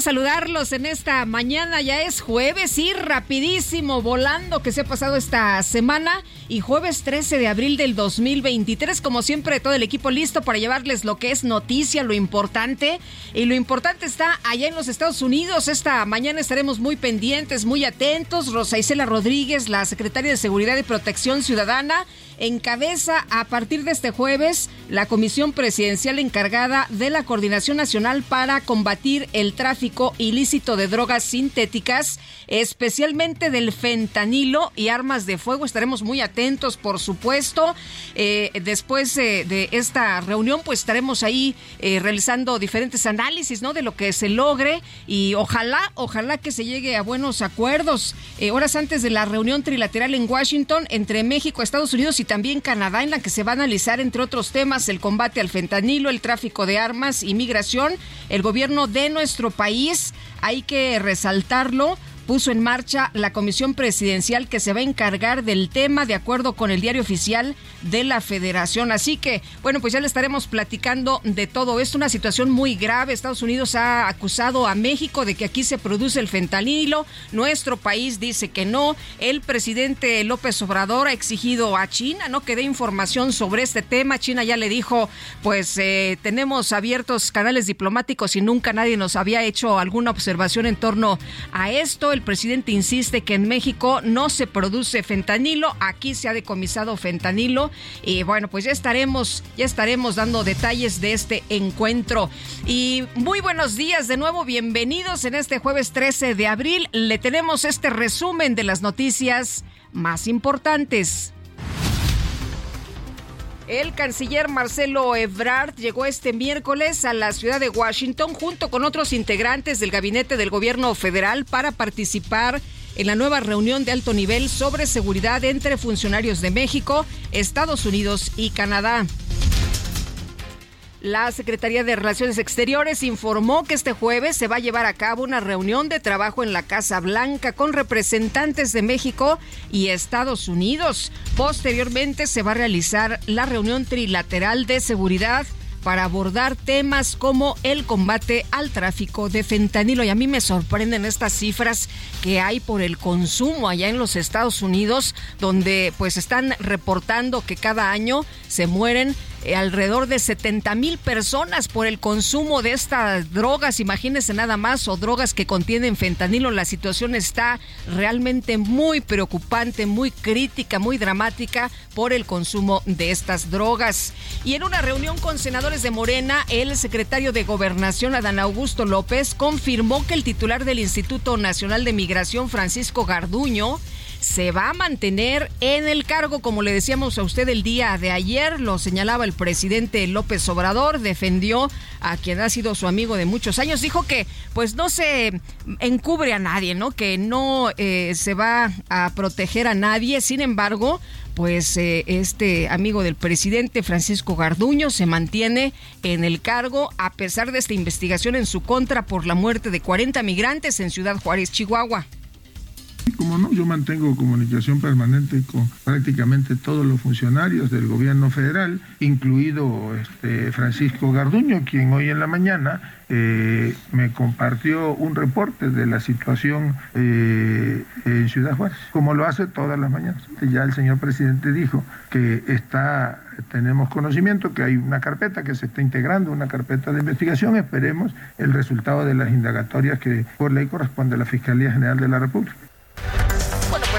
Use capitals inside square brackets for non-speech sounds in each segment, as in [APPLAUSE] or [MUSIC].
Saludarlos en esta mañana. Ya es jueves y rapidísimo, volando que se ha pasado esta semana. Y jueves 13 de abril del 2023, como siempre, todo el equipo listo para llevarles lo que es noticia, lo importante. Y lo importante está allá en los Estados Unidos. Esta mañana estaremos muy pendientes, muy atentos. Rosa Isela Rodríguez, la secretaria de Seguridad y Protección Ciudadana, encabeza a partir de este jueves la comisión presidencial encargada de la Coordinación Nacional para combatir el tráfico ilícito de drogas sintéticas, especialmente del fentanilo y armas de fuego. Estaremos muy atentos, por supuesto. Eh, después eh, de esta reunión, pues estaremos ahí eh, realizando diferentes análisis, ¿no? De lo que se logre y ojalá, ojalá que se llegue a buenos acuerdos. horas antes de la reunión trilateral en Washington entre México, Estados Unidos y también Canadá, en la que se va a analizar, entre otros temas, el combate al fentanilo, el tráfico de armas y migración. El gobierno de nuestro país, hay que resaltarlo, puso en marcha la comisión presidencial que se va a encargar del tema de acuerdo con el diario oficial de la federación. Así que, bueno, pues ya le estaremos platicando de todo esto, una situación muy grave. Estados Unidos ha acusado a México de que aquí se produce el fentanilo. Nuestro país dice que no. El presidente López Obrador ha exigido a China, ¿no? Que dé información sobre este tema. China ya le dijo, pues eh, tenemos abiertos canales diplomáticos y nunca nadie nos había hecho alguna observación en torno a esto. Presidente insiste que en México no se produce fentanilo, aquí se ha decomisado fentanilo y bueno, pues ya estaremos, ya estaremos dando detalles de este encuentro. Y muy buenos días de nuevo, bienvenidos en este jueves 13 de abril. Le tenemos este resumen de las noticias más importantes. El canciller Marcelo Ebrard llegó este miércoles a la ciudad de Washington junto con otros integrantes del gabinete del gobierno federal para participar en la nueva reunión de alto nivel sobre seguridad entre funcionarios de México, Estados Unidos y Canadá. La Secretaría de Relaciones Exteriores informó que este jueves se va a llevar a cabo una reunión de trabajo en la Casa Blanca con representantes de México y Estados Unidos. Posteriormente se va a realizar la reunión trilateral de seguridad para abordar temas como el combate al tráfico de fentanilo. Y a mí me sorprenden estas cifras que hay por el consumo allá en los Estados Unidos, donde pues están reportando que cada año se mueren alrededor de 70 mil personas por el consumo de estas drogas, imagínense nada más, o drogas que contienen fentanilo. La situación está realmente muy preocupante, muy crítica, muy dramática por el consumo de estas drogas. Y en una reunión con senadores de Morena, el secretario de Gobernación, Adán Augusto López, confirmó que el titular del Instituto Nacional de Migración, Francisco Garduño, se va a mantener en el cargo, como le decíamos a usted el día de ayer, lo señalaba el presidente López Obrador, defendió a quien ha sido su amigo de muchos años, dijo que pues no se encubre a nadie, ¿no? Que no eh, se va a proteger a nadie, sin embargo, pues eh, este amigo del presidente Francisco Garduño se mantiene en el cargo a pesar de esta investigación en su contra por la muerte de 40 migrantes en Ciudad Juárez, Chihuahua como no, yo mantengo comunicación permanente con prácticamente todos los funcionarios del gobierno federal, incluido este, Francisco Garduño, quien hoy en la mañana eh, me compartió un reporte de la situación eh, en Ciudad Juárez, como lo hace todas las mañanas. Ya el señor presidente dijo que está, tenemos conocimiento que hay una carpeta que se está integrando, una carpeta de investigación, esperemos el resultado de las indagatorias que por ley corresponde a la Fiscalía General de la República.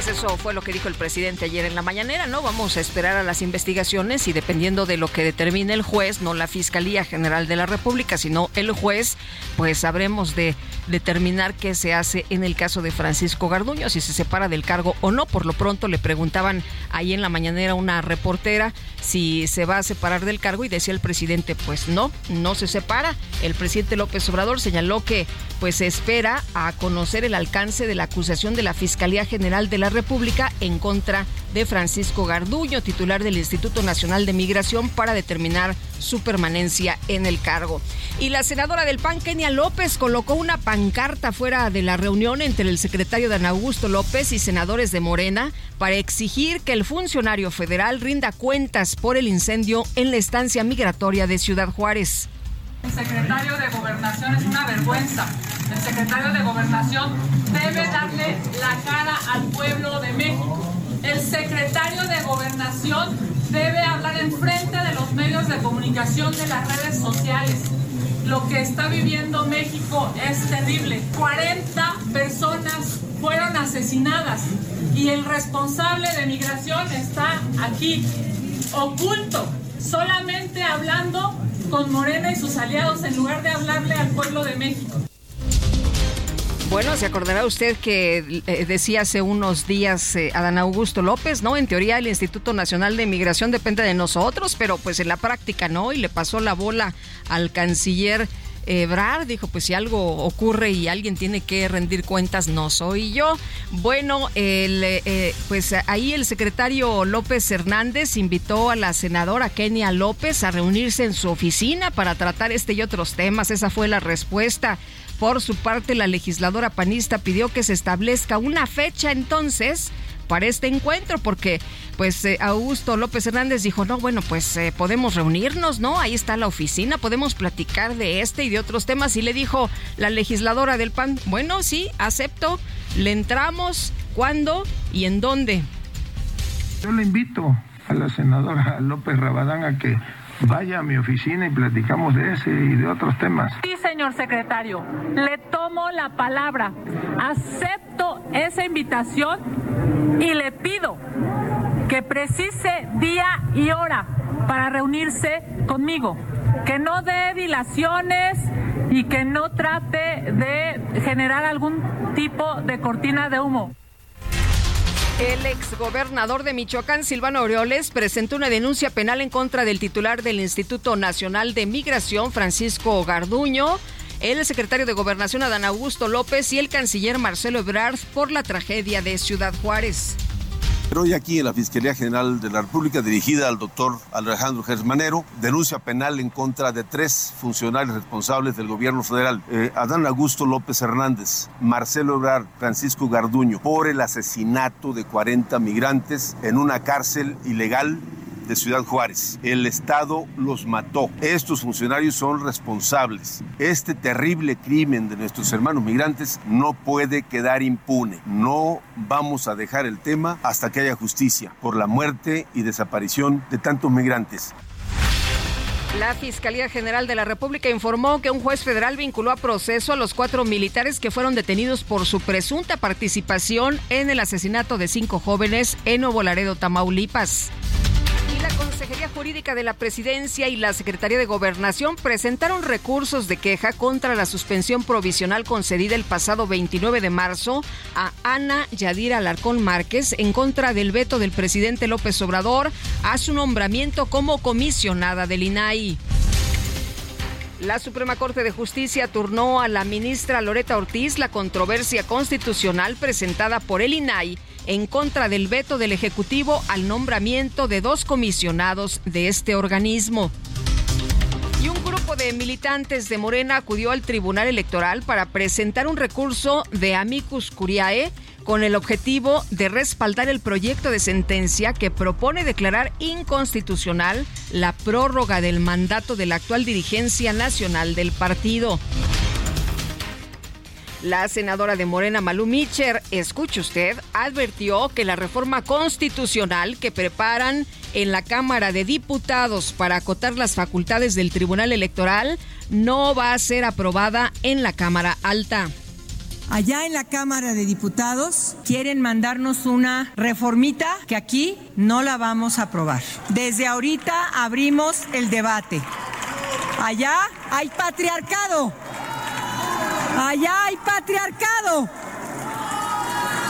Pues eso fue lo que dijo el presidente ayer en la mañanera, ¿no? Vamos a esperar a las investigaciones y dependiendo de lo que determine el juez, no la Fiscalía General de la República, sino el juez, pues sabremos de determinar qué se hace en el caso de Francisco Garduño, si se separa del cargo o no. Por lo pronto le preguntaban ahí en la mañanera una reportera si se va a separar del cargo y decía el presidente, pues no, no se separa. El presidente López Obrador señaló que pues se espera a conocer el alcance de la acusación de la Fiscalía General de la República en contra de Francisco Garduño, titular del Instituto Nacional de Migración, para determinar su permanencia en el cargo. Y la senadora del PAN, Kenia López, colocó una pancarta fuera de la reunión entre el secretario Dan Augusto López y senadores de Morena para exigir que el funcionario federal rinda cuentas por el incendio en la estancia migratoria de Ciudad Juárez. El secretario de Gobernación es una vergüenza. El secretario de Gobernación debe darle la cara al pueblo de México. El secretario de Gobernación debe hablar en frente de los medios de comunicación de las redes sociales. Lo que está viviendo México es terrible. 40 personas fueron asesinadas y el responsable de migración está aquí, oculto, solamente hablando con Morena y sus aliados en lugar de hablarle al pueblo de México. Bueno, se acordará usted que eh, decía hace unos días eh, Adán Augusto López, ¿no? En teoría el Instituto Nacional de Migración depende de nosotros, pero pues en la práctica no, y le pasó la bola al canciller Ebrard dijo, pues si algo ocurre y alguien tiene que rendir cuentas, no soy yo. Bueno, el, eh, pues ahí el secretario López Hernández invitó a la senadora Kenia López a reunirse en su oficina para tratar este y otros temas. Esa fue la respuesta. Por su parte, la legisladora panista pidió que se establezca una fecha entonces para este encuentro, porque pues eh, Augusto López Hernández dijo, no, bueno, pues eh, podemos reunirnos, ¿no? Ahí está la oficina, podemos platicar de este y de otros temas. Y le dijo la legisladora del PAN, bueno, sí, acepto, le entramos, ¿cuándo y en dónde? Yo le invito a la senadora López Rabadán a que vaya a mi oficina y platicamos de ese y de otros temas. Sí, señor secretario, le tomo la palabra. Acepto esa invitación y le pido que precise día y hora para reunirse conmigo, que no dé dilaciones y que no trate de generar algún tipo de cortina de humo. El exgobernador de Michoacán, Silvano Aureoles, presentó una denuncia penal en contra del titular del Instituto Nacional de Migración, Francisco Garduño, el secretario de Gobernación, Adán Augusto López, y el canciller Marcelo Ebrard por la tragedia de Ciudad Juárez. Pero hoy aquí en la Fiscalía General de la República, dirigida al doctor Alejandro Gersmanero, denuncia penal en contra de tres funcionarios responsables del gobierno federal. Eh, Adán Augusto López Hernández, Marcelo Ebrard, Francisco Garduño, por el asesinato de 40 migrantes en una cárcel ilegal de Ciudad Juárez. El Estado los mató. Estos funcionarios son responsables. Este terrible crimen de nuestros hermanos migrantes no puede quedar impune. No vamos a dejar el tema hasta que haya justicia por la muerte y desaparición de tantos migrantes. La Fiscalía General de la República informó que un juez federal vinculó a proceso a los cuatro militares que fueron detenidos por su presunta participación en el asesinato de cinco jóvenes en Nuevo Laredo, Tamaulipas. La Consejería Jurídica de la Presidencia y la Secretaría de Gobernación presentaron recursos de queja contra la suspensión provisional concedida el pasado 29 de marzo a Ana Yadira Alarcón Márquez en contra del veto del presidente López Obrador a su nombramiento como comisionada del INAI. La Suprema Corte de Justicia turnó a la ministra Loreta Ortiz la controversia constitucional presentada por el INAI en contra del veto del Ejecutivo al nombramiento de dos comisionados de este organismo. Y un grupo de militantes de Morena acudió al Tribunal Electoral para presentar un recurso de amicus curiae con el objetivo de respaldar el proyecto de sentencia que propone declarar inconstitucional la prórroga del mandato de la actual dirigencia nacional del partido. La senadora de Morena, Malú Micher, escuche usted, advirtió que la reforma constitucional que preparan en la Cámara de Diputados para acotar las facultades del Tribunal Electoral no va a ser aprobada en la Cámara Alta. Allá en la Cámara de Diputados quieren mandarnos una reformita que aquí no la vamos a aprobar. Desde ahorita abrimos el debate. Allá hay patriarcado. Allá hay patriarcado.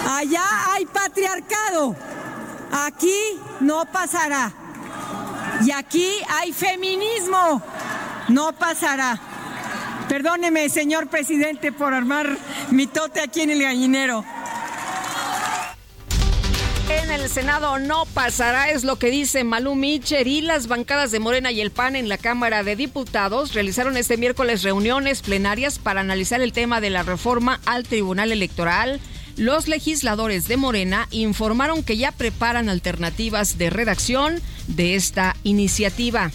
Allá hay patriarcado. Aquí no pasará. Y aquí hay feminismo. No pasará. Perdóneme, señor presidente, por armar mi tote aquí en el gallinero. En el Senado no pasará, es lo que dice Malú Micher y las bancadas de Morena y el PAN en la Cámara de Diputados realizaron este miércoles reuniones plenarias para analizar el tema de la reforma al Tribunal Electoral. Los legisladores de Morena informaron que ya preparan alternativas de redacción de esta iniciativa.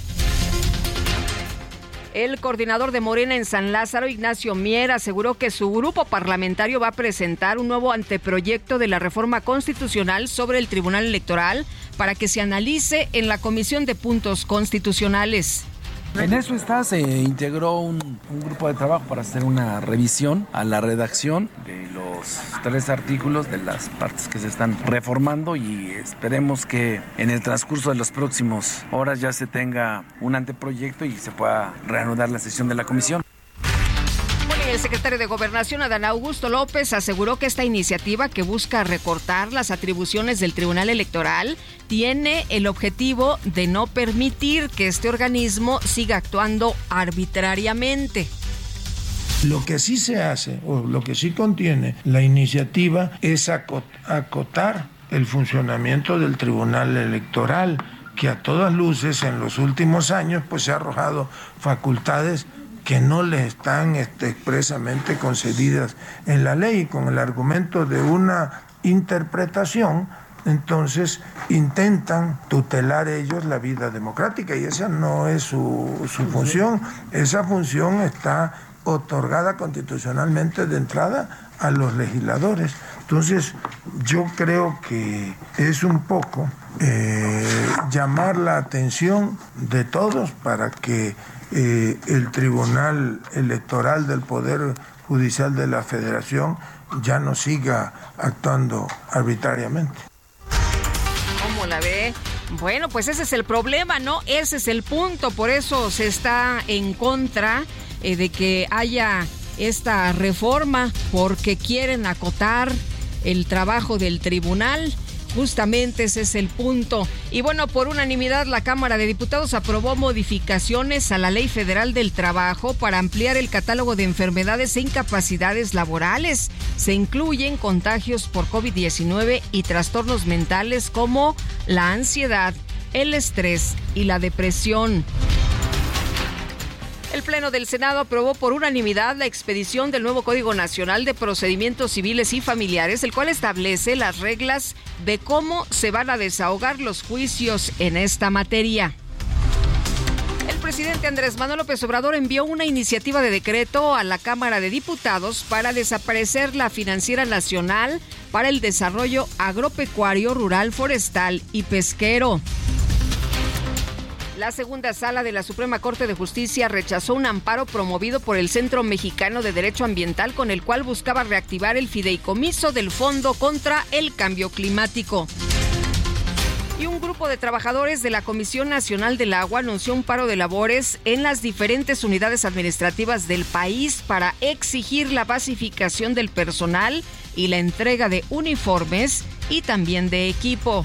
El coordinador de Morena en San Lázaro, Ignacio Mier, aseguró que su grupo parlamentario va a presentar un nuevo anteproyecto de la reforma constitucional sobre el Tribunal Electoral para que se analice en la Comisión de Puntos Constitucionales. En eso está, se integró un, grupo de trabajo para hacer una revisión a la redacción de los tres artículos de las partes que se están reformando y esperemos que en el transcurso de las próximas horas ya se tenga un anteproyecto y se pueda reanudar la sesión de la comisión. El secretario de Gobernación, Adán Augusto López, aseguró que esta iniciativa que busca recortar las atribuciones del Tribunal Electoral tiene el objetivo de no permitir que este organismo siga actuando arbitrariamente. Lo que sí se hace, o lo que sí contiene la iniciativa, es acotar el funcionamiento del Tribunal Electoral, que a todas luces en los últimos años pues se ha arrojado facultades que no le están este, expresamente concedidas en la ley con el argumento de una interpretación, entonces intentan tutelar ellos la vida democrática y esa no es su, su función, esa función está otorgada constitucionalmente de entrada a los legisladores. Entonces, yo creo que es un poco eh, llamar la atención de todos para que eh, el Tribunal Electoral del Poder Judicial de la Federación ya no siga actuando arbitrariamente. ¿Cómo la ve? Bueno, pues ese es el problema, ¿no? Ese es el punto, por eso se está en contra eh, de que haya esta reforma, porque quieren acotar el trabajo del tribunal Justamente ese es el punto. Y bueno, por unanimidad la Cámara de Diputados aprobó modificaciones a la Ley Federal del Trabajo para ampliar el catálogo de enfermedades e incapacidades laborales. Se incluyen contagios por COVID-19 y trastornos mentales como la ansiedad, el estrés y la depresión. El Pleno del Senado aprobó por unanimidad la expedición del nuevo Código Nacional de Procedimientos Civiles y Familiares, el cual establece las reglas de cómo se van a desahogar los juicios en esta materia. El presidente Andrés Manuel López Obrador envió una iniciativa de decreto a la Cámara de Diputados para desaparecer la Financiera Nacional para el Desarrollo Agropecuario, Rural, Forestal y Pesquero. La segunda sala de la Suprema Corte de Justicia rechazó un amparo promovido por el Centro Mexicano de Derecho Ambiental con el cual buscaba reactivar el fideicomiso del Fondo contra el Cambio Climático. Y un grupo de trabajadores de la Comisión Nacional del Agua anunció un paro de labores en las diferentes unidades administrativas del país para exigir la basificación del personal y la entrega de uniformes y también de equipo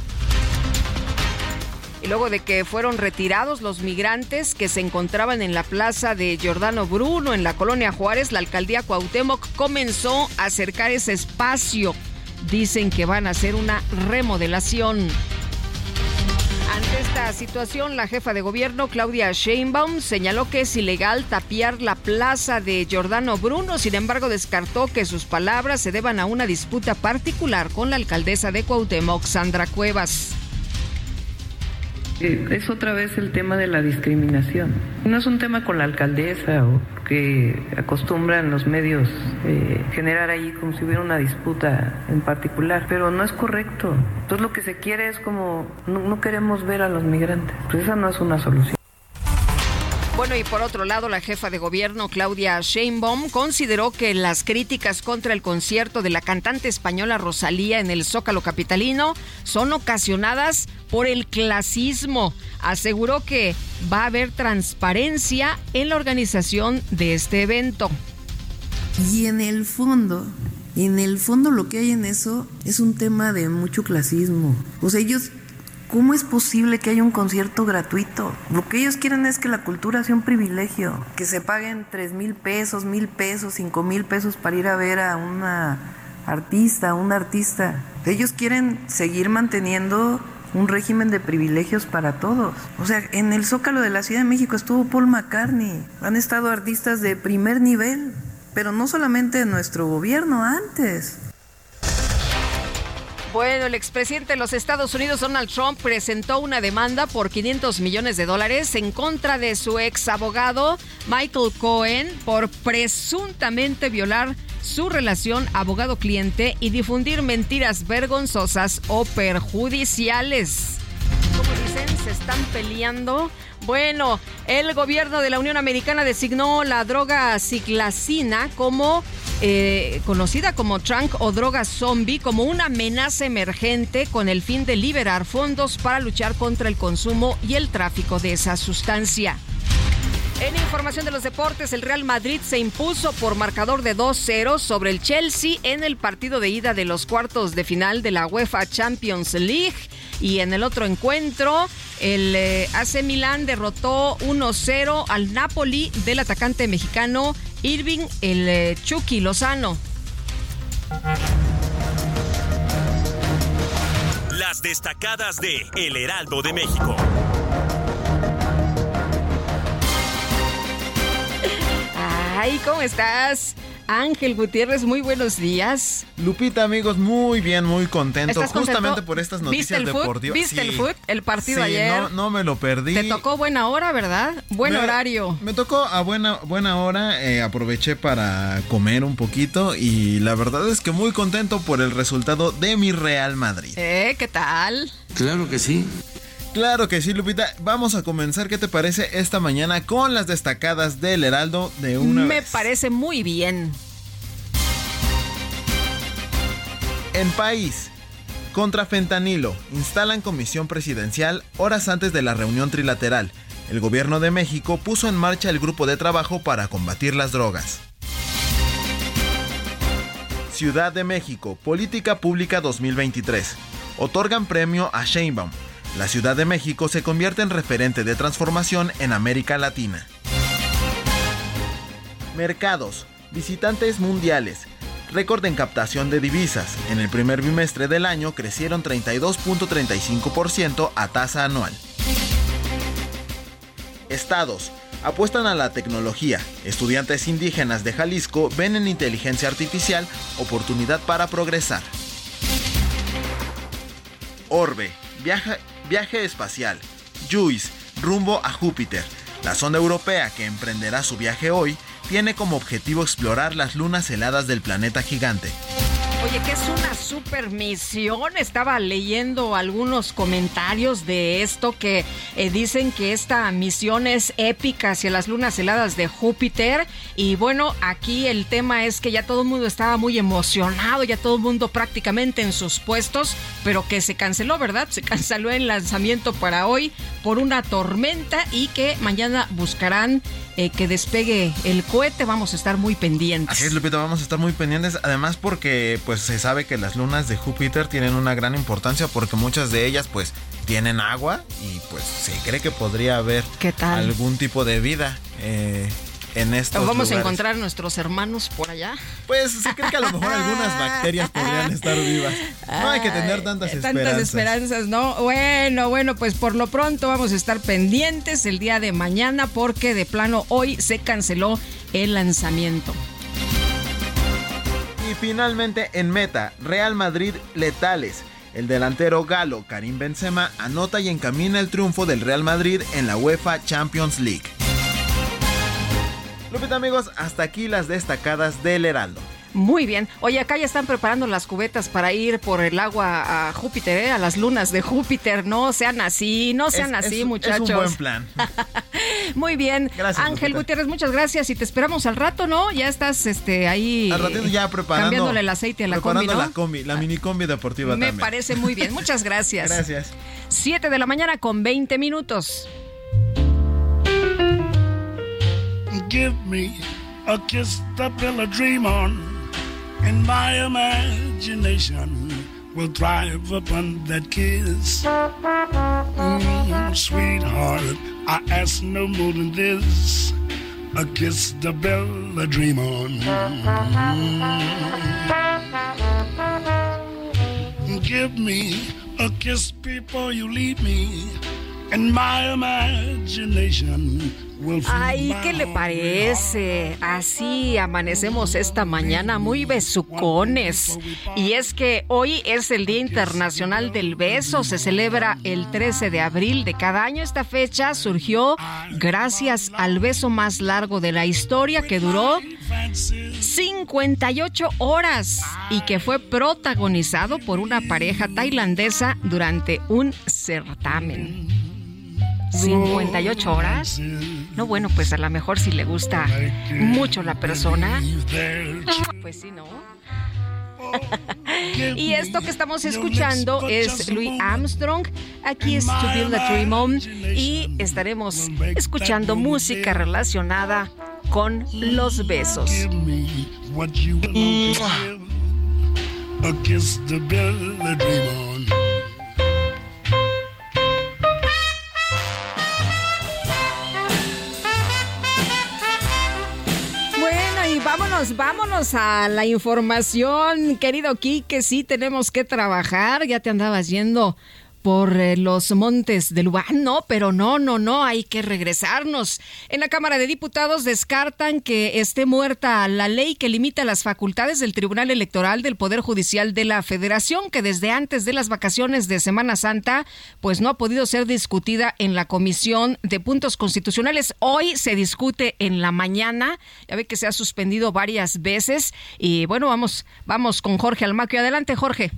luego de que fueron retirados los migrantes que se encontraban en la plaza de Giordano Bruno en la colonia Juárez, la alcaldía Cuauhtémoc comenzó a acercar ese espacio. Dicen que van a hacer una remodelación. Ante esta situación, la jefa de gobierno, Claudia Sheinbaum, señaló que es ilegal tapiar la plaza de Giordano Bruno. Sin embargo, descartó que sus palabras se deban a una disputa particular con la alcaldesa de Cuauhtémoc, Sandra Cuevas. Eh, es otra vez el tema de la discriminación. No es un tema con la alcaldesa o que acostumbran los medios eh, generar ahí como si hubiera una disputa en particular, pero no es correcto. Entonces lo que se quiere es como no, no queremos ver a los migrantes. Pues esa no es una solución. Bueno, y por otro lado, la jefa de gobierno, Claudia Sheinbaum, consideró que las críticas contra el concierto de la cantante española Rosalía en el Zócalo Capitalino son ocasionadas por el clasismo. Aseguró que va a haber transparencia en la organización de este evento. Y en el fondo, en el fondo lo que hay en eso es un tema de mucho clasismo. O sea, ellos ¿Cómo es posible que haya un concierto gratuito? Lo que ellos quieren es que la cultura sea un privilegio, que se paguen tres mil pesos, mil pesos, cinco mil pesos para ir a ver a una artista, un artista. Ellos quieren seguir manteniendo un régimen de privilegios para todos. O sea, en el Zócalo de la Ciudad de México estuvo Paul McCartney, han estado artistas de primer nivel, pero no solamente de nuestro gobierno, antes. Bueno, el expresidente de los Estados Unidos, Donald Trump, presentó una demanda por 500 millones de dólares en contra de su ex abogado, Michael Cohen, por presuntamente violar su relación abogado-cliente y difundir mentiras vergonzosas o perjudiciales. Como dicen, se están peleando. Bueno, el gobierno de la Unión Americana designó la droga ciclacina como eh, conocida como trunk o droga zombie, como una amenaza emergente con el fin de liberar fondos para luchar contra el consumo y el tráfico de esa sustancia. En información de los deportes, el Real Madrid se impuso por marcador de 2-0 sobre el Chelsea en el partido de ida de los cuartos de final de la UEFA Champions League. Y en el otro encuentro, el eh, AC Milán derrotó 1-0 al Napoli del atacante mexicano Irving el eh, Chucky Lozano. Las destacadas de El Heraldo de México. Ay, ¿cómo estás? Ángel Gutiérrez, muy buenos días. Lupita, amigos, muy bien, muy contento. Justamente por estas noticias deportivas. ¿Viste el fútbol? El partido ayer. No, no me lo perdí. Te tocó buena hora, ¿verdad? Buen horario. Me tocó a buena, buena hora. Eh, aproveché para comer un poquito y la verdad es que muy contento por el resultado de mi Real Madrid. ¿Eh? ¿Qué tal? Claro que sí. Claro que sí, Lupita. Vamos a comenzar, ¿qué te parece esta mañana con las destacadas del Heraldo de una Me parece muy bien. En país, contra fentanilo, instalan comisión presidencial horas antes de la reunión trilateral. El gobierno de México puso en marcha el grupo de trabajo para combatir las drogas. Ciudad de México, Política Pública 2023. Otorgan premio a Sheinbaum. La Ciudad de México se convierte en referente de transformación en América Latina. Mercados, visitantes mundiales, récord en captación de divisas. En el primer bimestre del año crecieron 32.35% a tasa anual. Estados. Apuestan a la tecnología. Estudiantes indígenas de Jalisco ven en inteligencia artificial oportunidad para progresar. Orbe. Viaja, viaje espacial. JUICE. Rumbo a Júpiter. La sonda europea que emprenderá su viaje hoy tiene como objetivo explorar las lunas heladas del planeta gigante. Oye, que es una super misión. Estaba leyendo algunos comentarios de esto que eh, dicen que esta misión es épica hacia las lunas heladas de Júpiter. Y bueno, aquí el tema es que ya todo el mundo estaba muy emocionado, ya todo el mundo prácticamente en sus puestos, pero que se canceló, ¿verdad? Se canceló el lanzamiento para hoy por una tormenta y que mañana buscarán eh, que despegue el cohete. Vamos a estar muy pendientes. Así es, Lupita, vamos a estar muy pendientes. Además, porque pues se sabe que las lunas de Júpiter tienen una gran importancia porque muchas de ellas pues tienen agua y pues se cree que podría haber algún tipo de vida. Eh, en estos Vamos lugares. a encontrar a nuestros hermanos por allá. Pues se cree que a lo mejor [LAUGHS] algunas bacterias podrían estar vivas. No hay que tener tantas esperanzas. Tantas esperanzas, ¿no? Bueno, bueno, pues por lo pronto vamos a estar pendientes el día de mañana porque de plano hoy se canceló el lanzamiento. Y finalmente en meta, Real Madrid letales. El delantero galo Karim Benzema anota y encamina el triunfo del Real Madrid en la UEFA Champions League. Lupita amigos, hasta aquí las destacadas del Heraldo. Muy bien. Oye, acá ya están preparando las cubetas para ir por el agua a Júpiter, ¿eh? a las lunas de Júpiter. No sean así, no sean Es- así, es- muchachos. Es un buen plan. [LAUGHS] Muy bien. Gracias, Ángel Lupita. Gutiérrez, muchas gracias y te esperamos al rato, ¿no? Ya estás este ahí Al ratito ya preparando. cambiándole el aceite a la combi, preparando ¿no? la combi, la mini combi deportiva Me también. parece muy bien. Muchas [LAUGHS] gracias. Gracias. 7 de la mañana con 20 minutos. Give me a kiss to build a dream on, and my imagination will thrive upon that kiss. Mm, sweetheart, I ask no more than this. A kiss to build a dream on. Mm. Give me a kiss before you leave me, and my imagination Ay, ¿qué le parece? Así amanecemos esta mañana muy besucones. Y es que hoy es el Día Internacional del Beso. Se celebra el 13 de abril de cada año. Esta fecha surgió gracias al beso más largo de la historia que duró 58 horas y que fue protagonizado por una pareja tailandesa durante un certamen. 58 horas. No, bueno, pues a lo mejor si le gusta mucho la persona. Pues sí, ¿no? [LAUGHS] y esto que estamos escuchando es Louis Armstrong. Aquí es To Build a Dream On. Y estaremos escuchando música relacionada con los besos. Vámonos, a la información, querido Quique, sí tenemos que trabajar, ya te andabas yendo por eh, los montes de Lubán, no, pero no, no, no, hay que regresarnos. En la Cámara de Diputados descartan que esté muerta la ley que limita las facultades del Tribunal Electoral del Poder Judicial de la Federación, que desde antes de las vacaciones de Semana Santa, pues no ha podido ser discutida en la Comisión de Puntos Constitucionales. Hoy se discute en la mañana, ya ve que se ha suspendido varias veces y bueno, vamos, vamos con Jorge Almaquio. Adelante, Jorge.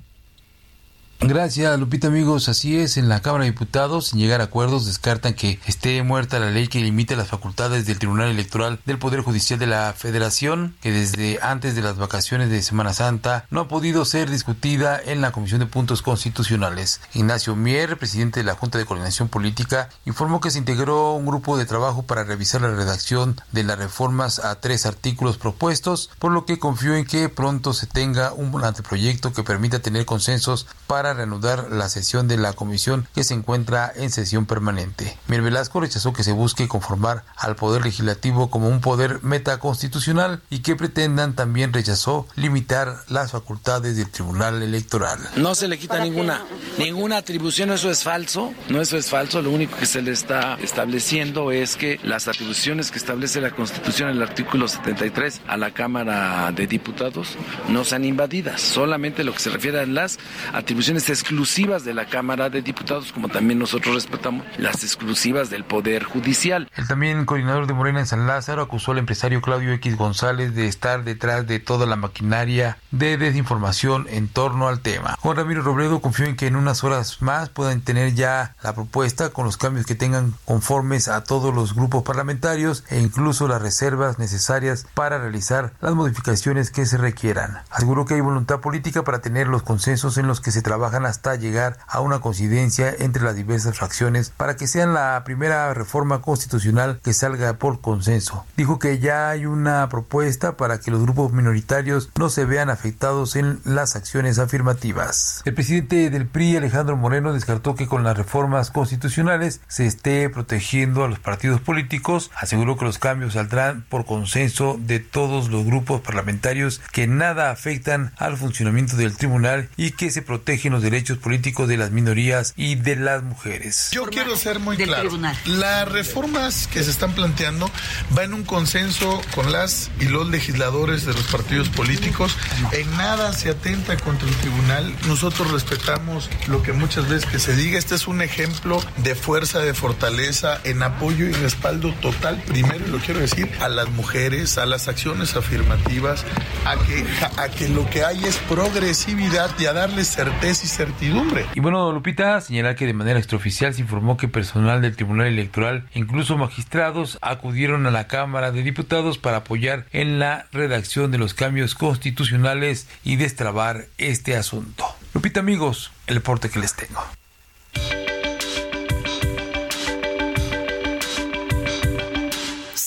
Gracias, Lupita, amigos. Así es, en la Cámara de Diputados, sin llegar a acuerdos, descartan que esté muerta la ley que limita las facultades del Tribunal Electoral del Poder Judicial de la Federación, que desde antes de las vacaciones de Semana Santa no ha podido ser discutida en la Comisión de Puntos Constitucionales. Ignacio Mier, presidente de la Junta de Coordinación Política, informó que se integró un grupo de trabajo para revisar la redacción de las reformas a tres artículos propuestos, por lo que confío en que pronto se tenga un anteproyecto que permita tener consensos para reanudar la sesión de la comisión que se encuentra en sesión permanente. Mir Velasco rechazó que se busque conformar al Poder Legislativo como un poder metaconstitucional y que pretendan también rechazó limitar las facultades del Tribunal Electoral. No se le quita ninguna, ninguna atribución, eso es falso, no eso es falso, lo único que se le está estableciendo es que las atribuciones que establece la Constitución en el artículo 73 a la Cámara de Diputados no sean invadidas, solamente lo que se refiere a las atribuciones exclusivas de la Cámara de Diputados, como también nosotros respetamos las exclusivas del Poder Judicial. El también coordinador de Morena en San Lázaro acusó al empresario Claudio X González de estar detrás de toda la maquinaria de desinformación en torno al tema. Juan Ramiro Robledo confió en que en unas horas más puedan tener ya la propuesta con los cambios que tengan conformes a todos los grupos parlamentarios e incluso las reservas necesarias para realizar las modificaciones que se requieran. Aseguró que hay voluntad política para tener los consensos en los que se trabaja trabajan hasta llegar a una coincidencia entre las diversas fracciones para que sean la primera reforma constitucional que salga por consenso. Dijo que ya hay una propuesta para que los grupos minoritarios no se vean afectados en las acciones afirmativas. El presidente del PRI, Alejandro Moreno, descartó que con las reformas constitucionales se esté protegiendo a los partidos políticos. Aseguró que los cambios saldrán por consenso de todos los grupos parlamentarios que nada afectan al funcionamiento del tribunal y que se protegen los derechos políticos de las minorías y de las mujeres. Yo quiero ser muy claro. Las reformas que se están planteando van en un consenso con las y los legisladores de los partidos políticos. En nada se atenta contra el tribunal. Nosotros respetamos lo que muchas veces que se diga. Este es un ejemplo de fuerza, de fortaleza, en apoyo y respaldo total, primero, y lo quiero decir, a las mujeres, a las acciones afirmativas, a que, a que lo que hay es progresividad y a darle certeza y bueno, Lupita, señala que de manera extraoficial se informó que personal del Tribunal Electoral, incluso magistrados, acudieron a la Cámara de Diputados para apoyar en la redacción de los cambios constitucionales y destrabar este asunto. Lupita, amigos, el porte que les tengo.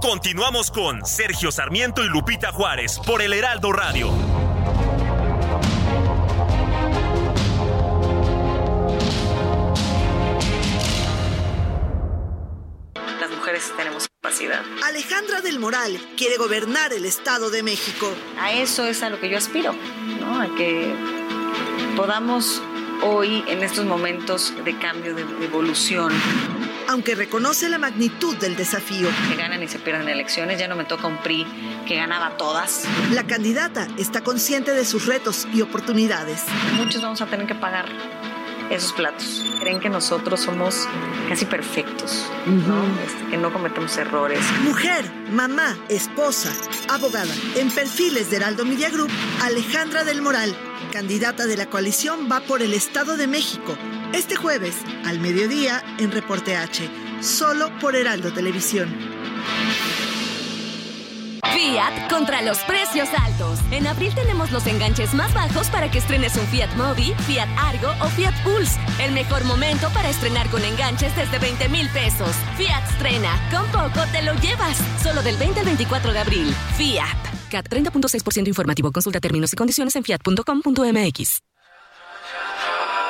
Continuamos con Sergio Sarmiento y Lupita Juárez por el Heraldo Radio. Las mujeres tenemos capacidad. Alejandra del Moral quiere gobernar el Estado de México. A eso es a lo que yo aspiro, ¿no? A que podamos hoy, en estos momentos de cambio, de evolución, aunque reconoce la magnitud del desafío. Que ganan y se pierden elecciones, ya no me toca un PRI que ganaba todas. La candidata está consciente de sus retos y oportunidades. Muchos vamos a tener que pagar esos platos. Creen que nosotros somos casi perfectos, ¿no? Este, que no cometemos errores. Mujer, mamá, esposa, abogada. En perfiles de Heraldo Media Group, Alejandra del Moral, candidata de la coalición, va por el Estado de México este jueves, al mediodía, en Reporte H, solo por Heraldo Televisión. Fiat contra los precios altos. En abril tenemos los enganches más bajos para que estrenes un Fiat Mobi, Fiat Argo o Fiat Pulse. El mejor momento para estrenar con enganches desde 20 mil pesos. Fiat estrena. Con poco te lo llevas. Solo del 20 al 24 de abril. Fiat. CAT 30.6% informativo. Consulta términos y condiciones en fiat.com.mx.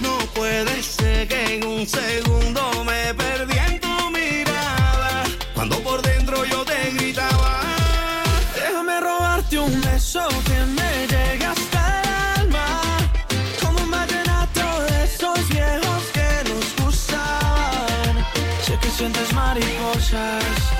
No puede ser que en un segundo me perdí en tu mirada. Cuando por dentro yo te gritaba. Déjame robarte un beso que me llegue hasta el alma. Como un vallenato de esos viejos que nos gustaban. Sé que sientes mariposas.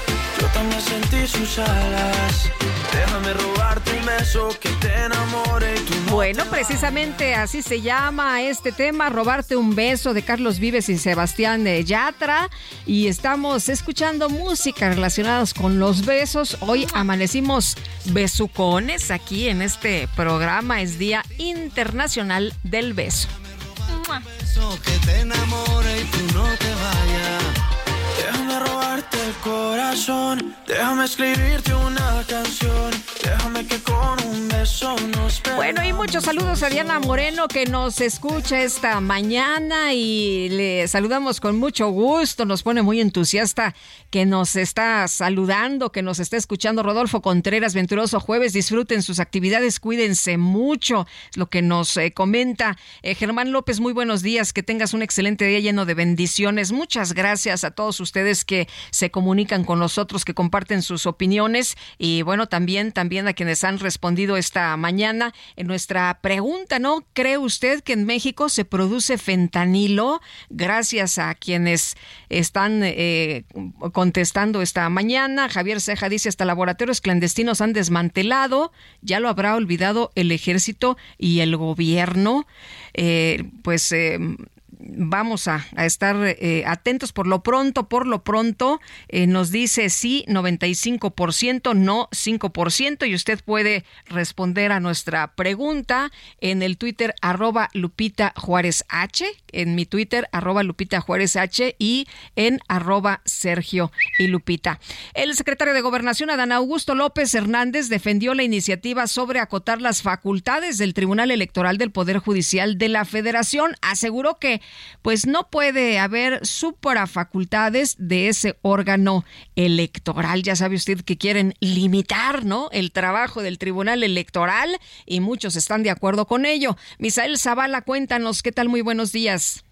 Sentí sus alas. Déjame robarte un beso que te enamore y tú no Bueno, precisamente así se llama este tema, Robarte un beso de Carlos Vives y Sebastián de Yatra. Y estamos escuchando música relacionadas con los besos. Hoy amanecimos besucones aquí en este programa. Es Día Internacional del Beso. Beso que te enamore y tú no te vayas. Déjame robarte el corazón, déjame escribirte una canción, déjame que con un beso nos Bueno, y muchos saludos a Diana Moreno que nos escucha esta mañana y le saludamos con mucho gusto, nos pone muy entusiasta que nos está saludando, que nos está escuchando. Rodolfo Contreras, venturoso jueves, disfruten sus actividades, cuídense mucho, lo que nos eh, comenta eh, Germán López, muy buenos días, que tengas un excelente día lleno de bendiciones, muchas gracias a todos ustedes que se comunican con nosotros, que comparten sus opiniones y bueno, también, también a quienes han respondido esta mañana en nuestra pregunta, ¿no? ¿Cree usted que en México se produce fentanilo? Gracias a quienes están eh, contestando esta mañana. Javier Ceja dice, hasta laboratorios clandestinos han desmantelado, ya lo habrá olvidado el ejército y el gobierno. Eh, pues eh, vamos a, estar eh, atentos por lo pronto, por lo pronto eh, nos dice sí 95%, no 5% y usted puede responder a nuestra pregunta en el Twitter arroba Lupita Juárez H, en mi Twitter arroba Lupita Juárez H y en arroba Sergio y Lupita. El secretario de Gobernación Adán Augusto López Hernández defendió la iniciativa sobre acotar las facultades del Tribunal Electoral del Poder Judicial de la Federación. Aseguró que pues no puede haber suprafacultades de ese órgano electoral. Ya sabe usted que quieren limitar, ¿no? El trabajo del Tribunal Electoral y muchos están de acuerdo con ello. Misael Zavala, cuéntanos, ¿qué tal? Muy buenos días.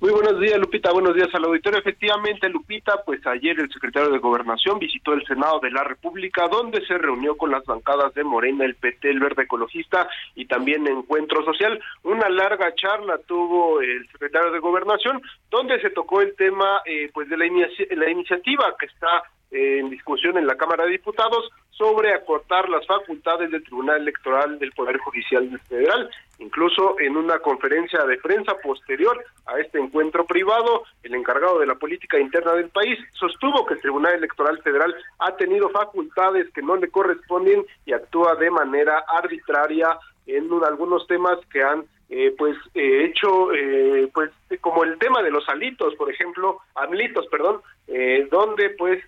Muy buenos días, Lupita. Buenos días al auditorio. Efectivamente, Lupita, pues ayer el secretario de Gobernación visitó el Senado de la República, donde se reunió con las bancadas de Morena, el PT, el Verde Ecologista y también Encuentro Social. Una larga charla tuvo el secretario de Gobernación, donde se tocó el tema, eh, pues, de la, la iniciativa que está en discusión en la Cámara de Diputados sobre acortar las facultades del Tribunal Electoral del Poder Judicial Federal. Incluso en una conferencia de prensa posterior a este encuentro privado, el encargado de la política interna del país sostuvo que el Tribunal Electoral Federal ha tenido facultades que no le corresponden y actúa de manera arbitraria en algunos temas que han eh, pues eh, hecho eh, pues como el tema de los alitos por ejemplo amlitos perdón eh, donde pues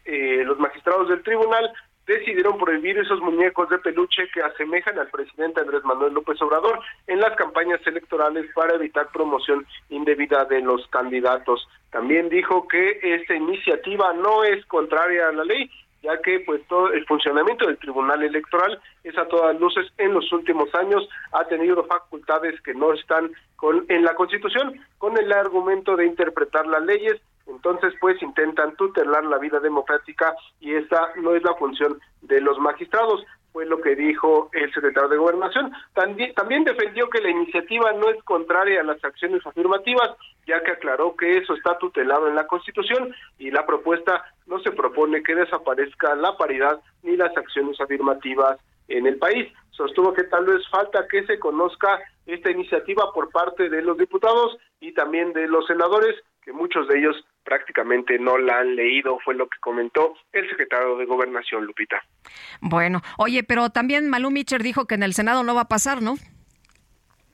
los magistrados del tribunal decidieron prohibir esos muñecos de peluche que asemejan al presidente Andrés Manuel López Obrador en las campañas electorales para evitar promoción indebida de los candidatos. También dijo que esta iniciativa no es contraria a la ley, ya que pues todo el funcionamiento del Tribunal Electoral es a todas luces en los últimos años ha tenido facultades que no están con en la Constitución con el argumento de interpretar las leyes entonces pues intentan tutelar la vida democrática y esa no es la función de los magistrados fue lo que dijo el secretario de Gobernación. También, también defendió que la iniciativa no es contraria a las acciones afirmativas, ya que aclaró que eso está tutelado en la Constitución y la propuesta no se propone que desaparezca la paridad ni las acciones afirmativas en el país. Sostuvo que tal vez falta que se conozca esta iniciativa por parte de los diputados y también de los senadores, que muchos de ellos prácticamente no la han leído, fue lo que comentó el secretario de Gobernación, Lupita. Bueno, oye, pero también Malú Mitcher dijo que en el Senado no va a pasar, ¿no?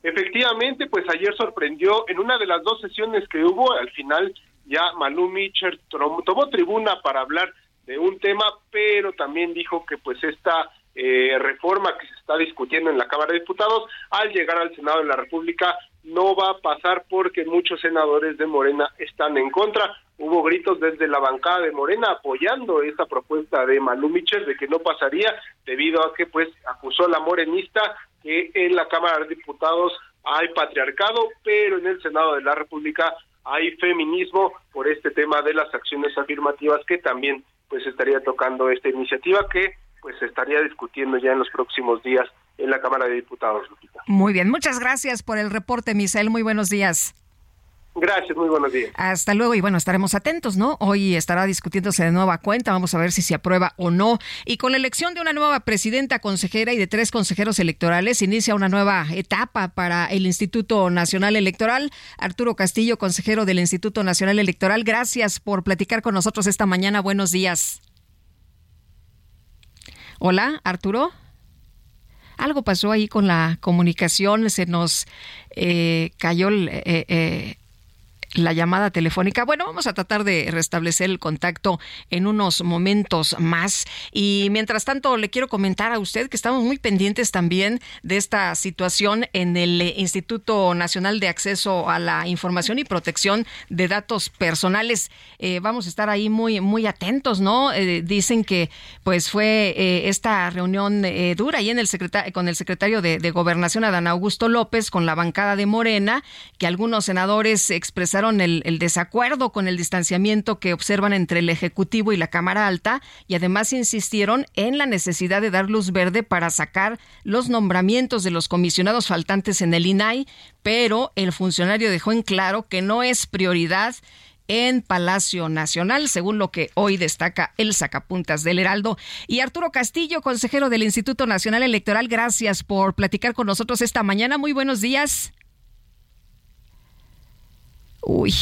Efectivamente, pues ayer sorprendió en una de las dos sesiones que hubo, al final ya Malú Mitcher tomó tribuna para hablar de un tema, pero también dijo que pues esta eh, reforma que se está discutiendo en la Cámara de Diputados, al llegar al Senado de la República no va a pasar porque muchos senadores de Morena están en contra. Hubo gritos desde la bancada de Morena apoyando esta propuesta de Manu Michel de que no pasaría debido a que pues acusó a la morenista que en la Cámara de Diputados hay patriarcado, pero en el Senado de la República hay feminismo por este tema de las acciones afirmativas que también pues estaría tocando esta iniciativa que pues se estaría discutiendo ya en los próximos días en la Cámara de Diputados, Lupita. Muy bien, muchas gracias por el reporte, Misael. Muy buenos días. Gracias, muy buenos días. Hasta luego y bueno, estaremos atentos, ¿no? Hoy estará discutiéndose de nueva cuenta, vamos a ver si se aprueba o no. Y con la elección de una nueva presidenta consejera y de tres consejeros electorales, inicia una nueva etapa para el Instituto Nacional Electoral. Arturo Castillo, consejero del Instituto Nacional Electoral, gracias por platicar con nosotros esta mañana. Buenos días. Hola, Arturo. Algo pasó ahí con la comunicación, se nos eh, cayó el, eh, eh, la llamada telefónica. Bueno, vamos a tratar de restablecer el contacto en unos momentos más. Y mientras tanto, le quiero comentar a usted que estamos muy pendientes también de esta situación en el Instituto Nacional de Acceso a la Información y Protección de Datos Personales. Eh, vamos a estar ahí muy, muy atentos, ¿no? Eh, dicen que pues fue eh, esta reunión dura ahí en el con el secretario de, de Gobernación, Adán Augusto López, con la bancada de Morena, que algunos senadores expresaron el, desacuerdo con el distanciamiento que observan entre el Ejecutivo y la Cámara Alta y además insistieron en la necesidad de dar luz verde para sacar los nombramientos de los comisionados faltantes en el INAI, pero el funcionario dejó en claro que no es prioridad en Palacio Nacional, según lo que hoy destaca el sacapuntas del Heraldo. Y Arturo Castillo, consejero del Instituto Nacional Electoral, gracias por platicar con nosotros esta mañana. Muy buenos días. Uy,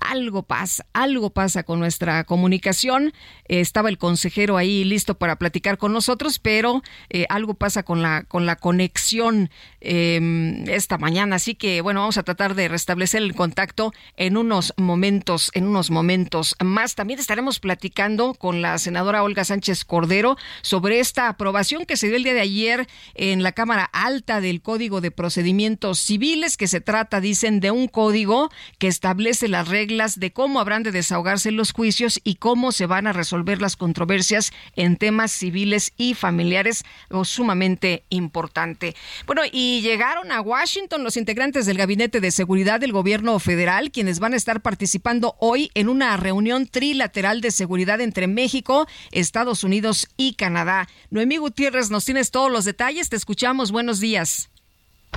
algo pasa, algo pasa con nuestra comunicación. estaba el consejero ahí listo para platicar con nosotros, pero eh, algo pasa con la con la conexión em, esta mañana. Así que bueno, vamos a tratar de restablecer el contacto en unos momentos, en unos momentos más. También estaremos platicando con la senadora Olga Sánchez Cordero sobre esta aprobación que se dio el día de ayer en la Cámara Alta del Código de Procedimientos Civiles, que se trata, dicen, de un código que establece las reglas de cómo habrán de desahogarse los juicios y cómo se van a resolver las controversias en temas civiles y familiares, lo sumamente importante. Bueno, y llegaron a Washington los integrantes del Gabinete de Seguridad del Gobierno Federal, quienes van a estar participando hoy en una reunión trilateral de seguridad entre México, Estados Unidos y Canadá. Noemí Gutiérrez, nos tienes todos los detalles, te escuchamos, buenos días.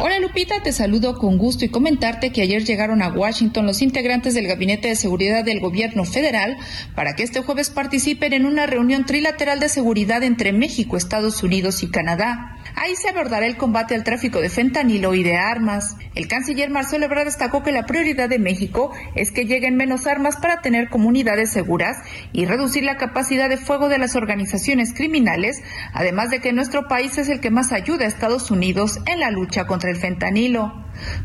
Hola Lupita, te saludo con gusto y comentarte que ayer llegaron a Washington los integrantes del Gabinete de Seguridad del Gobierno Federal para que este jueves participen en una reunión trilateral de seguridad entre México, Estados Unidos y Canadá. Ahí se abordará el combate al tráfico de fentanilo y de armas. El canciller Marcelo Ebrard destacó que la prioridad de México es que lleguen menos armas para tener comunidades seguras y reducir la capacidad de fuego de las organizaciones criminales, además de que nuestro país es el que más ayuda a Estados Unidos en la lucha contra el fentanilo.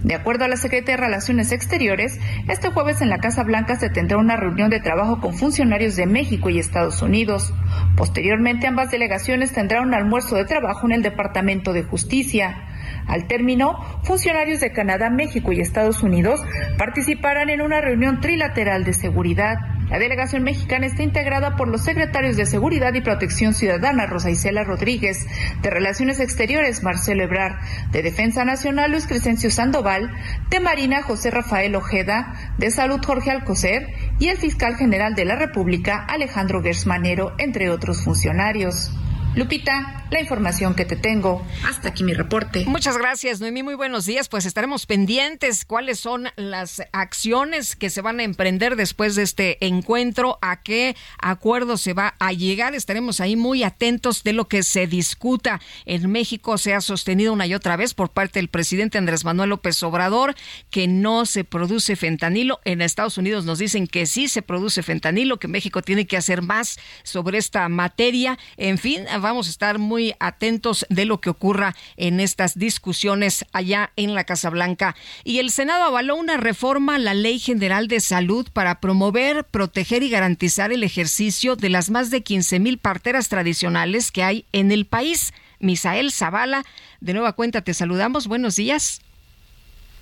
De acuerdo a la Secretaría de Relaciones Exteriores, este jueves en la Casa Blanca se tendrá una reunión de trabajo con funcionarios de México y Estados Unidos. Posteriormente, ambas delegaciones tendrán un almuerzo de trabajo en el Departamento de Justicia. Al término, funcionarios de Canadá, México y Estados Unidos participarán en una reunión trilateral de seguridad. La delegación mexicana está integrada por los secretarios de Seguridad y Protección Ciudadana Rosa Isela Rodríguez, de Relaciones Exteriores Marcelo Ebrard, de Defensa Nacional Luis Crescencio Sandoval, de Marina José Rafael Ojeda, de Salud Jorge Alcocer y el fiscal general de la República Alejandro Gersmanero, entre otros funcionarios. Lupita, la información que te tengo. Hasta aquí mi reporte. Muchas gracias, Noemí. Muy buenos días. Pues estaremos pendientes cuáles son las acciones que se van a emprender después de este encuentro, a qué acuerdo se va a llegar. Estaremos ahí muy atentos de lo que se discuta. En México se ha sostenido una y otra vez por parte del presidente Andrés Manuel López Obrador que no se produce fentanilo. En Estados Unidos nos dicen que sí se produce fentanilo, que México tiene que hacer más sobre esta materia. En fin, vamos a estar muy atentos de lo que ocurra en estas discusiones allá en la Casa Blanca. Y el Senado avaló una reforma a la Ley General de Salud para promover, proteger y garantizar el ejercicio de las más de 15 mil parteras tradicionales que hay en el país. Misael Zavala, de nueva cuenta te saludamos. Buenos días.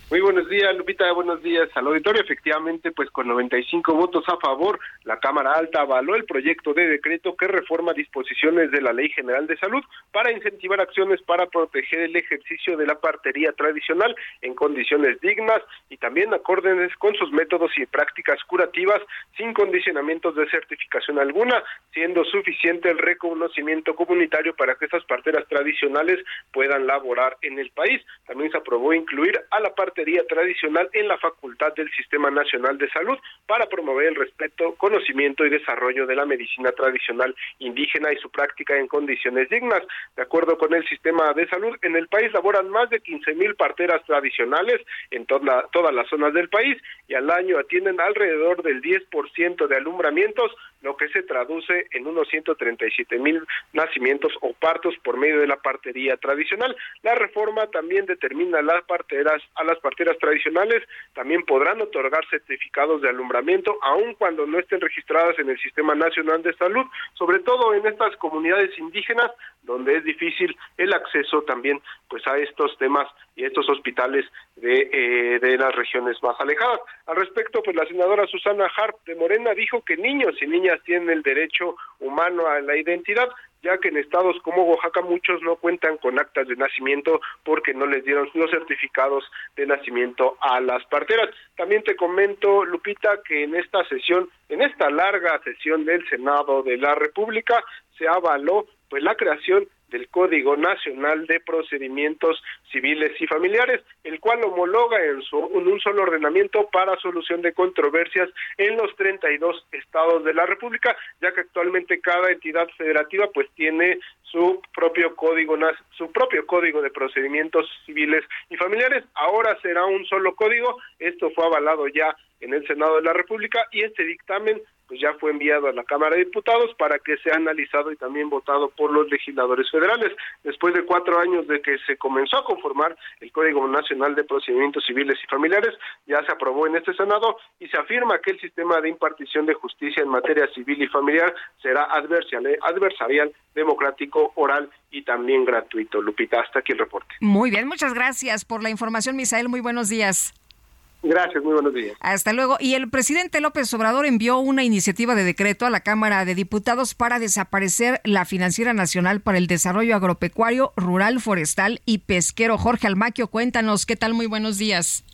Muy buenos días, Lupita. Buenos días al auditorio. Efectivamente, pues con 95 votos a favor, la Cámara Alta avaló el proyecto de decreto que reforma disposiciones de la Ley General de Salud para incentivar acciones para proteger el ejercicio de la partería tradicional en condiciones dignas y también acordes con sus métodos y prácticas curativas sin condicionamientos de certificación alguna, siendo suficiente el reconocimiento comunitario para que estas parteras tradicionales puedan laborar en el país. También se aprobó incluir a la parte tradicional en la Facultad del Sistema Nacional de Salud para promover el respeto, conocimiento y desarrollo de la medicina tradicional indígena y su práctica en condiciones dignas. De acuerdo con el sistema de salud, en el país laboran más de 15 mil parteras tradicionales en toda, todas las zonas del país y al año atienden alrededor del 10% de alumbramientos lo que se traduce en unos 137 mil nacimientos o partos por medio de la partería tradicional. La reforma también determina las parteras, a las parteras tradicionales también podrán otorgar certificados de alumbramiento aun cuando no estén registradas en el Sistema Nacional de Salud, sobre todo en estas comunidades indígenas donde es difícil el acceso también pues a estos temas y estos hospitales de, eh, de las regiones más alejadas. Al respecto, pues la senadora Susana Harp de Morena dijo que niños y niñas tienen el derecho humano a la identidad, ya que en estados como Oaxaca muchos no cuentan con actas de nacimiento porque no les dieron los certificados de nacimiento a las parteras. También te comento, Lupita, que en esta sesión, en esta larga sesión del Senado de la República, se avaló pues la creación del Código Nacional de Procedimientos Civiles y Familiares, el cual homologa en, su, un solo ordenamiento para solución de controversias en los 32 estados de la República, ya que actualmente cada entidad federativa pues tiene su propio código su propio código de procedimientos civiles y familiares. Ahora será un solo código. Esto fue avalado ya en el Senado de la República y este dictamen pues ya fue enviado a la Cámara de Diputados para que sea analizado y también votado por los legisladores federales. Después de cuatro años de que se comenzó a conformar el Código Nacional de Procedimientos Civiles y Familiares, ya se aprobó en este Senado y se afirma que el sistema de impartición de justicia en materia civil y familiar será adversarial, adversarial democrático, oral y también gratuito. Lupita, hasta aquí el reporte. Muy bien, muchas gracias por la información, Misael. Muy buenos días. Gracias, muy buenos días. Hasta luego. Y el presidente López Obrador envió una iniciativa de decreto a la Cámara de Diputados para desaparecer la Financiera Nacional para el Desarrollo Agropecuario, Rural, Forestal y Pesquero. Jorge Almaquio, cuéntanos, ¿qué tal? Muy buenos días.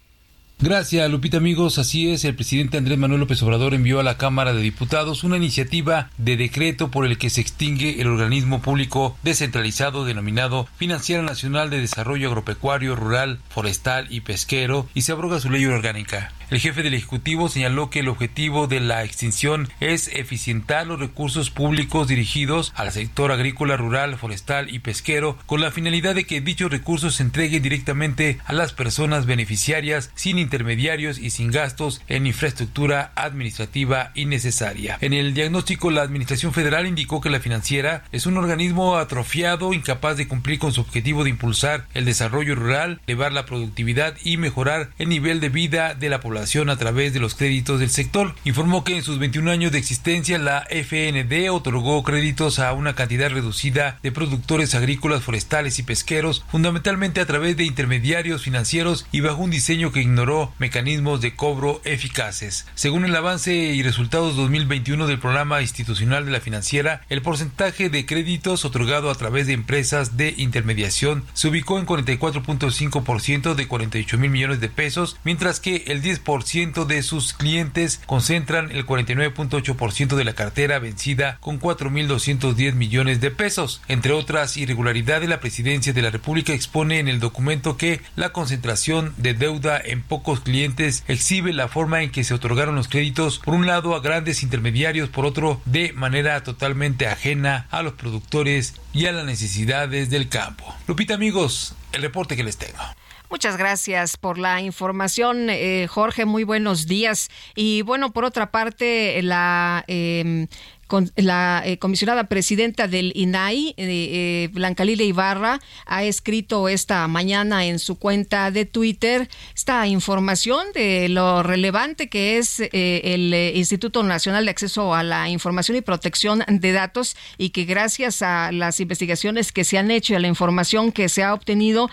Gracias, Lupita amigos. Así es, el presidente Andrés Manuel López Obrador envió a la Cámara de Diputados una iniciativa de decreto por el que se extingue el organismo público descentralizado denominado Financiera Nacional de Desarrollo Agropecuario, Rural, Forestal y Pesquero y se abroga su ley orgánica. El jefe del Ejecutivo señaló que el objetivo de la extinción es eficientar los recursos públicos dirigidos al sector agrícola, rural, forestal y pesquero con la finalidad de que dichos recursos se entreguen directamente a las personas beneficiarias sin intermediarios y sin gastos en infraestructura administrativa innecesaria. En el diagnóstico, la Administración Federal indicó que la financiera es un organismo atrofiado, incapaz de cumplir con su objetivo de impulsar el desarrollo rural, elevar la productividad y mejorar el nivel de vida de la población a través de los créditos del sector. Informó que en sus 21 años de existencia la FND otorgó créditos a una cantidad reducida de productores agrícolas, forestales y pesqueros, fundamentalmente a través de intermediarios financieros y bajo un diseño que ignoró mecanismos de cobro eficaces. Según el avance y resultados 2021 del programa institucional de la financiera, el porcentaje de créditos otorgado a través de empresas de intermediación se ubicó en 44.5% de 48 mil millones de pesos, mientras que el 10% de sus clientes concentran el 49.8% de la cartera vencida con 4.210 millones de pesos. Entre otras irregularidades, la presidencia de la República expone en el documento que la concentración de deuda en pocos clientes exhibe la forma en que se otorgaron los créditos, por un lado a grandes intermediarios, por otro de manera totalmente ajena a los productores y a las necesidades del campo. Lupita amigos, el reporte que les tengo. Muchas gracias por la información, eh, Jorge. Muy buenos días. Y bueno, por otra parte, la eh, la eh, comisionada presidenta del INAI, eh, eh, Blanca Lila Ibarra, ha escrito esta mañana en su cuenta de Twitter esta información de lo relevante que es el Instituto Nacional de Acceso a la Información y Protección de Datos y que gracias a las investigaciones que se han hecho y a la información que se ha obtenido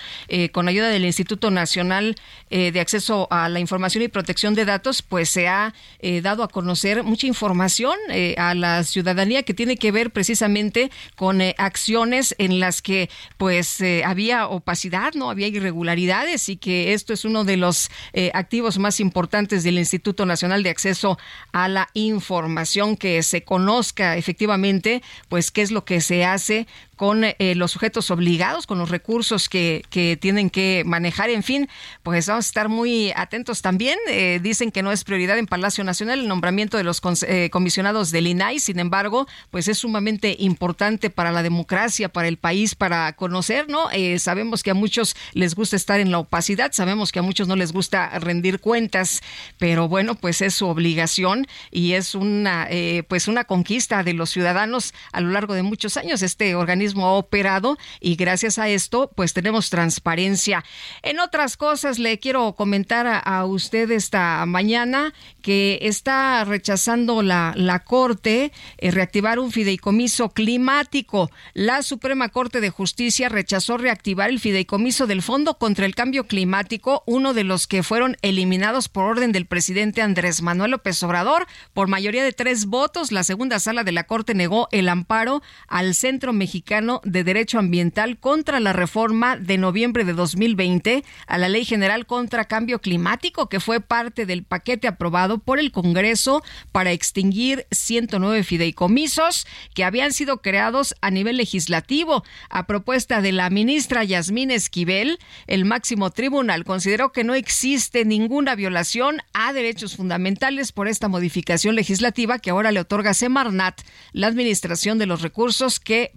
con ayuda del Instituto Nacional de Acceso a la Información y Protección de Datos, pues se ha dado a conocer mucha información a las ciudadanía que tiene que ver precisamente con eh, acciones en las que pues eh, había opacidad, no había irregularidades y que esto es uno de los eh, activos más importantes del Instituto Nacional de Acceso a la Información que se conozca efectivamente pues qué es lo que se hace con eh, los sujetos obligados, con los recursos que, que, tienen que manejar. En fin, pues vamos a estar muy atentos también. Eh, dicen que no es prioridad en Palacio Nacional el nombramiento de los eh, comisionados del INAI, sin embargo, pues es sumamente importante para la democracia, para el país, para conocer, ¿no? sabemos que a muchos les gusta estar en la opacidad, sabemos que a muchos no les gusta rendir cuentas, pero bueno, pues es su obligación y es una, pues una conquista de los ciudadanos a lo largo de muchos años. Este organismo ha operado y gracias a esto pues tenemos transparencia. En otras cosas le quiero comentar a, usted esta mañana que está rechazando la, la Corte eh, reactivar un fideicomiso climático. La Suprema Corte de Justicia rechazó reactivar el fideicomiso del Fondo contra el Cambio Climático, uno de los que fueron eliminados por orden del presidente Andrés Manuel López Obrador por mayoría de tres votos. La segunda sala de la Corte negó el amparo al Centro Mexicano de Derecho Ambiental contra la reforma de noviembre de 2020 a la Ley General contra Cambio Climático, que fue parte del paquete aprobado por el Congreso para extinguir 109 fideicomisos que habían sido creados a nivel legislativo. A propuesta de la ministra Yasmín Esquivel, el máximo tribunal consideró que no existe ninguna violación a derechos fundamentales por esta modificación legislativa que ahora le otorga Semarnat la administración de los recursos que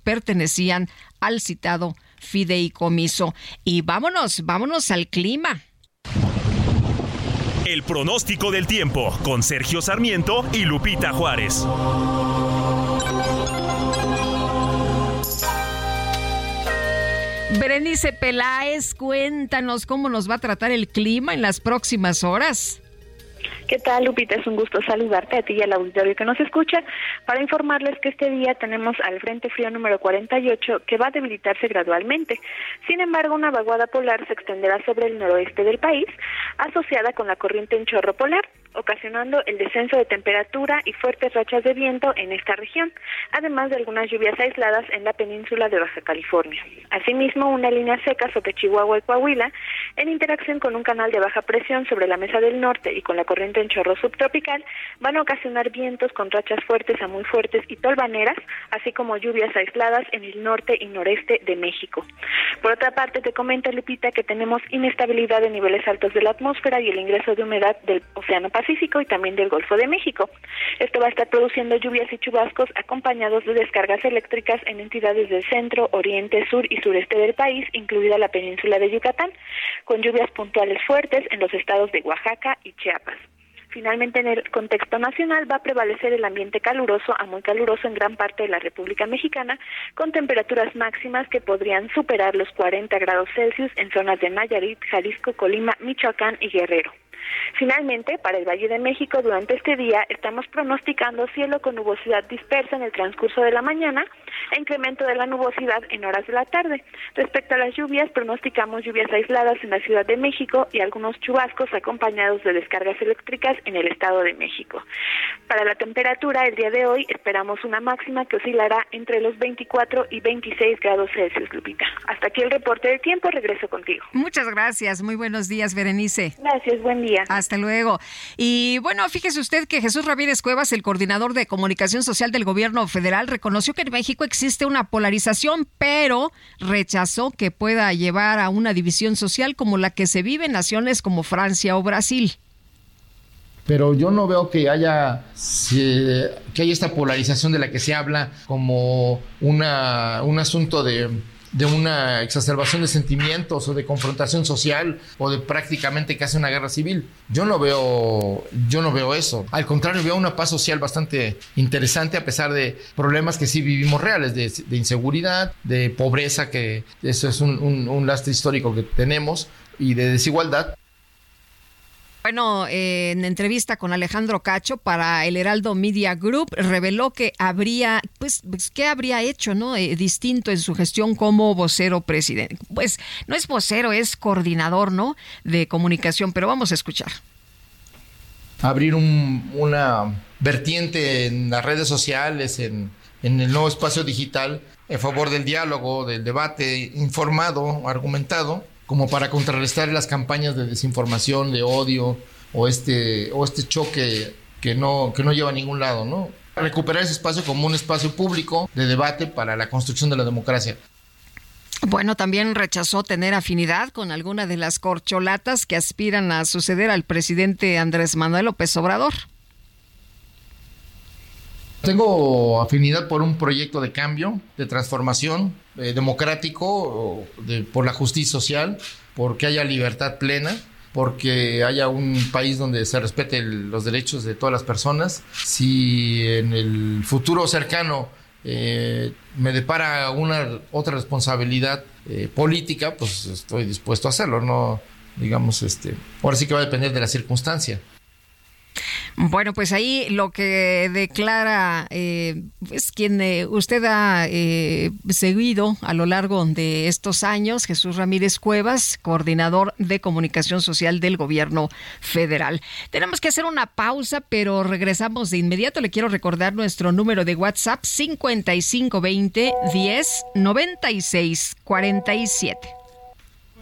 pertenecían al citado fideicomiso. Y vámonos, vámonos al clima. El pronóstico del tiempo con Sergio Sarmiento y Lupita Juárez. Berenice Peláez, cuéntanos cómo nos va a tratar el clima en las próximas horas. ¿Qué tal, Lupita? Es un gusto saludarte a ti y al auditorio que nos escucha para informarles que este día tenemos al Frente Frío número 48 que va a debilitarse gradualmente. Sin embargo, una vaguada polar se extenderá sobre el noroeste del país, asociada con la corriente en chorro polar, ocasionando el descenso de temperatura y fuertes rachas de viento en esta región, además de algunas lluvias aisladas en la península de Baja California. Asimismo, una línea seca sobre Chihuahua y Coahuila, en interacción con un canal de baja presión sobre la mesa del norte y con la corriente en chorro subtropical, van a ocasionar vientos con rachas fuertes a muy fuertes y tolvaneras, así como lluvias aisladas en el norte y noreste de México. Por otra parte, te comenta Lupita que tenemos inestabilidad en niveles altos de la atmósfera y el ingreso de humedad del Océano Pacífico Pacífico y también del Golfo de México. Esto va a estar produciendo lluvias y chubascos acompañados de descargas eléctricas en entidades del centro, oriente, sur y sureste del país, incluida la península de Yucatán, con lluvias puntuales fuertes en los estados de Oaxaca y Chiapas. Finalmente, en el contexto nacional va a prevalecer el ambiente caluroso a muy caluroso en gran parte de la República Mexicana, con temperaturas máximas que podrían superar los 40 grados Celsius en zonas de Nayarit, Jalisco, Colima, Michoacán y Guerrero. Finalmente, para el Valle de México, durante este día estamos pronosticando cielo con nubosidad dispersa en el transcurso de la mañana e incremento de la nubosidad en horas de la tarde. Respecto a las lluvias, pronosticamos lluvias aisladas en la Ciudad de México y algunos chubascos acompañados de descargas eléctricas en el Estado de México. Para la temperatura, el día de hoy esperamos una máxima que oscilará entre los 24 y 26 grados Celsius, Lupita. Hasta aquí el reporte del tiempo, regreso contigo. Muchas gracias, muy buenos días, Berenice. Gracias, buen día. Hasta luego. Y bueno, fíjese usted que Jesús Ramírez Cuevas, el coordinador de comunicación social del gobierno federal, reconoció que en México existe una polarización, pero rechazó que pueda llevar a una división social como la que se vive en naciones como Francia o Brasil pero yo no veo que haya que haya esta polarización de la que se habla como una, un asunto de de una exacerbación de sentimientos o de confrontación social o de prácticamente casi una guerra civil. Yo no veo, yo no veo eso. Al contrario, veo una paz social bastante interesante a pesar de problemas que sí vivimos reales, de, inseguridad, de pobreza, que eso es un, un lastre histórico que tenemos, y de desigualdad. Bueno, en entrevista con Alejandro Cacho para el Heraldo Media Group, reveló que habría, pues, pues ¿qué habría hecho, no? Eh, distinto en su gestión como vocero presidente. Pues no es vocero, es coordinador, ¿no? De comunicación, pero vamos a escuchar. Abrir una vertiente en las redes sociales, en el nuevo espacio digital, en favor del diálogo, del debate informado, argumentado como para contrarrestar las campañas de desinformación, de odio o este, o este choque que no, que no lleva a ningún lado, ¿no? recuperar ese espacio como un espacio público de debate para la construcción de la democracia. Bueno, también rechazó tener afinidad con alguna de las corcholatas que aspiran a suceder al presidente Andrés Manuel López Obrador. Tengo afinidad por un proyecto de cambio, de transformación eh, democrático, por la justicia social, porque haya libertad plena, porque haya un país donde se respeten los derechos de todas las personas. Si en el futuro cercano eh, me depara una otra responsabilidad eh, política, pues estoy dispuesto a hacerlo, no digamos este, ahora sí que va a depender de la circunstancia. Bueno, pues ahí lo que declara eh, es quien eh, usted ha eh, seguido a lo largo de estos años, Jesús Ramírez Cuevas, coordinador de comunicación social del gobierno federal. Tenemos que hacer una pausa, pero regresamos de inmediato. Le quiero recordar nuestro número de WhatsApp 5520 10 96 47.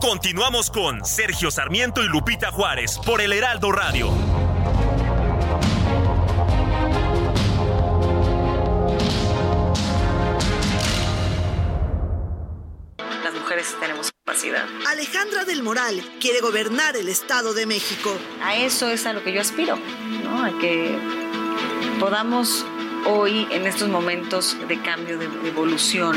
Continuamos con Sergio Sarmiento y Lupita Juárez por el Heraldo Radio. Las mujeres tenemos capacidad. Alejandra del Moral quiere gobernar el Estado de México. A eso es a lo que yo aspiro, ¿no? A que podamos hoy, en estos momentos de cambio, de evolución,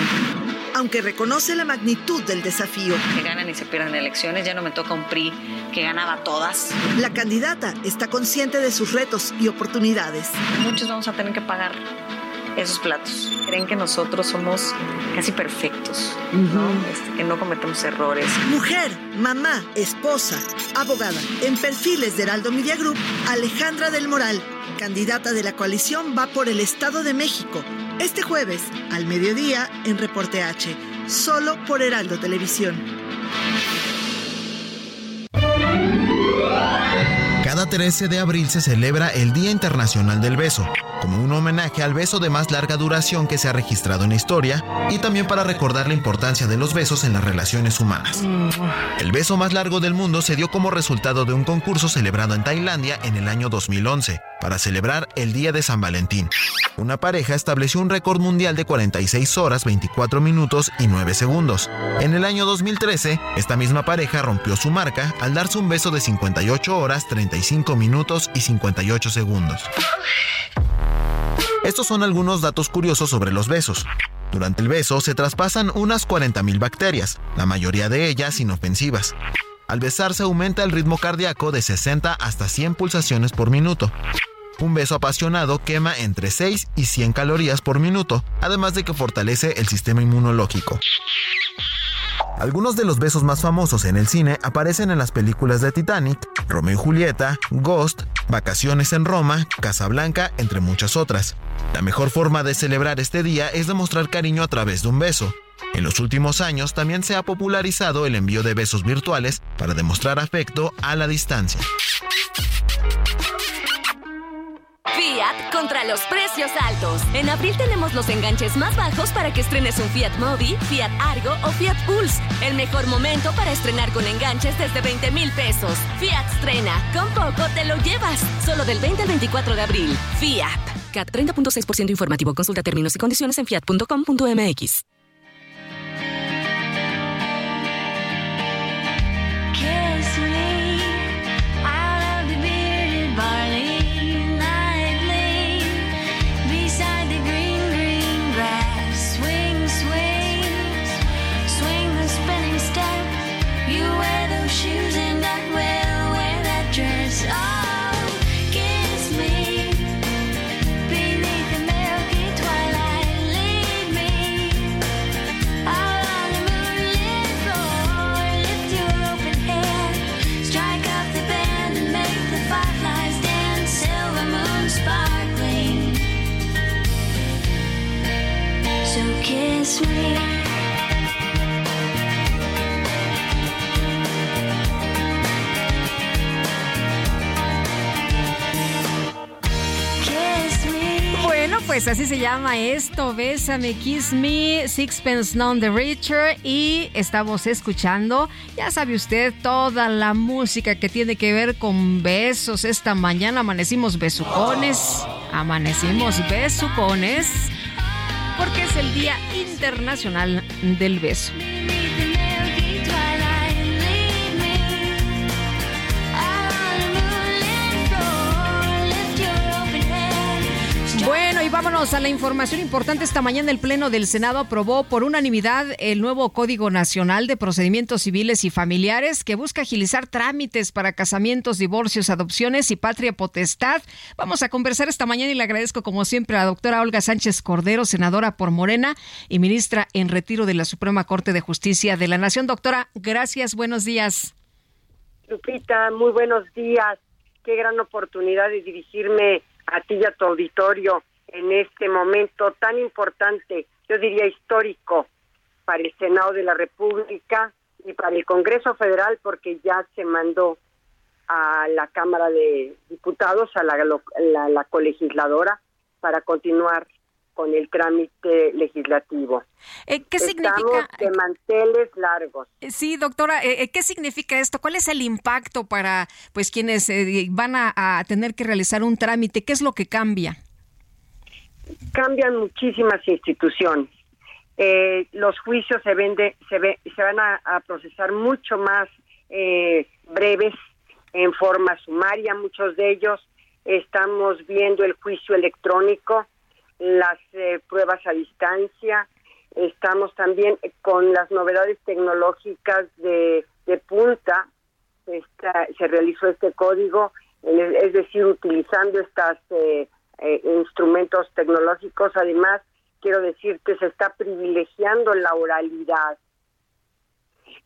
Aunque reconoce la magnitud del desafío, que ganan y se pierden elecciones, ya no me toca un PRI que ganaba todas. la candidata está consciente de sus retos y oportunidades. Muchos vamos a tener que pagar esos platos. Creen que nosotros somos casi perfectos, ¿no? Este, que no cometemos errores. Mujer, mamá, esposa, abogada. En perfiles de Heraldo Media Group, Alejandra del Moral, candidata de la coalición, va por el Estado de México. Este jueves, al mediodía, en Reporte H, solo por Heraldo Televisión. Cada 13 de abril se celebra el Día Internacional del Beso, como un homenaje al beso de más larga duración que se ha registrado en la historia y también para recordar la importancia de los besos en las relaciones humanas. El beso más largo del mundo se dio como resultado de un concurso celebrado en Tailandia en el año 2011 para celebrar el Día de San Valentín. Una pareja estableció un récord mundial de 46 horas, 24 minutos y 9 segundos. En el año 2013, esta misma pareja rompió su marca al darse un beso de 58 horas, 35 minutos y 58 segundos. Estos son algunos datos curiosos sobre los besos. Durante el beso se traspasan unas 40.000 bacterias, la mayoría de ellas inofensivas. Al besarse aumenta el ritmo cardíaco de 60 hasta 100 pulsaciones por minuto. Un beso apasionado quema entre 6 y 100 calorías por minuto, además de que fortalece el sistema inmunológico. Algunos de los besos más famosos en el cine aparecen en las películas de Titanic, Romeo y Julieta, Ghost, Vacaciones en Roma, Casablanca, entre muchas otras. La mejor forma de celebrar este día es demostrar cariño a través de un beso. En los últimos años también se ha popularizado el envío de besos virtuales para demostrar afecto a la distancia. Fiat contra los precios altos. En abril tenemos los enganches más bajos para que estrenes un Fiat Mobi, Fiat Argo o Fiat Pulse. El mejor momento para estrenar con enganches desde 20 mil pesos. Fiat estrena. Con poco te lo llevas. Solo del 20 al 24 de abril. Fiat. CAT 30.6% informativo. Consulta términos y condiciones en fiat.com.mx. pues así se llama esto, Bésame, Kiss Me, Sixpence None the Richer y estamos escuchando, ya sabe usted, toda la música que tiene que ver con besos. Esta mañana amanecimos besucones, amanecimos besucones, porque es el Día Internacional del Beso. Bueno, y vámonos a la información importante. Esta mañana el Pleno del Senado aprobó por unanimidad el nuevo Código Nacional de Procedimientos Civiles y Familiares que busca agilizar trámites para casamientos, divorcios, adopciones y patria potestad. Vamos a conversar esta mañana y le agradezco como siempre a la doctora Olga Sánchez Cordero, senadora por Morena y ministra en retiro de la Suprema Corte de Justicia de la Nación. Doctora, gracias, buenos días. Lupita, muy buenos días. Qué gran oportunidad de dirigirme a ti y a tu auditorio en este momento tan importante, yo diría histórico, para el Senado de la República y para el Congreso Federal, porque ya se mandó a la Cámara de Diputados, a la, la, la colegisladora, para continuar con el trámite legislativo. Eh, ¿Qué Estamos significa? de manteles largos. Eh, Sí, doctora, eh, eh, ¿qué significa esto? ¿Cuál es el impacto para pues quienes eh, van a, a tener que realizar un trámite? ¿Qué es lo que cambia? cambian muchísimas instituciones. Eh, los juicios se, vende, se, ve, se van a, a procesar mucho más eh, breves, en forma sumaria, muchos de ellos. Estamos viendo el juicio electrónico, las eh, pruebas a distancia. Estamos también con las novedades tecnológicas de, punta. Se realizó este código, es decir, utilizando estas eh, eh, instrumentos tecnológicos. Además, quiero decir que se está privilegiando la oralidad.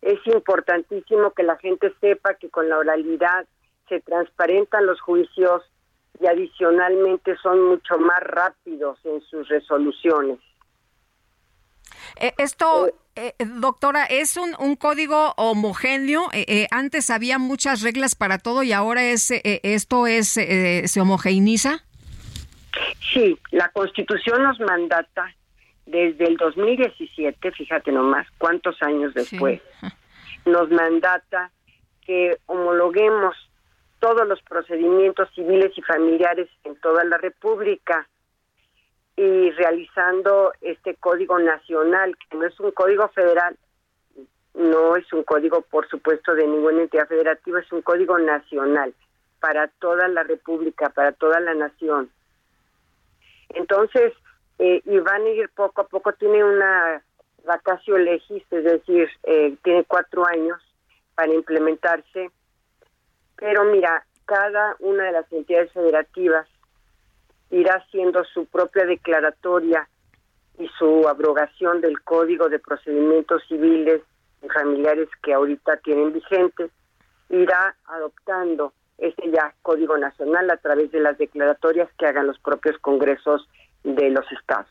Es importantísimo que la gente sepa que con la oralidad se transparentan los juicios y adicionalmente son mucho más rápidos en sus resoluciones. Eh, esto, eh, doctora, ¿es un, un código homogéneo? Eh, eh, antes había muchas reglas para todo y ahora es, eh, eh, esto es, eh, se homogeneiza. Sí, la Constitución nos mandata desde el 2017, fíjate nomás, cuántos años después, nos mandata que homologuemos todos los procedimientos civiles y familiares en toda la República y realizando este código nacional, que no es un código federal, no es un código, por supuesto, de ninguna entidad federativa, es un código nacional para toda la República, para toda la nación. Entonces, eh, a ir poco a poco, tiene una vacacio legis, es decir, eh, tiene cuatro años para implementarse, pero mira, cada una de las entidades federativas irá haciendo su propia declaratoria y su abrogación del Código de Procedimientos Civiles y Familiares que ahorita tienen vigentes, irá adoptando este ya Código Nacional a través de las declaratorias que hagan los propios congresos de los estados.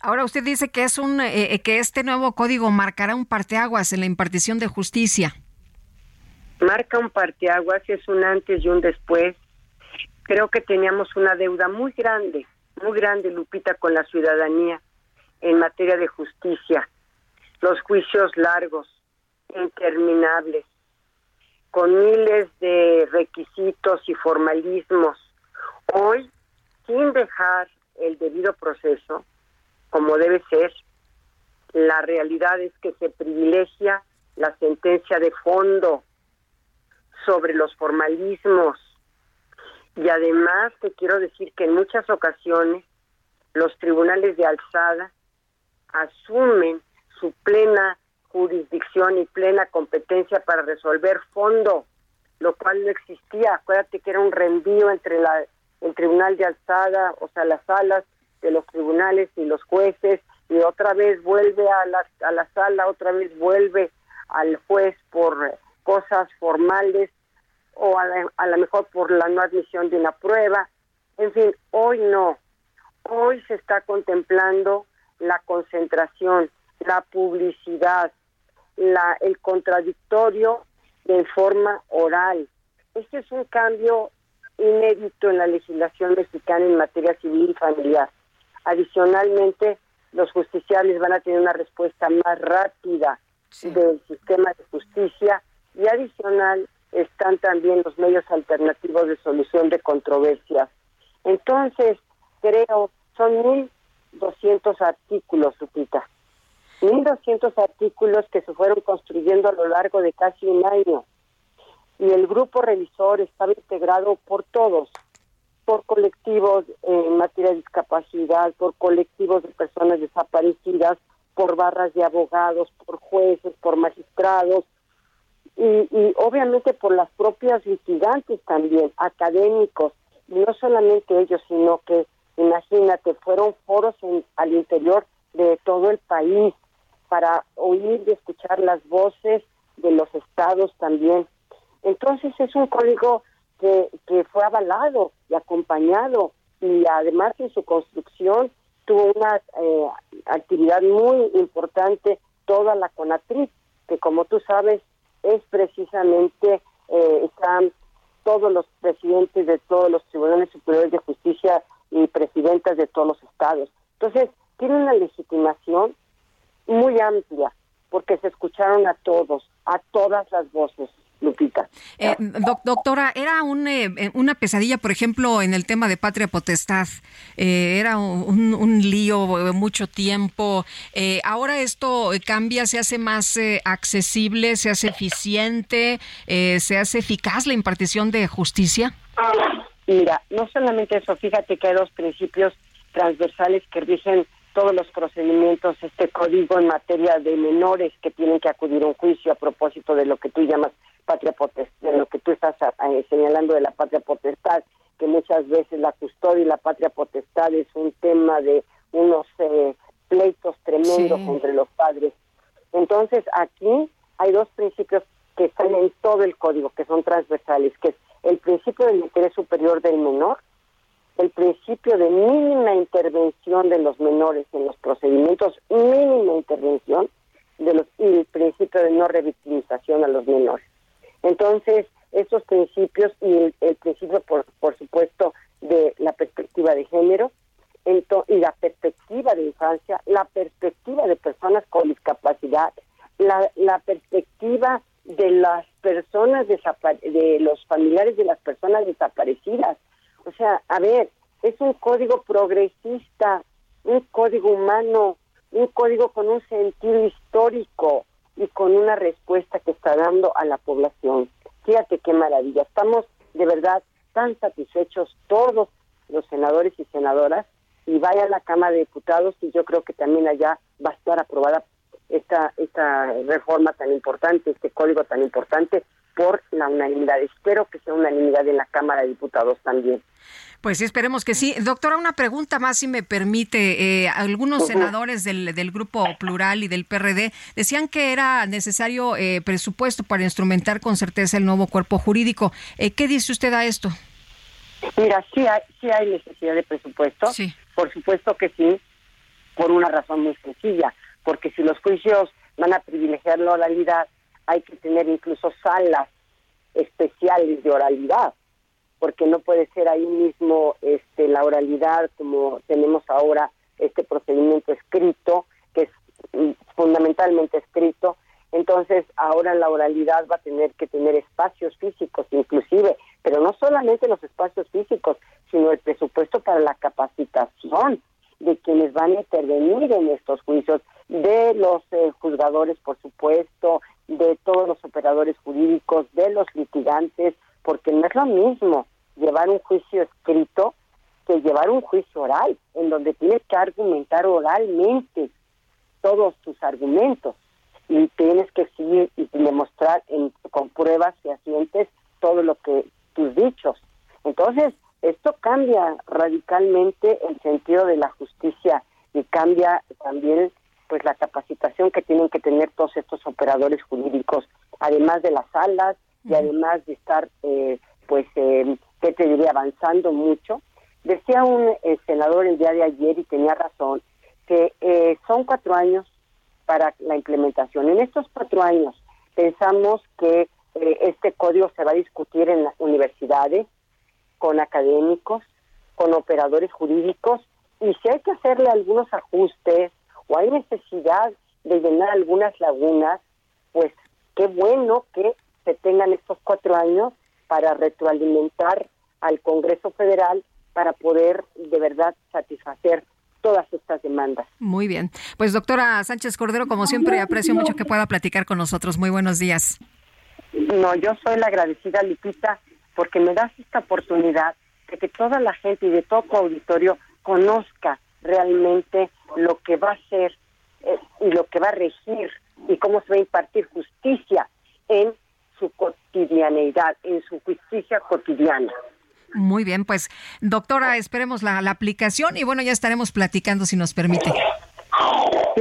Ahora usted dice que es un eh, que este nuevo código marcará un parteaguas en la impartición de justicia. Marca un parteaguas, es un antes y un después, creo que teníamos una deuda muy grande, muy grande, Lupita, con la ciudadanía en materia de justicia. Los juicios largos, interminables, con miles de requisitos y formalismos. Hoy, sin dejar el debido proceso, como debe ser, la realidad es que se privilegia la sentencia de fondo sobre los formalismos. Y además te quiero decir que en muchas ocasiones los tribunales de alzada asumen su plena jurisdicción y plena competencia para resolver fondo, lo cual no existía. Acuérdate que era un reenvío entre la, el tribunal de alzada, o sea, las salas de los tribunales y los jueces, y otra vez vuelve a la, a la sala, otra vez vuelve al juez por cosas formales o a, a lo mejor por la no admisión de una prueba. En fin, hoy no. Hoy se está contemplando la concentración, la publicidad, la, el contradictorio en forma oral. Este es un cambio inédito en la legislación mexicana en materia civil y familiar. Adicionalmente, los justiciables van a tener una respuesta más rápida del sistema de justicia y adicional están también los medios alternativos de solución de controversias. Entonces, creo, son 1.200 artículos, Lupita. 1.200 artículos que se fueron construyendo a lo largo de casi un año. Y el grupo revisor estaba integrado por todos, por colectivos en materia de discapacidad, por colectivos de personas desaparecidas, por barras de abogados, por jueces, por magistrados y, y obviamente por las propias litigantes también, académicos, y no solamente ellos, sino que, imagínate, fueron foros al interior de todo el país para oír y escuchar las voces de los estados también. Entonces es un código que, que fue avalado y acompañado y además en su construcción tuvo una eh, actividad muy importante toda la CONATRIP, que como tú sabes es precisamente, eh, están todos los presidentes de todos los tribunales superiores de justicia y presidentas de todos los estados. Entonces, tiene una legitimación muy amplia, porque se escucharon a todos, a todas las voces. Lupita. Eh, doctora, era un, eh, eh, una pesadilla, por ejemplo, en el tema de patria potestad. era un, lío mucho tiempo. ahora esto cambia, se hace más accesible, se hace eficiente, se hace eficaz la impartición de justicia. Mira, no solamente eso, fíjate que hay dos principios transversales que rigen todos los procedimientos, este código en materia de menores que tienen que acudir a un juicio a propósito de lo que tú llamas patria potestad, de lo que tú estás eh, señalando de la patria potestad, que muchas veces la custodia y la patria potestad es un tema de unos eh, pleitos tremendos entre los padres. Entonces aquí hay dos principios que están en todo el código, que son transversales, que es el principio del interés superior del menor, el principio de mínima intervención de los menores en los procedimientos, mínima intervención de los y el principio de no revictimización a los menores. Entonces, esos principios y el, principio, por, por, supuesto, de la perspectiva de género y la perspectiva de infancia, la perspectiva de personas con discapacidad, la, la perspectiva de las personas de los familiares de las personas desaparecidas. O sea, a ver, es un código progresista, un código humano, un código con un sentido histórico, y con una respuesta que está dando a la población. Fíjate qué maravilla. Estamos de verdad tan satisfechos todos los senadores y senadoras y vaya a la Cámara de Diputados y yo creo que también allá va a estar aprobada esta esta reforma tan importante, este código tan importante por la unanimidad. Espero que sea unanimidad en la Cámara de Diputados también. Pues sí, esperemos que sí. Doctora, una pregunta más, si me permite. Eh, algunos senadores del, del, Grupo Plural y del PRD decían que era necesario eh, presupuesto para instrumentar con certeza el nuevo cuerpo jurídico. Eh, ¿Qué dice usted a esto? Mira, sí hay, sí hay necesidad de presupuesto. Sí. Por supuesto que sí, por una razón muy sencilla. Porque si los juicios van a privilegiar la oralidad, hay que tener incluso salas especiales de oralidad porque no puede ser ahí mismo este, la oralidad como tenemos ahora este procedimiento escrito, que es mm, fundamentalmente escrito. Entonces, ahora la oralidad va a tener que tener espacios físicos inclusive, pero no solamente los espacios físicos, sino el presupuesto para la capacitación de quienes van a intervenir en estos juicios, de los eh, juzgadores, por supuesto, de todos los operadores jurídicos, de los litigantes, porque no es lo mismo llevar un juicio escrito que llevar un juicio oral, en donde tienes que argumentar oralmente todos tus argumentos y tienes que seguir y demostrar con pruebas fehacientes todo lo que tus dichos. Entonces, esto cambia radicalmente el sentido de la justicia y cambia también pues la capacitación que tienen que tener todos estos operadores jurídicos, además de las salas y además de estar eh, pues eh, que te diría avanzando mucho. Decía un eh, senador el día de ayer y tenía razón que eh, son cuatro años para la implementación. En estos cuatro años pensamos que este código se va a discutir en las universidades, con académicos, con operadores jurídicos y si hay que hacerle algunos ajustes o hay necesidad de llenar algunas lagunas, pues qué bueno que se tengan estos cuatro años para retroalimentar al Congreso Federal para poder de verdad satisfacer todas estas demandas. Muy bien. Pues doctora Sánchez Cordero, como siempre, aprecio mucho que pueda platicar con nosotros. Muy buenos días. No, yo soy la agradecida, Lipita, porque me das esta oportunidad de que toda la gente y de todo tu auditorio conozca realmente lo que va a ser eh, y lo que va a regir y cómo se va a impartir justicia en su cotidianeidad, en su justicia cotidiana. Muy bien, pues doctora, esperemos la, la aplicación y bueno, ya estaremos platicando si nos permite.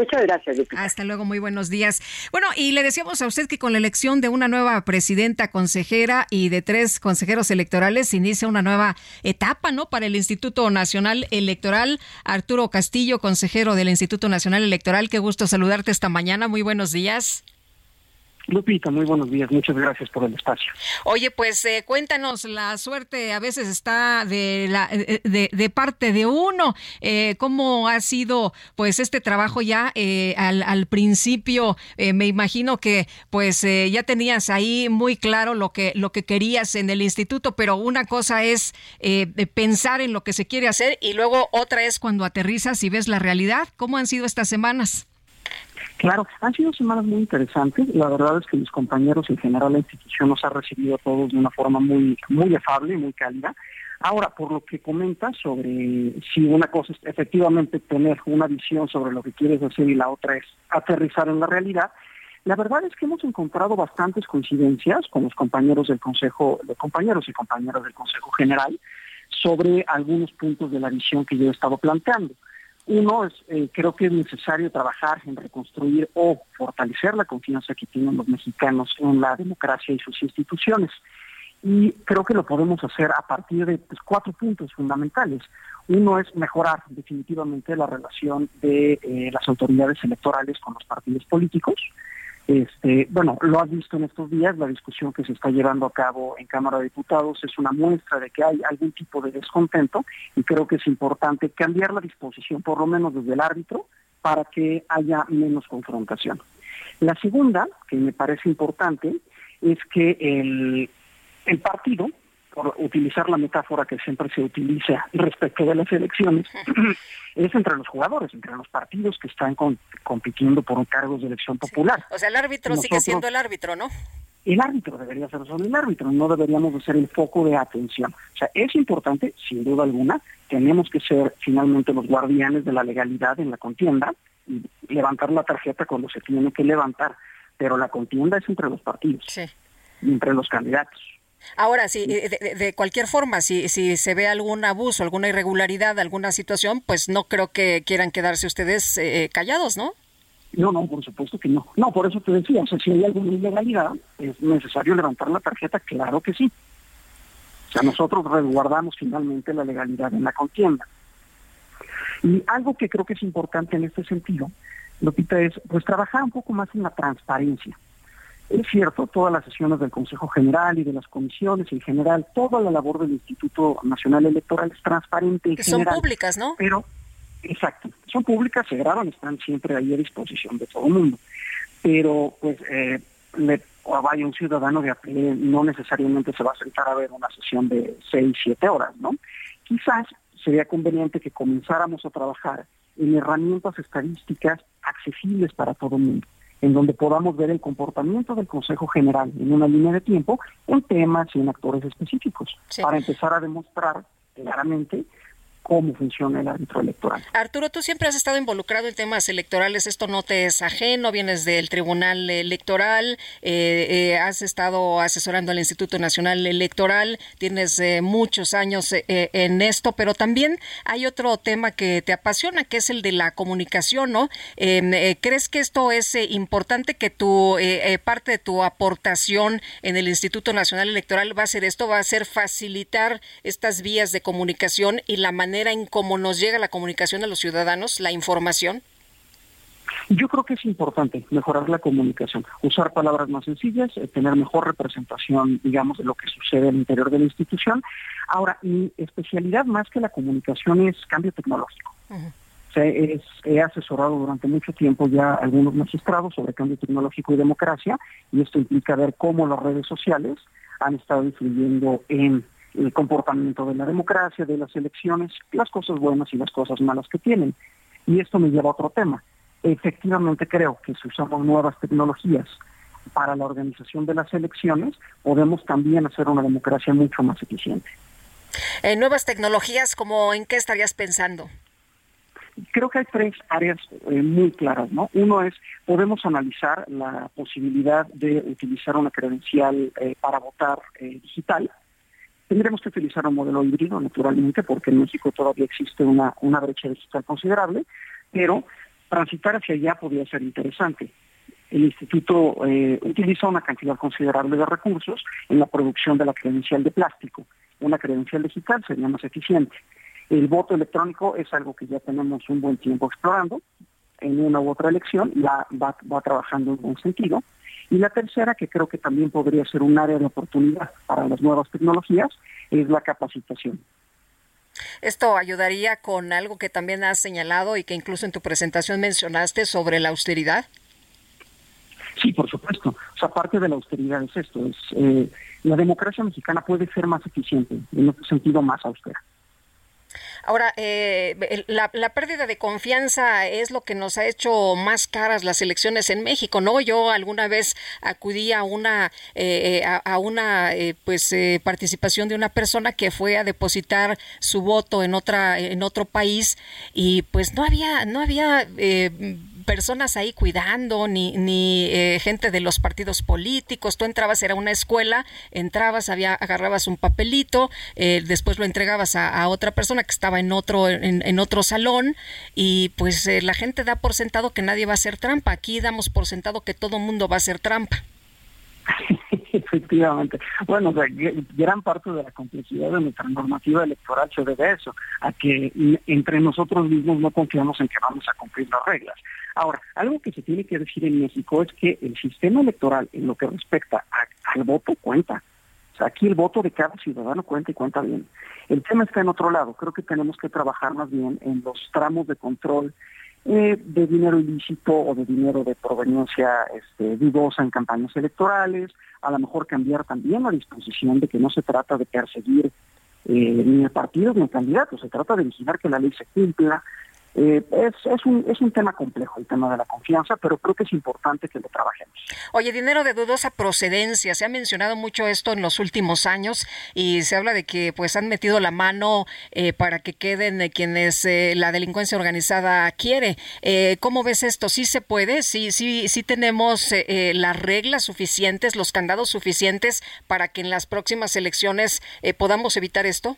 Muchas gracias, Hasta luego, muy buenos días. Bueno, y le decíamos a usted que con la elección de una nueva presidenta consejera y de tres consejeros electorales se inicia una nueva etapa, ¿no? Para el Instituto Nacional Electoral. Arturo Castillo, consejero del Instituto Nacional Electoral, qué gusto saludarte esta mañana. Muy buenos días. Lupita, muy buenos días. Muchas gracias por el espacio. Oye, pues eh, cuéntanos, la suerte a veces está de, la, eh, de, parte de uno. Eh, ¿Cómo ha sido pues este trabajo ya eh, al, al, principio? Eh, me imagino que pues eh, ya tenías ahí muy claro lo que, lo que querías en el instituto, pero una cosa es pensar en lo que se quiere hacer y luego otra es cuando aterrizas y ves la realidad. ¿Cómo han sido estas semanas? Claro, han sido semanas muy interesantes. La verdad es que mis compañeros en general la institución nos ha recibido a todos de una forma muy, muy afable, muy cálida. Ahora, por lo que comentas sobre si una cosa es efectivamente tener una visión sobre lo que quieres hacer y la otra es aterrizar en la realidad, la verdad es que hemos encontrado bastantes coincidencias con los compañeros del Consejo, de compañeros y compañeras del Consejo General sobre algunos puntos de la visión que yo he estado planteando. Uno, es, eh, creo que es necesario trabajar en reconstruir o fortalecer la confianza que tienen los mexicanos en la democracia y sus instituciones. Y creo que lo podemos hacer a partir de pues, cuatro puntos fundamentales. Uno es mejorar definitivamente la relación de eh, las autoridades electorales con los partidos políticos. Este, bueno, lo has visto en estos días, la discusión que se está llevando a cabo en Cámara de Diputados es una muestra de que hay algún tipo de descontento y creo que es importante cambiar la disposición, por lo menos desde el árbitro, para que haya menos confrontación. La segunda, que me parece importante, es que el, el partido por utilizar la metáfora que siempre se utiliza respecto de las elecciones, es entre los jugadores, entre los partidos que están con, compitiendo por cargos de elección popular. O sea, el árbitro Nosotros, sigue siendo el árbitro, ¿no? El árbitro debería ser solo el árbitro, no deberíamos de ser el foco de atención. O sea, es importante, sin duda alguna, tenemos que ser finalmente los guardianes de la legalidad en la contienda y levantar la tarjeta cuando se tiene que levantar, pero la contienda es entre los partidos, sí. entre los candidatos. Ahora, sí, de, de, cualquier forma, si, si se ve algún abuso, alguna irregularidad, alguna situación, pues no creo que quieran quedarse ustedes eh, callados, ¿no? No, no, por supuesto que no. No, por eso te decía, o sea, si hay alguna ilegalidad, es necesario levantar la tarjeta, claro que sí. O sea, nosotros resguardamos finalmente la legalidad en la contienda. Y algo que creo que es importante en este sentido, Lupita, es pues trabajar un poco más en la transparencia. Es cierto, todas las sesiones del Consejo General y de las comisiones en general, toda la labor del Instituto Nacional Electoral es transparente. que son públicas, ¿no? Pero, exacto, son públicas, se graban, están siempre ahí a disposición de todo el mundo. Pero, pues, eh, le, o vaya un ciudadano de a pie, no necesariamente se va a sentar a ver una sesión de seis, siete horas, ¿no? Quizás sería conveniente que comenzáramos a trabajar en herramientas estadísticas accesibles para todo el mundo en donde podamos ver el comportamiento del Consejo General en una línea de tiempo en temas y en actores específicos, para empezar a demostrar claramente cómo funciona el electoral. Arturo, tú siempre has estado involucrado en temas electorales, esto no te es ajeno, vienes del Tribunal Electoral, eh, eh, has estado asesorando al Instituto Nacional Electoral, tienes eh, muchos años en esto, pero también hay otro tema que te apasiona, que es el de la comunicación, ¿no? Em, ¿Crees que esto es importante, que tu parte de tu aportación en el Instituto Nacional Electoral va a ser esto, va a ser facilitar estas vías de comunicación y la manera en cómo nos llega la comunicación a los ciudadanos, la información? Yo creo que es importante mejorar la comunicación, usar palabras más sencillas, eh, tener mejor representación, digamos, de lo que sucede al interior de la institución. Ahora, mi especialidad más que la comunicación es cambio tecnológico. he asesorado durante mucho tiempo ya a algunos magistrados sobre cambio tecnológico y democracia, y esto implica ver cómo las redes sociales han estado influyendo en el comportamiento de la democracia, de las elecciones, las cosas buenas y las cosas malas que tienen. Y esto me lleva a otro tema. Efectivamente creo que si usamos nuevas tecnologías para la organización de las elecciones, podemos también hacer una democracia mucho más eficiente. Eh, nuevas tecnologías, como en qué estarías pensando? Creo que hay tres áreas eh, muy claras, ¿no? Uno es, podemos analizar la posibilidad de utilizar una credencial eh, para votar digital, Tendremos que utilizar un modelo híbrido, naturalmente, porque en México todavía existe una, una brecha digital considerable, pero transitar hacia allá podría ser interesante. El instituto eh, utiliza una cantidad considerable de recursos en la producción de la credencial de plástico. Una credencial digital sería más eficiente. El voto electrónico es algo que ya tenemos un buen tiempo explorando en una u otra elección, ya va, va trabajando en buen sentido. Y la tercera, que creo que también podría ser un área de oportunidad para las nuevas tecnologías, es la capacitación. Esto ayudaría con algo que también has señalado y que incluso en tu presentación mencionaste sobre la austeridad. Sí, por supuesto. O sea, parte de la austeridad es esto, es eh, la democracia mexicana puede ser más eficiente, en otro sentido más austera. Ahora, eh, la, pérdida de confianza es lo que nos ha hecho más caras las elecciones en México, ¿no? Yo alguna vez acudí a una, eh, a, una pues participación de una persona que fue a depositar su voto en otra, en otro país y pues no había, no había personas ahí cuidando, ni, ni eh, gente de los partidos políticos. Tú entrabas, era una escuela, entrabas, había, agarrabas un papelito, eh, después lo entregabas a, otra persona que estaba en otro, en, otro salón, y pues eh, la gente da por sentado que nadie va a hacer trampa. Aquí damos por sentado que todo mundo va a hacer trampa. [LAUGHS] Efectivamente. Bueno, gran parte de la complejidad de nuestra normativa electoral se debe a eso, a que entre nosotros mismos no confiamos en que vamos a cumplir las reglas. Ahora, algo que se tiene que decir en México es que el sistema electoral, en lo que respecta al voto, cuenta. Aquí el voto de cada ciudadano cuenta y cuenta bien. El tema está en otro lado. Creo que tenemos que trabajar más bien en los tramos de control eh, de dinero ilícito o de dinero de proveniencia este, dudosa en campañas electorales, a lo mejor cambiar también la disposición de que no se trata de perseguir eh, ni el partido ni el candidato, se trata de vigilar que la ley se cumpla, eh, es, es, un, es un tema complejo el tema de la confianza, pero creo que es importante que lo trabajemos. Oye, dinero de dudosa procedencia, se ha mencionado mucho esto en los últimos años y se habla de que pues han metido la mano eh, para que queden quienes eh, la delincuencia organizada quiere. ¿Cómo ves esto? ¿Sí se puede? ¿Sí, sí, sí tenemos las reglas suficientes, los candados suficientes para que en las próximas elecciones podamos evitar esto?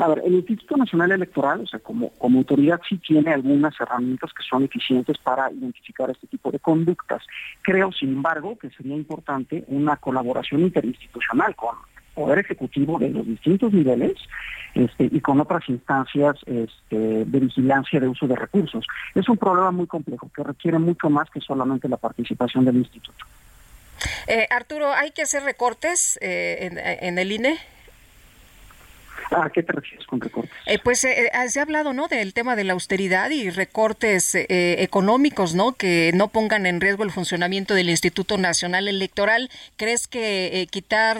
A ver, el Instituto Nacional Electoral, o sea, como, autoridad sí tiene algunas herramientas que son eficientes para identificar este tipo de conductas. Creo, sin embargo, que sería importante una colaboración interinstitucional con Poder Ejecutivo de los distintos niveles este, y con otras instancias este, de vigilancia de uso de recursos. Es un problema muy complejo que requiere mucho más que solamente la participación del instituto. Eh, Arturo, ¿hay que hacer recortes eh, en, el INE? ¿A qué te refieres con recortes? Eh, pues se ha hablado, ¿no? Del tema de la austeridad y recortes económicos, ¿no? Que no pongan en riesgo el funcionamiento del Instituto Nacional Electoral. ¿Crees que quitar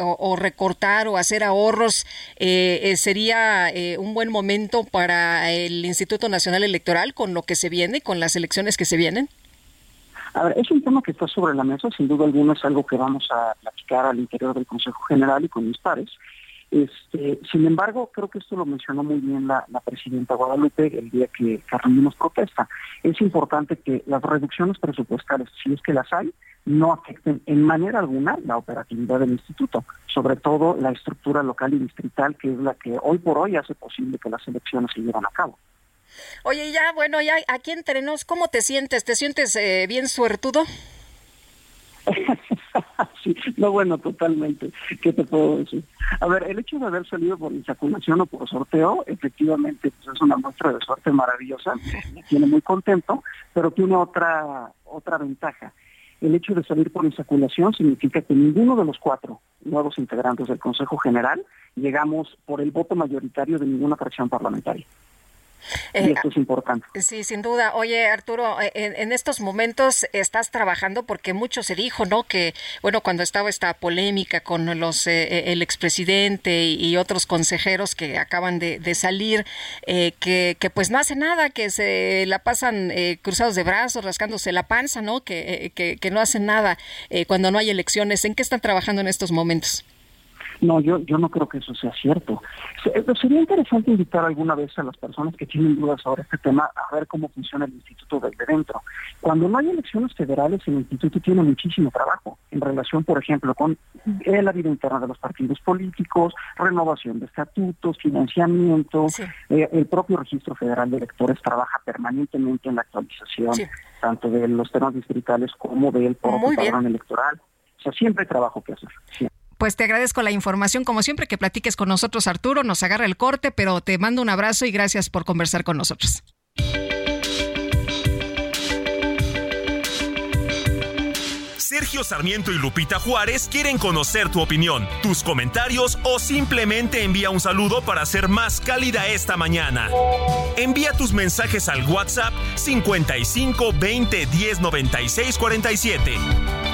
o, o, recortar o hacer ahorros sería un buen momento para el Instituto Nacional Electoral con lo que se viene, con las elecciones que se vienen? A ver, es un tema que está sobre la mesa, sin duda alguna es algo que vamos a platicar al interior del Consejo General y con mis pares. Este, sin embargo, creo que esto lo mencionó muy bien la, presidenta Guadalupe el día que, que protesta. Es importante que las reducciones presupuestales, si es que las hay, no afecten en manera alguna la operatividad del instituto, sobre todo la estructura local y distrital, que es la que hoy por hoy hace posible que las elecciones se lleven a cabo. Oye, ya, bueno, ya aquí entre nos, ¿cómo te sientes? ¿Te sientes eh, bien suertudo? [LAUGHS] sí, no, bueno, totalmente. ¿Qué te puedo decir? A ver, el hecho de haber salido por insaculación o por sorteo, efectivamente, pues es una muestra de suerte maravillosa, me tiene muy contento, pero tiene otra, otra ventaja. El hecho de salir por insaculación significa que ninguno de los cuatro nuevos integrantes del Consejo General llegamos por el voto mayoritario de ninguna fracción parlamentaria. Eh, esto es importante. Sí, sin duda. Oye, Arturo, eh, en, estos momentos estás trabajando porque mucho se dijo, ¿no? Que, bueno, cuando estaba esta polémica con los eh, el expresidente y, otros consejeros que acaban de, salir, que, que, pues no hace nada, que se la pasan cruzados de brazos, rascándose la panza, ¿no? Que, que, que no hacen nada cuando no hay elecciones. ¿En qué están trabajando en estos momentos? No, yo, yo no creo que eso sea cierto. Eh, sería interesante invitar alguna vez a las personas que tienen dudas sobre este tema a ver cómo funciona el instituto desde dentro. Cuando no hay elecciones federales, el instituto tiene muchísimo trabajo en relación, por ejemplo, con eh, la vida interna de los partidos políticos, renovación de estatutos, financiamiento. Eh, el propio registro federal de electores trabaja permanentemente en la actualización tanto de los temas distritales como del propio padrón electoral. O sea, siempre hay trabajo que hacer. Pues te agradezco la información, como siempre, que platiques con nosotros, Arturo. Nos agarra el corte, pero te mando un abrazo y gracias por conversar con nosotros. Sergio Sarmiento y Lupita Juárez quieren conocer tu opinión, tus comentarios o simplemente envía un saludo para hacer más cálida esta mañana. Envía tus mensajes al WhatsApp 55 20 10 96 47.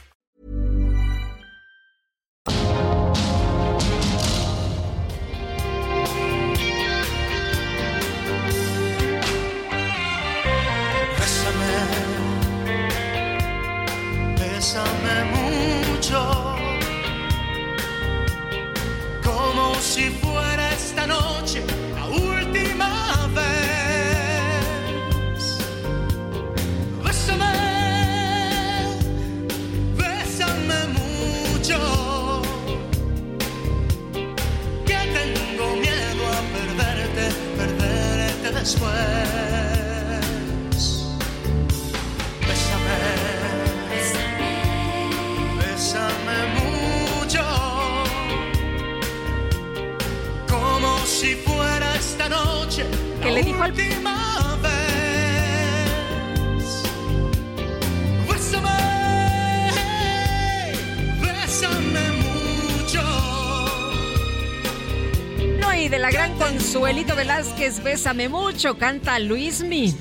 Bésame mucho, canta Luismi.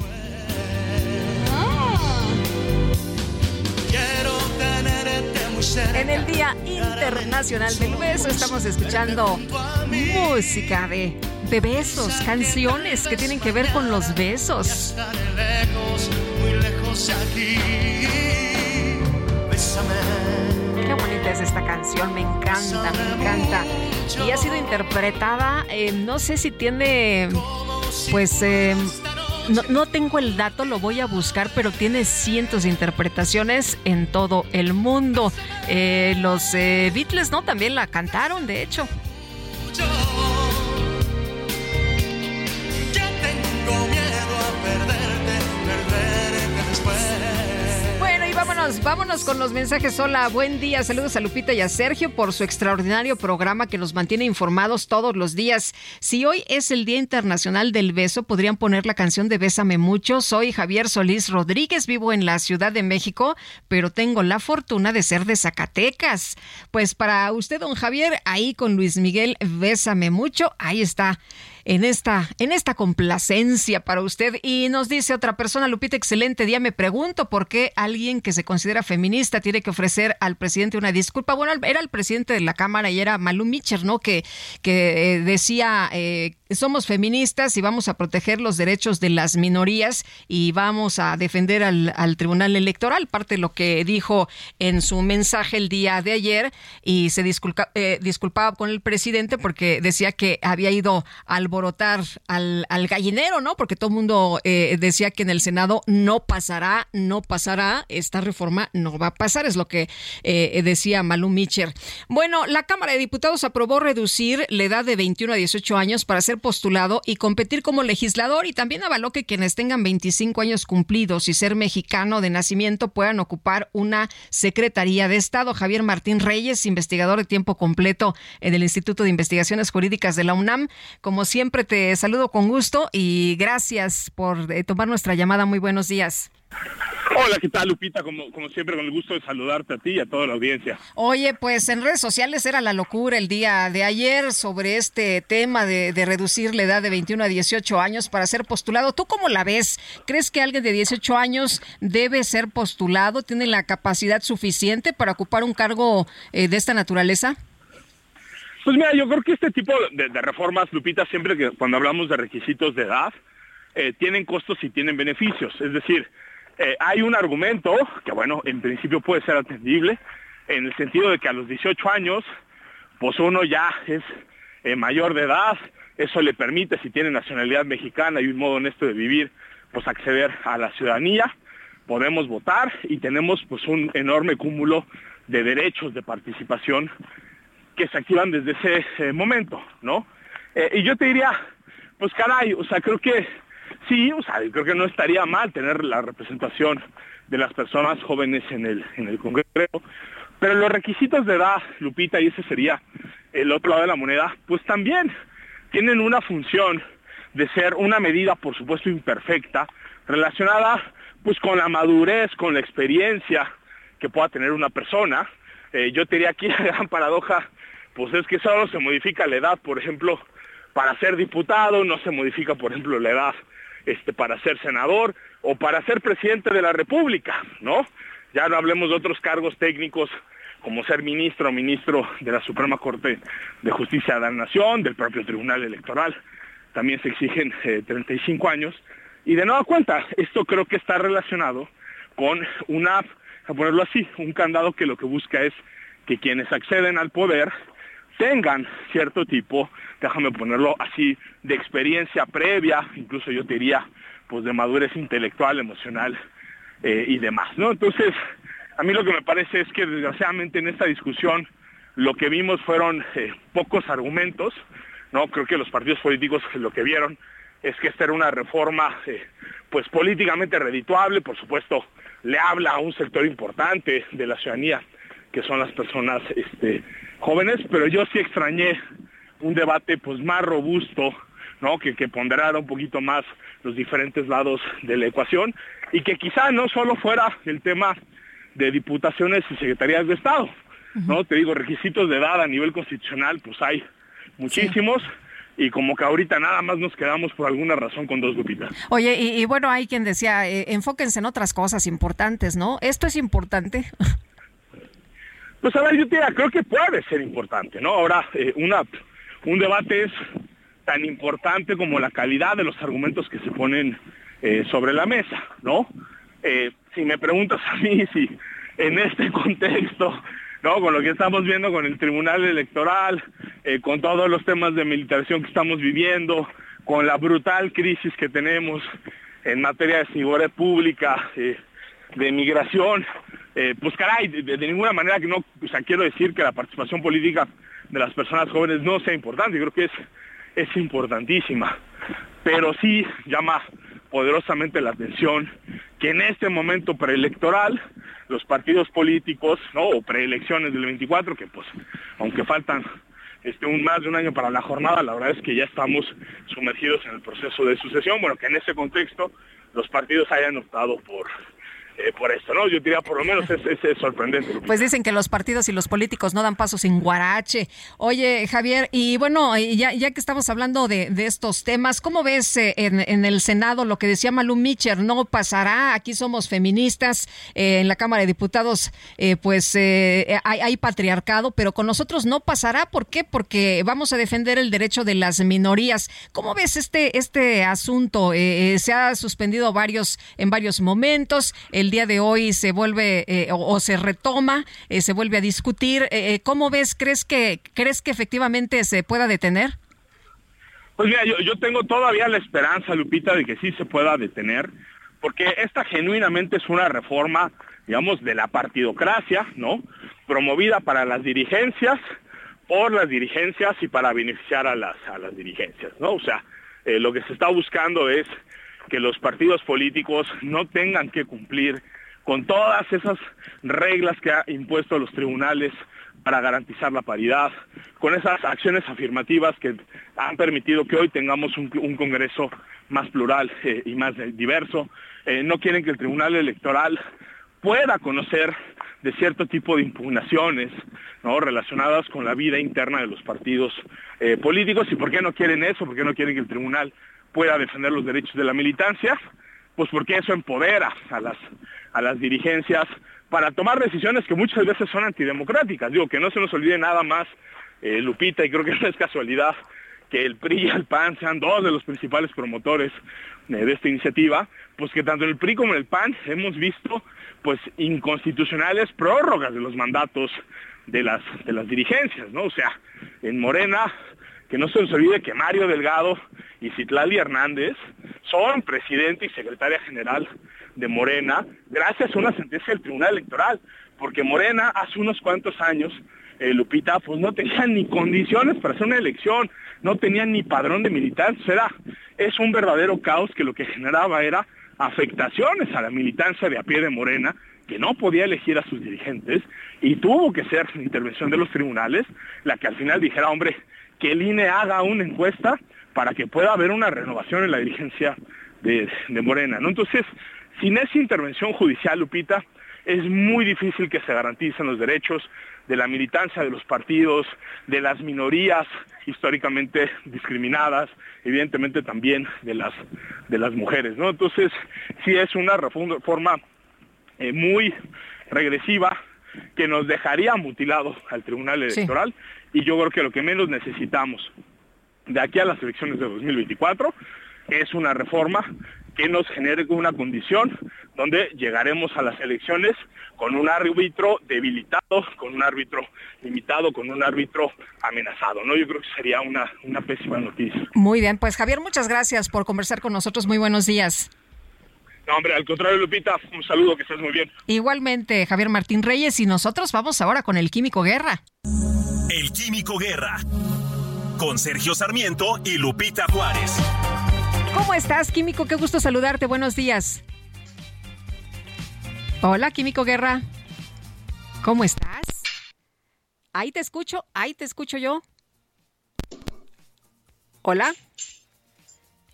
En el Día Internacional del Beso estamos escuchando música de de besos, canciones que tienen que ver con los besos. Qué bonita es esta canción, me encanta, me encanta. Y ha sido interpretada, eh, no sé si tiene, pues, eh, no, no, tengo el dato, lo voy a buscar, pero tiene cientos de interpretaciones en todo el mundo. Eh, los eh, Beatles, ¿no? También la cantaron, de hecho. Vámonos, con los mensajes. Hola, buen día. Saludos a Lupita y a Sergio por su extraordinario programa que nos mantiene informados todos los días. Si hoy es el Día Internacional del Beso, podrían poner la canción de Bésame mucho. Soy Javier Solís Rodríguez, vivo en la Ciudad de México, pero tengo la fortuna de ser de Zacatecas. Pues para usted, don Javier, ahí con Luis Miguel, Bésame mucho. Ahí está en esta, en esta complacencia para usted. Y nos dice otra persona, Lupita, excelente día. Me pregunto por qué alguien que se considera feminista tiene que ofrecer al presidente una disculpa. Bueno, era el presidente de la Cámara y era Malú Mitcher, ¿no? Que, que eh, decía, eh, somos feministas y vamos a proteger los derechos de las minorías y vamos a defender al, al Tribunal Electoral, parte de lo que dijo en su mensaje el día de ayer y se disculpa, eh, disculpaba con el presidente porque decía que había ido al alborotar al, al gallinero, ¿no? Porque todo el mundo eh, decía que en el Senado no pasará, no pasará, esta reforma no va a pasar, es lo que eh, decía Malú Mitcher. Bueno, la Cámara de Diputados aprobó reducir la edad de 21 a 18 años para ser postulado y competir como legislador y también avaló que quienes tengan 25 años cumplidos y ser mexicano de nacimiento puedan ocupar una Secretaría de Estado. Javier Martín Reyes, investigador de tiempo completo en el Instituto de Investigaciones Jurídicas de la UNAM, como siempre te saludo con gusto y gracias por eh, tomar nuestra llamada. Muy buenos días. Hola, ¿qué tal Lupita? Como, como siempre, con el gusto de saludarte a ti y a toda la audiencia. Oye, pues en redes sociales era la locura el día de ayer sobre este tema de, de, reducir la edad de 21 a 18 años para ser postulado. ¿Tú cómo la ves? ¿Crees que alguien de 18 años debe ser postulado? ¿Tiene la capacidad suficiente para ocupar un cargo eh, de esta naturaleza? Pues mira, yo creo que este tipo de, de reformas, Lupita, siempre que cuando hablamos de requisitos de edad, eh, tienen costos y tienen beneficios. Es decir, eh, hay un argumento que, bueno, en principio puede ser atendible, en el sentido de que a los 18 años, pues uno ya es eh, mayor de edad, eso le permite, si tiene nacionalidad mexicana y un modo honesto de vivir, pues acceder a la ciudadanía, podemos votar y tenemos pues un enorme cúmulo de derechos de participación que se activan desde ese eh, momento, ¿no? Y yo te diría, pues caray, o sea, creo que sí, o sea, creo que no estaría mal tener la representación de las personas jóvenes en el, en el Congreso, pero los requisitos de edad, Lupita, y ese sería el otro lado de la moneda, pues también tienen una función de ser una medida, por supuesto, imperfecta, relacionada pues con la madurez, con la experiencia que pueda tener una persona. Eh, yo te diría aquí [LAUGHS] la gran paradoja pues es que solo se modifica la edad, por ejemplo, para ser diputado, no se modifica, por ejemplo, la edad este, para ser senador o para ser presidente de la República, ¿no? Ya no hablemos de otros cargos técnicos como ser ministro o ministro de la Suprema Corte de Justicia de la Nación, del propio Tribunal Electoral. También se exigen 35 eh, años. Y de nueva cuenta, esto creo que está relacionado con una, a ponerlo así, un candado que lo que busca es que quienes acceden al poder tengan cierto tipo, déjame ponerlo así, de experiencia previa, incluso yo te diría, pues de madurez intelectual, emocional eh, y demás, ¿no? Entonces, a mí lo que me parece es que desgraciadamente en esta discusión lo que vimos fueron eh, pocos argumentos, ¿no? Creo que los partidos políticos lo que vieron es que esta era una reforma, eh, pues políticamente redituable, por supuesto, le habla a un sector importante de la ciudadanía, que son las personas este, jóvenes, pero yo sí extrañé un debate pues más robusto, ¿no? Que, que ponderara un poquito más los diferentes lados de la ecuación y que quizá no solo fuera el tema de diputaciones y secretarías de Estado, ¿no? Te digo, requisitos de edad a nivel constitucional, pues hay muchísimos. y como que ahorita nada más nos quedamos por alguna razón con dos lupitas. Oye, y, y bueno, hay quien decía, eh, enfóquense en otras cosas importantes, ¿no? ¿Esto es importante? [LAUGHS] Pues a ver, yo te diría, creo que puede ser importante, ¿no? Ahora, eh, una, un debate es tan importante como la calidad de los argumentos que se ponen eh, sobre la mesa, ¿no? Eh, si me preguntas a mí si en este [LAUGHS] contexto, ¿no? Con lo que estamos viendo con el Tribunal Electoral, con todos los temas de militarización que estamos viviendo, con la brutal crisis que tenemos en materia de seguridad pública, de migración, pues caray, de, ninguna manera que no, o sea, quiero decir que la participación política de las personas jóvenes no sea importante, creo que es, es importantísima, pero sí llama poderosamente la atención que en este momento preelectoral los partidos políticos, ¿no? o preelecciones del 24, que pues aunque faltan este, un más de un año para la jornada, la verdad es que ya estamos sumergidos en el proceso de sucesión, bueno, que en ese contexto los partidos hayan optado por eh, por esto, ¿no? Yo diría, por lo menos es, sorprendente. Pues dicen que los partidos y los políticos no dan pasos sin guarache. Oye, Javier, y bueno, ya, ya que estamos hablando de, estos temas, ¿cómo ves eh, en, el Senado lo que decía Malú Mitcher? No pasará, aquí somos feministas, eh, en la Cámara de Diputados, pues hay, hay, patriarcado, pero con nosotros no pasará. ¿Por qué? Porque vamos a defender el derecho de las minorías. ¿Cómo ves este, este asunto? se ha suspendido varios, en varios momentos. El día de hoy se vuelve eh, o, se retoma, eh, se vuelve a discutir. Eh, ¿Cómo ves? ¿Crees que, ¿Crees que efectivamente se pueda detener? Pues mira, yo, tengo todavía la esperanza, Lupita, de que sí se pueda detener, porque esta genuinamente es una reforma, digamos, de la partidocracia, ¿no? Promovida para las dirigencias, por las dirigencias y para beneficiar a las, a las dirigencias, ¿no? O sea, lo que se está buscando es que los partidos políticos no tengan que cumplir con todas esas reglas que ha impuesto los tribunales para garantizar la paridad, con esas acciones afirmativas que han permitido que hoy tengamos un, Congreso más plural eh, y más diverso. Eh, no quieren que el Tribunal Electoral pueda conocer de cierto tipo de impugnaciones ¿no? relacionadas con la vida interna de los partidos eh, políticos. ¿Y por qué no quieren eso? ¿Por qué no quieren que el tribunal pueda defender los derechos de la militancia, pues porque eso empodera a las, a las dirigencias para tomar decisiones que muchas veces son antidemocráticas. Digo, que no se nos olvide nada más, eh, Lupita, y creo que [LAUGHS] no es casualidad que el PRI y el PAN sean dos de los principales promotores eh, de esta iniciativa, pues que tanto el PRI como el PAN hemos visto pues inconstitucionales prórrogas de los mandatos de las, de las dirigencias, ¿no? O sea, en Morena que no se nos olvide que Mario Delgado y Citlali Hernández son presidente y secretaria general de Morena gracias a una sentencia del Tribunal Electoral, porque Morena hace unos cuantos años, eh, Lupita, pues no tenía ni condiciones para hacer una elección, no tenía ni padrón de militantes, era, es un verdadero caos que lo que generaba era afectaciones a la militancia de a pie de Morena, que no podía elegir a sus dirigentes y tuvo que ser la intervención de los tribunales la que al final dijera, hombre, que el INE haga una encuesta para que pueda haber una renovación en la dirigencia de, Morena. ¿no? Entonces, sin esa intervención judicial, Lupita, es muy difícil que se garanticen los derechos de la militancia de los partidos, de las minorías históricamente discriminadas, evidentemente también de las, de las mujeres. ¿no? Entonces, sí es una reforma eh, muy regresiva que nos dejaría mutilado al Tribunal Electoral y yo creo que lo que menos necesitamos de aquí a las elecciones de 2024 es una reforma que nos genere una condición donde llegaremos a las elecciones con un árbitro debilitado, con un árbitro limitado, con un árbitro amenazado. ¿no? Yo creo que sería una, una pésima noticia. Muy bien, pues Javier, muchas gracias por conversar con nosotros. Muy buenos días. No, hombre, al contrario, Lupita, un saludo, que estés muy bien. Igualmente, Javier Martín Reyes, y nosotros vamos ahora con el Químico Guerra. El Químico Guerra, con Sergio Sarmiento y Lupita Juárez. ¿Cómo estás, Químico? Qué gusto saludarte. Buenos días. Hola, Químico Guerra. ¿Cómo estás? Ahí te escucho, ahí te escucho yo. Hola.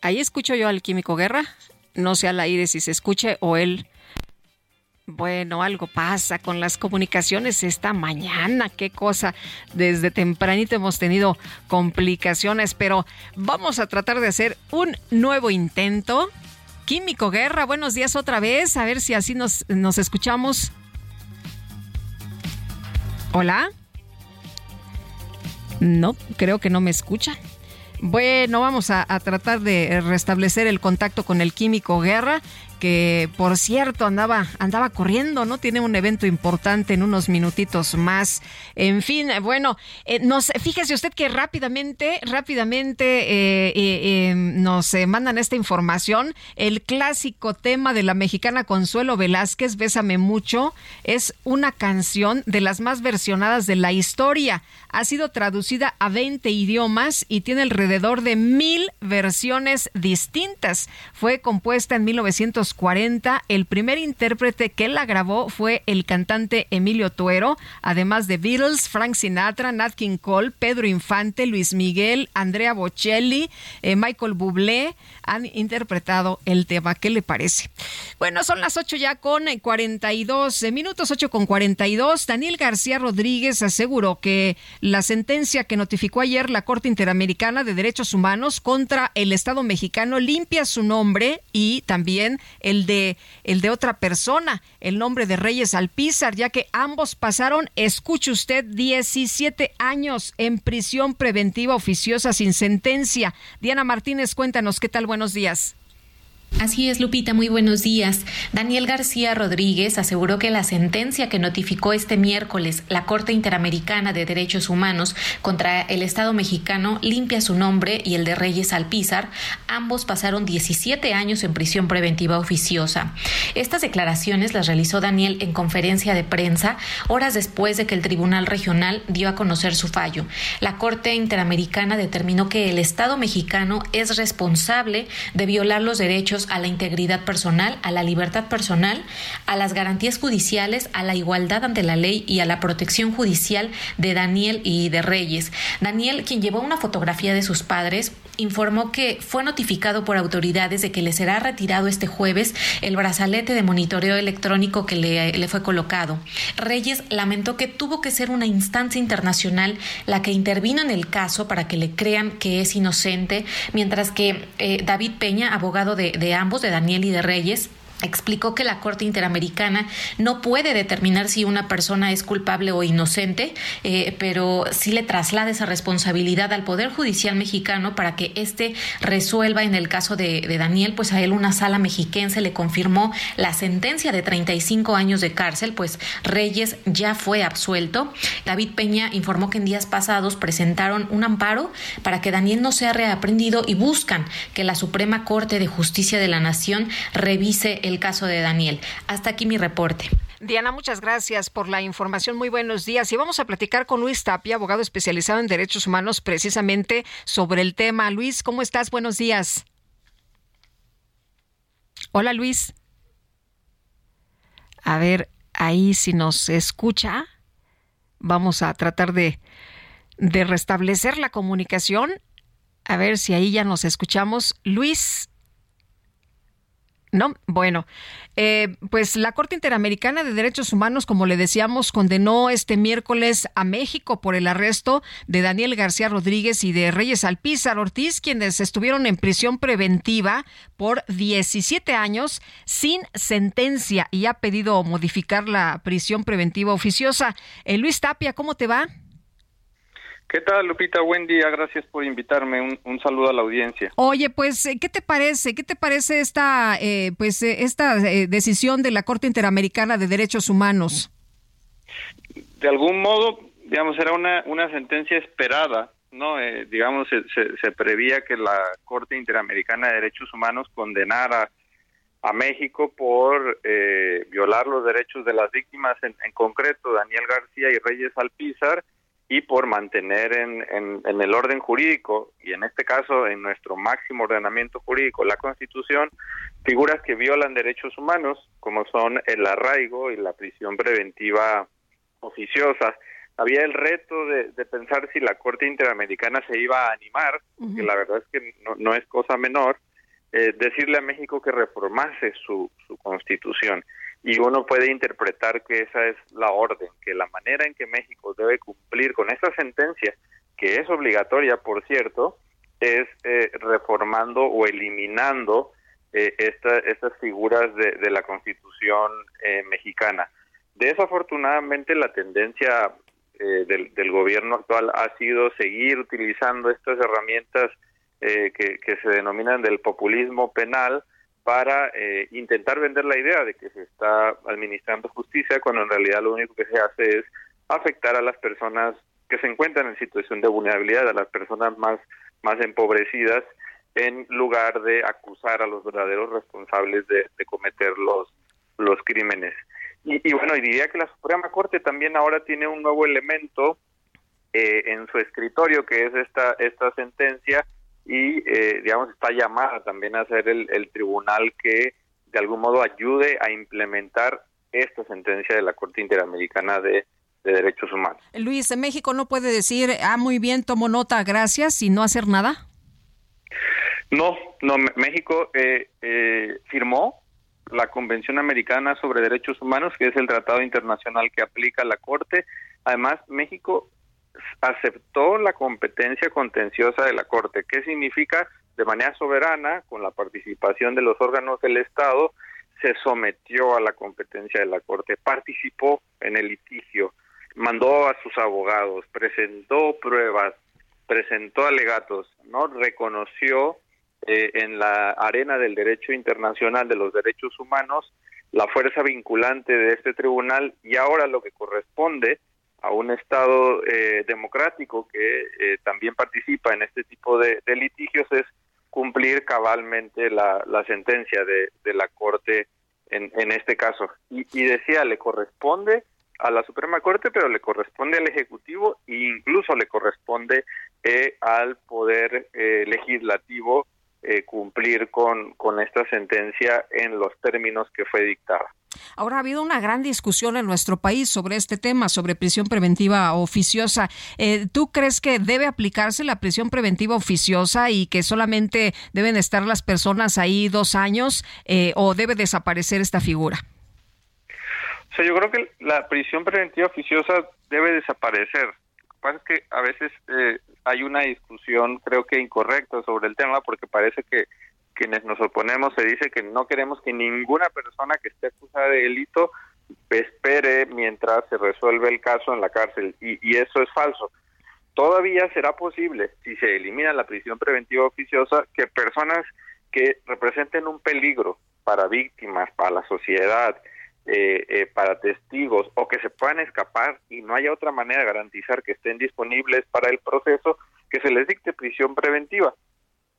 Ahí escucho yo al Químico Guerra no sé al aire si se escuche o él. Bueno, algo pasa con las comunicaciones esta mañana, qué cosa. Desde tempranito hemos tenido complicaciones, pero vamos a tratar de hacer un nuevo intento. Químico Guerra, buenos días otra vez, a ver si así nos, nos escuchamos. Hola. No, creo que no me escucha. Bueno, vamos a, a, tratar de restablecer el contacto con el químico Guerra que por cierto andaba andaba corriendo, ¿no? Tiene un evento importante en unos minutitos más. En fin, bueno, eh, nos fíjese usted que rápidamente, rápidamente eh, eh, nos mandan esta información. El clásico tema de la mexicana Consuelo Velázquez, Bésame mucho, es una canción de las más versionadas de la historia. Ha sido traducida a 20 idiomas y tiene alrededor de mil versiones distintas. Fue compuesta en 1900 40. El primer intérprete que la grabó fue el cantante Emilio Tuero, además de Beatles, Frank Sinatra, Nat King Cole, Pedro Infante, Luis Miguel, Andrea Bocelli, eh, Michael Bublé han interpretado el tema. ¿Qué le parece? Bueno, son las 8 ya con 42 minutos, 8 con 42. Daniel García Rodríguez aseguró que la sentencia que notificó ayer la Corte Interamericana de Derechos Humanos contra el Estado mexicano limpia su nombre y también el de, el de otra persona, el nombre de Reyes Alpizar, ya que ambos pasaron, escuche usted, 17 años en prisión preventiva oficiosa sin sentencia. Diana Martínez, cuéntanos qué tal, buenos días. Así es, Lupita, muy buenos días. Daniel García Rodríguez aseguró que la sentencia que notificó este miércoles la Corte Interamericana de Derechos Humanos contra el Estado mexicano limpia su nombre y el de Reyes Alpizar. Ambos pasaron 17 años en prisión preventiva oficiosa. Estas declaraciones las realizó Daniel en conferencia de prensa horas después de que el Tribunal Regional dio a conocer su fallo. La Corte Interamericana determinó que el Estado mexicano es responsable de violar los derechos a la integridad personal, a la libertad personal, a las garantías judiciales, a la igualdad ante la ley y a la protección judicial de Daniel y de Reyes. Daniel, quien llevó una fotografía de sus padres, informó que fue notificado por autoridades de que le será retirado este jueves el brazalete de monitoreo electrónico que le, fue colocado. Reyes lamentó que tuvo que ser una instancia internacional la que intervino en el caso para que le crean que es inocente, mientras que eh, David Peña, abogado de de ambos, de Daniel y de Reyes, explicó que la Corte Interamericana no puede determinar si una persona es culpable o inocente, eh, pero sí le traslada esa responsabilidad al Poder Judicial mexicano para que éste resuelva en el caso de, Daniel, pues a él una sala mexiquense le confirmó la sentencia de 35 años de cárcel, pues Reyes ya fue absuelto. David Peña informó que en días pasados presentaron un amparo para que Daniel no sea reaprendido y buscan que la Suprema Corte de Justicia de la Nación revise el caso de Daniel. Hasta aquí mi reporte. Diana, muchas gracias por la información. Muy buenos días. Y vamos a platicar con Luis Tapia, abogado especializado en derechos humanos, precisamente sobre el tema. Luis, ¿cómo estás? Buenos días. Hola, Luis. A ver, ahí si nos escucha, vamos a tratar de, de restablecer la comunicación. A ver si ahí ya nos escuchamos. Luis, no, bueno, eh, pues la Corte Interamericana de Derechos Humanos, como le decíamos, condenó este miércoles a México por el arresto de Daniel García Rodríguez y de Reyes Alpizar Ortiz, quienes estuvieron en prisión preventiva por 17 años sin sentencia y ha pedido modificar la prisión preventiva oficiosa. Eh, Luis Tapia, ¿cómo te va? ¿Qué tal, Lupita? Buen día, gracias por invitarme. Un, saludo a la audiencia. Oye, pues, eh, ¿qué te parece? ¿Qué te parece esta, eh, pues, eh, esta decisión de la Corte Interamericana de Derechos Humanos? De algún modo, digamos, era una, una sentencia esperada, ¿no? digamos, se, se, prevía que la Corte Interamericana de Derechos Humanos condenara a México por violar los derechos de las víctimas, en, en concreto Daniel García y Reyes Alpizar, y por mantener en, en, el orden jurídico, y en este caso en nuestro máximo ordenamiento jurídico, la Constitución, figuras que violan derechos humanos, como son el arraigo y la prisión preventiva oficiosa. Había el reto de, pensar si la Corte Interamericana se iba a animar, que la verdad es que no, no es cosa menor, eh, decirle a México que reformase su, su constitución y uno puede interpretar que esa es la orden, que la manera en que México debe cumplir con esta sentencia, que es obligatoria, por cierto, es eh, reformando o eliminando eh, estas figuras de, la Constitución eh, mexicana. Desafortunadamente, la tendencia del, del, gobierno actual ha sido seguir utilizando estas herramientas eh, que, se denominan del populismo penal para eh, intentar vender la idea de que se está administrando justicia cuando en realidad lo único que se hace es afectar a las personas que se encuentran en situación de vulnerabilidad, a las personas más, más empobrecidas, en lugar de acusar a los verdaderos responsables de, de cometer los, los crímenes. Y, y, bueno, y diría que la Suprema Corte también ahora tiene un nuevo elemento eh, en su escritorio, que es esta, esta sentencia y, eh, digamos, está llamada también a ser el, el, tribunal que de algún modo ayude a implementar esta sentencia de la Corte Interamericana de, de Derechos Humanos. Luis, ¿en México no puede decir, ah, muy bien, tomo nota, gracias, y no hacer nada? No, no, México eh, eh, firmó la Convención Americana sobre Derechos Humanos, que es el tratado internacional que aplica la Corte. Además, México aceptó la competencia contenciosa de la Corte. ¿Qué significa? De manera soberana, con la participación de los órganos del Estado, se sometió a la competencia de la Corte, participó en el litigio, mandó a sus abogados, presentó pruebas, presentó alegatos, no reconoció eh, en la arena del derecho internacional de los derechos humanos la fuerza vinculante de este tribunal y ahora lo que corresponde a un Estado eh, democrático que eh, también participa en este tipo de, de litigios es cumplir cabalmente la, la sentencia de, de, la Corte en, en este caso. Y, y, decía, le corresponde a la Suprema Corte, pero le corresponde al Ejecutivo e incluso le corresponde eh, al Poder eh, Legislativo eh, cumplir con, con esta sentencia en los términos que fue dictada. Ahora ha habido una gran discusión en nuestro país sobre este tema, sobre prisión preventiva oficiosa. Eh, ¿Tú crees que debe aplicarse la prisión preventiva oficiosa y que solamente deben estar las personas ahí dos años eh, o debe desaparecer esta figura? O sea, yo creo que la prisión preventiva oficiosa debe desaparecer. Lo que pasa es que a veces eh, hay una discusión, creo que incorrecta sobre el tema, porque parece que quienes nos oponemos se dice que no queremos que ninguna persona que esté acusada de delito espere mientras se resuelve el caso en la cárcel y, y eso es falso. Todavía será posible, si se elimina la prisión preventiva oficiosa, que personas que representen un peligro para víctimas, para la sociedad, eh, eh, para testigos o que se puedan escapar y no haya otra manera de garantizar que estén disponibles para el proceso, que se les dicte prisión preventiva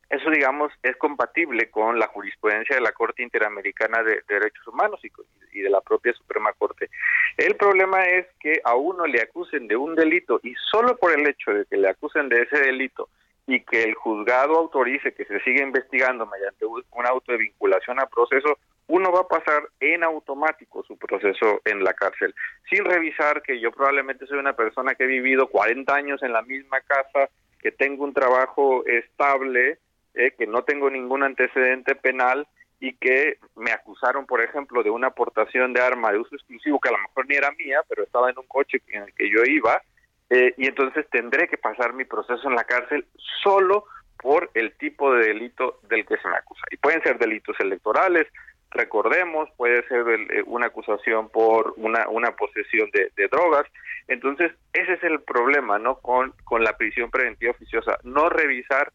eso, digamos, es compatible con la jurisprudencia de la Corte Interamericana de, Derechos Humanos y, de la propia Suprema Corte. El problema es que a uno le acusen de un delito y solo por el hecho de que le acusen de ese delito y que el juzgado autorice que se siga investigando mediante un auto de vinculación a proceso, uno va a pasar en automático su proceso en la cárcel, sin revisar que yo probablemente soy una persona que he vivido 40 años en la misma casa, que tengo un trabajo estable, eh, que no tengo ningún antecedente penal y que me acusaron, por ejemplo, de una aportación de arma de uso exclusivo que a lo mejor ni era mía, pero estaba en un coche en el que yo iba, eh, y entonces tendré que pasar mi proceso en la cárcel solo por el tipo de delito del que se me acusa. Y pueden ser delitos electorales, recordemos, puede ser eh, una acusación por una, una posesión de, de, drogas. Entonces, ese es el problema, ¿no? Con, con la prisión preventiva oficiosa, no revisar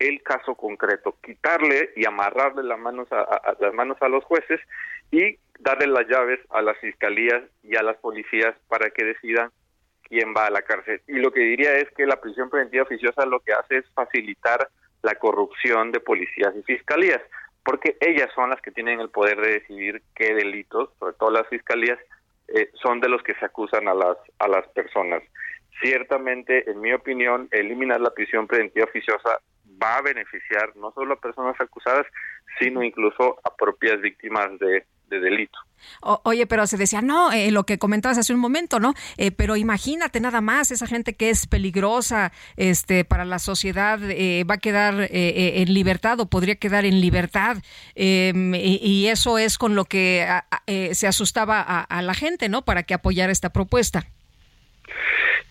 el caso concreto, quitarle y amarrarle las manos a, las manos a los jueces y darle las llaves a las fiscalías y a las policías para que decidan quién va a la cárcel. Y lo que diría es que la prisión preventiva oficiosa lo que hace es facilitar la corrupción de policías y fiscalías, porque ellas son las que tienen el poder de decidir qué delitos, sobre todo las fiscalías, eh, son de los que se acusan a las a las personas. Ciertamente, en mi opinión, eliminar la prisión preventiva oficiosa va a beneficiar no solo a personas acusadas, sino incluso a propias víctimas de, de delito. Oye, pero se decía, no, eh, lo que comentabas hace un momento, ¿no? Eh, pero imagínate nada más, esa gente que es peligrosa este, para la sociedad eh, va a quedar eh, en libertad o podría quedar en libertad. Em, y, y, eso es con lo que se asustaba a, a la gente, ¿no? Para que apoyara esta propuesta.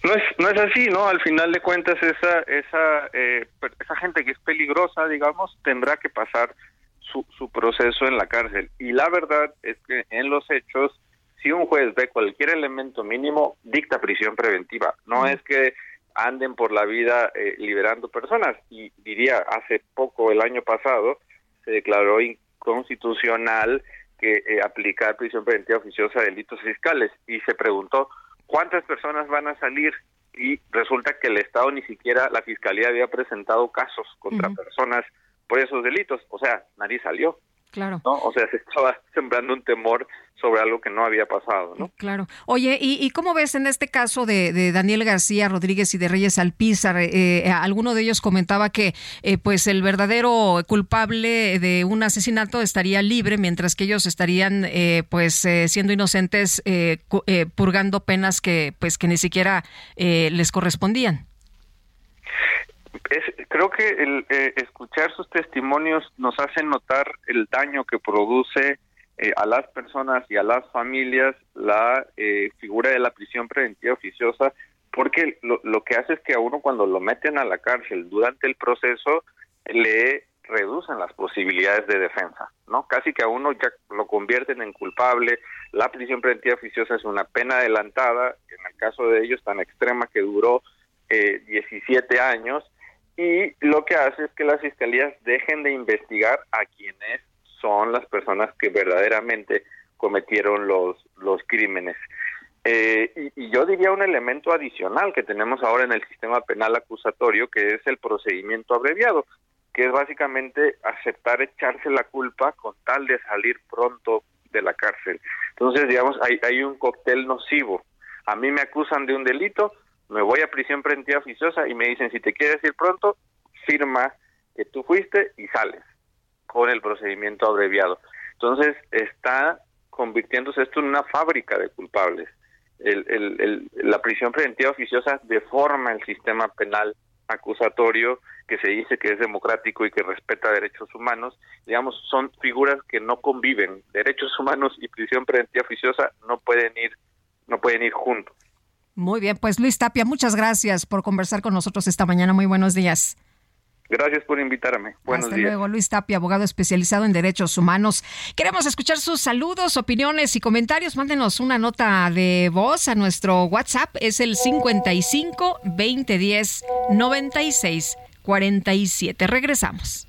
No es, no es así, ¿no? Al final de cuentas, esa, esa, eh, esa gente que es peligrosa, digamos, tendrá que pasar su, su proceso en la cárcel. Y la verdad es que en los hechos, si un juez ve cualquier elemento mínimo, dicta prisión preventiva. No es que anden por la vida eh, liberando personas. Y diría, hace poco, el año pasado, se declaró inconstitucional que eh, aplicar prisión preventiva oficiosa a delitos fiscales y se preguntó cuántas personas van a salir y resulta que el Estado ni siquiera, la Fiscalía había presentado casos contra personas por esos delitos, o sea, nadie salió. Claro. ¿no? O sea, se estaba [LAUGHS] sembrando un temor sobre algo que no había pasado, ¿no? Claro. Oye, ¿y, cómo ves en este caso de, Daniel García Rodríguez y de Reyes Alpizar? Eh, eh, alguno de ellos comentaba que eh, pues el verdadero culpable de un asesinato estaría libre, mientras que ellos estarían pues siendo inocentes purgando penas que pues que ni siquiera les correspondían creo que el eh, escuchar sus testimonios nos hace notar el daño que produce eh, a las personas y a las familias la eh, figura de la prisión preventiva oficiosa, porque lo, lo que hace es que a uno cuando lo meten a la cárcel durante el proceso le reducen las posibilidades de defensa, ¿no? Casi que a uno ya lo convierten en culpable. La prisión preventiva oficiosa es una pena adelantada, en el caso de ellos tan extrema que duró eh, 17 años, y lo que hace es que las fiscalías dejen de investigar a quienes son las personas que verdaderamente cometieron los, los crímenes. Eh, y, yo diría un elemento adicional que tenemos ahora en el sistema penal acusatorio, que es el procedimiento abreviado, que es básicamente aceptar echarse la culpa con tal de salir pronto de la cárcel. Entonces, digamos, hay, hay un cóctel nocivo. A mí me acusan de un delito, me voy a prisión preventiva oficiosa y me dicen, si te quieres ir pronto, firma que tú fuiste y sales con el procedimiento abreviado. Entonces está convirtiéndose esto en una fábrica de culpables. la prisión preventiva oficiosa deforma el sistema penal acusatorio que se dice que es democrático y que respeta derechos humanos, digamos, son figuras que no conviven. Derechos humanos y prisión preventiva oficiosa no pueden ir no pueden ir juntos. Muy bien, pues Luis Tapia, muchas gracias por conversar con nosotros esta mañana. Muy buenos días. Gracias por invitarme. Buenos Hasta días. luego, Luis Tapia, abogado especializado en derechos humanos. Queremos escuchar sus saludos, opiniones y comentarios. Mándenos una nota de voz a nuestro WhatsApp. Es el 55 2010 96 47. Regresamos.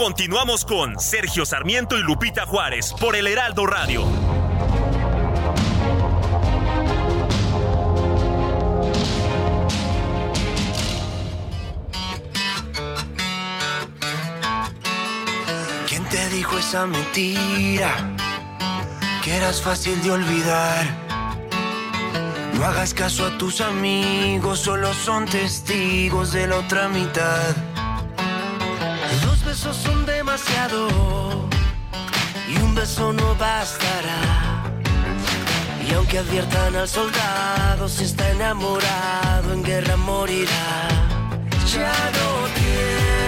Continuamos con Sergio Sarmiento y Lupita Juárez por el Heraldo Radio. ¿Quién te dijo esa mentira? Que eras fácil de olvidar. No hagas caso a tus amigos, solo son testigos de la otra mitad. Besos son demasiado y un beso no bastará. Y aunque adviertan al soldado, si está enamorado, en guerra morirá. Ya no tienes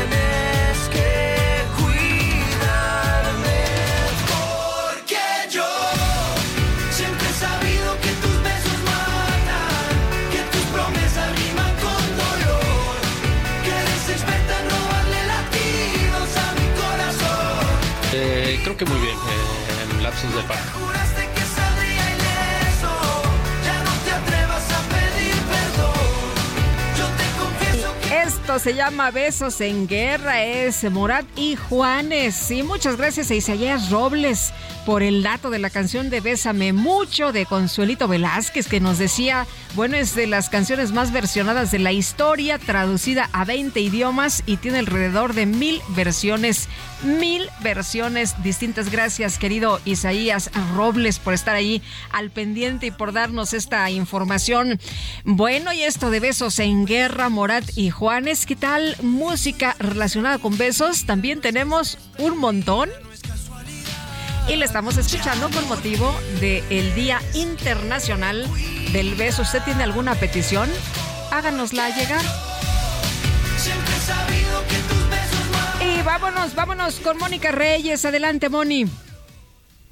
creo que muy bien, eh, en lapsos de paz. Se llama Besos en Guerra, es Morat y Juanes. Y muchas gracias a Isaías Robles por el dato de la canción de Bésame Mucho de Consuelito Velázquez, que nos decía, bueno, es de las canciones más versionadas de la historia, traducida a 20 idiomas y tiene alrededor de mil versiones, mil versiones distintas. Gracias, querido Isaías Robles, por estar ahí al pendiente y por darnos esta información. Bueno, y esto de Besos en Guerra, Morat y Juanes, ¿qué tal música relacionada con besos? También tenemos un montón y le estamos escuchando con motivo del Día Internacional del Beso. ¿Usted tiene alguna petición? Háganosla llegar. Y vámonos, vámonos con Mónica Reyes. Adelante, Moni.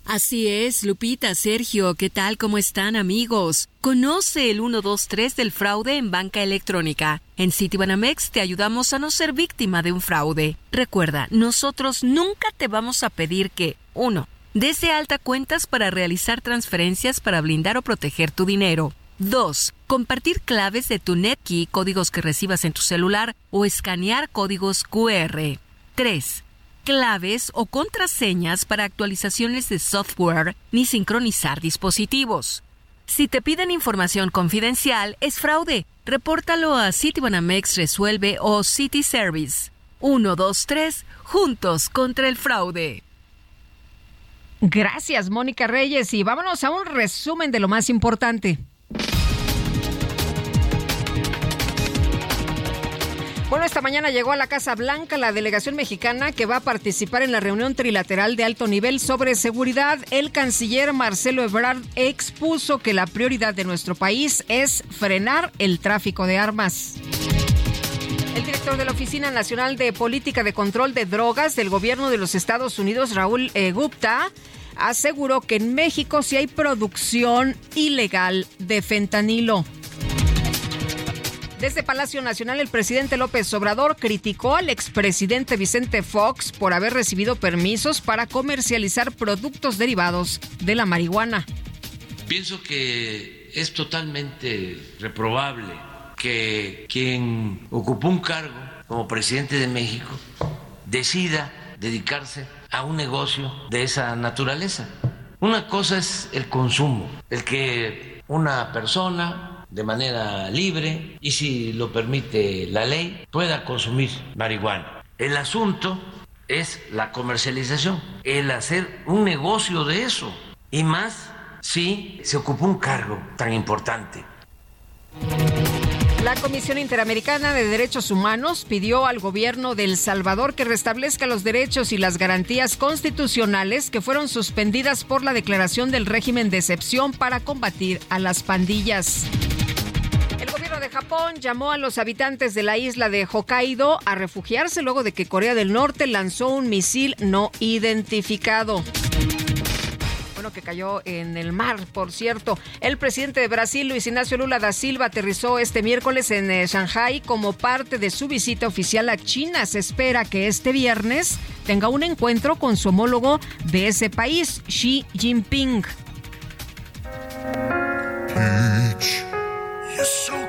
Así es, Lupita, Sergio, ¿qué tal? ¿Cómo están amigos? Conoce el 123 del fraude en banca electrónica. En Citibanamex te ayudamos a no ser víctima de un fraude. Recuerda, nosotros nunca te vamos a pedir que, uno, Dese alta cuentas para realizar transferencias para blindar o proteger tu dinero. 2. Compartir claves de tu NetKey, códigos que recibas en tu celular o escanear códigos QR. 3. Claves o contraseñas para actualizaciones de software ni sincronizar dispositivos. Si te piden información confidencial, es fraude. Repórtalo a Citibanamex Resuelve o City Service. 1, 2, 3, juntos contra el fraude. Gracias, Mónica Reyes. Y vámonos a un resumen de lo más importante. Bueno, esta mañana llegó a la Casa Blanca la delegación mexicana que va a participar en la reunión trilateral de alto nivel sobre seguridad. El canciller Marcelo Ebrard expuso que la prioridad de nuestro país es frenar el tráfico de armas. El director de la Oficina Nacional de Política de Control de Drogas del Gobierno de los Estados Unidos, Raúl eh, Gupta, aseguró que en México sí hay producción ilegal de fentanilo. Desde Palacio Nacional, el presidente López Obrador criticó al expresidente Vicente Fox por haber recibido permisos para comercializar productos derivados de la marihuana. Pienso que es totalmente reprobable que quien ocupó un cargo como presidente de México decida dedicarse a un negocio de esa naturaleza. Una cosa es el consumo, el que una persona de manera libre y si lo permite la ley pueda consumir marihuana. El asunto es la comercialización, el hacer un negocio de eso y más si se ocupó un cargo tan importante. La Comisión Interamericana de Derechos Humanos pidió al gobierno de El Salvador que restablezca los derechos y las garantías constitucionales que fueron suspendidas por la declaración del régimen de excepción para combatir a las pandillas. De Japón llamó a los habitantes de la isla de Hokkaido a refugiarse luego de que Corea del Norte lanzó un misil no identificado bueno, que cayó en el mar, por cierto. El presidente de Brasil, Luis Ignacio Lula da Silva, aterrizó este miércoles en eh, Shanghai como parte de su visita oficial a China. Se espera que este viernes tenga un encuentro con su homólogo de ese país, Xi Jinping. Peach, you're so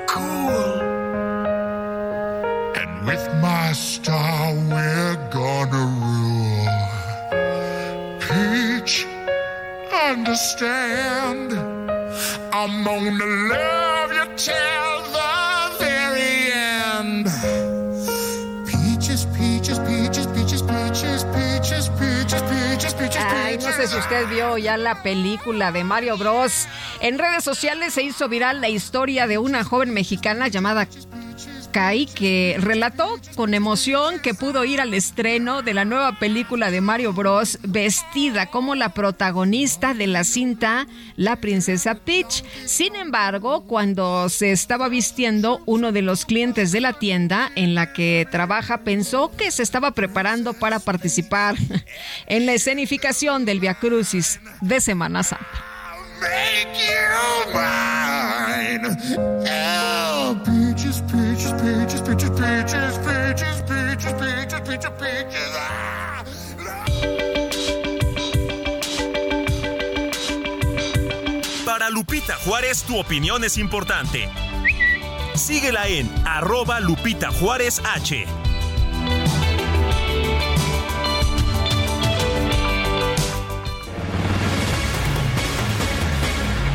star, we're gonna rule. Peach. understand. I'm gonna love you till the very end. Peaches, peaches, peaches, peaches, peaches, peaches, peaches, peaches, peaches. Ay, no sé si usted vio ya la película de Mario Bros. En redes sociales se hizo viral la historia de una joven mexicana llamada Kai, que relató con emoción que pudo ir al estreno de la nueva película de Mario Bros. vestida como la protagonista de la cinta La Princesa Peach. Sin embargo, cuando se estaba vistiendo, uno de los clientes de la tienda en la que trabaja pensó que se estaba preparando para participar [LAUGHS] en la escenificación del Via Crucis de Semana Santa. Para Lupita Juárez, tu opinión es importante. Síguela en arroba Lupita Juárez H.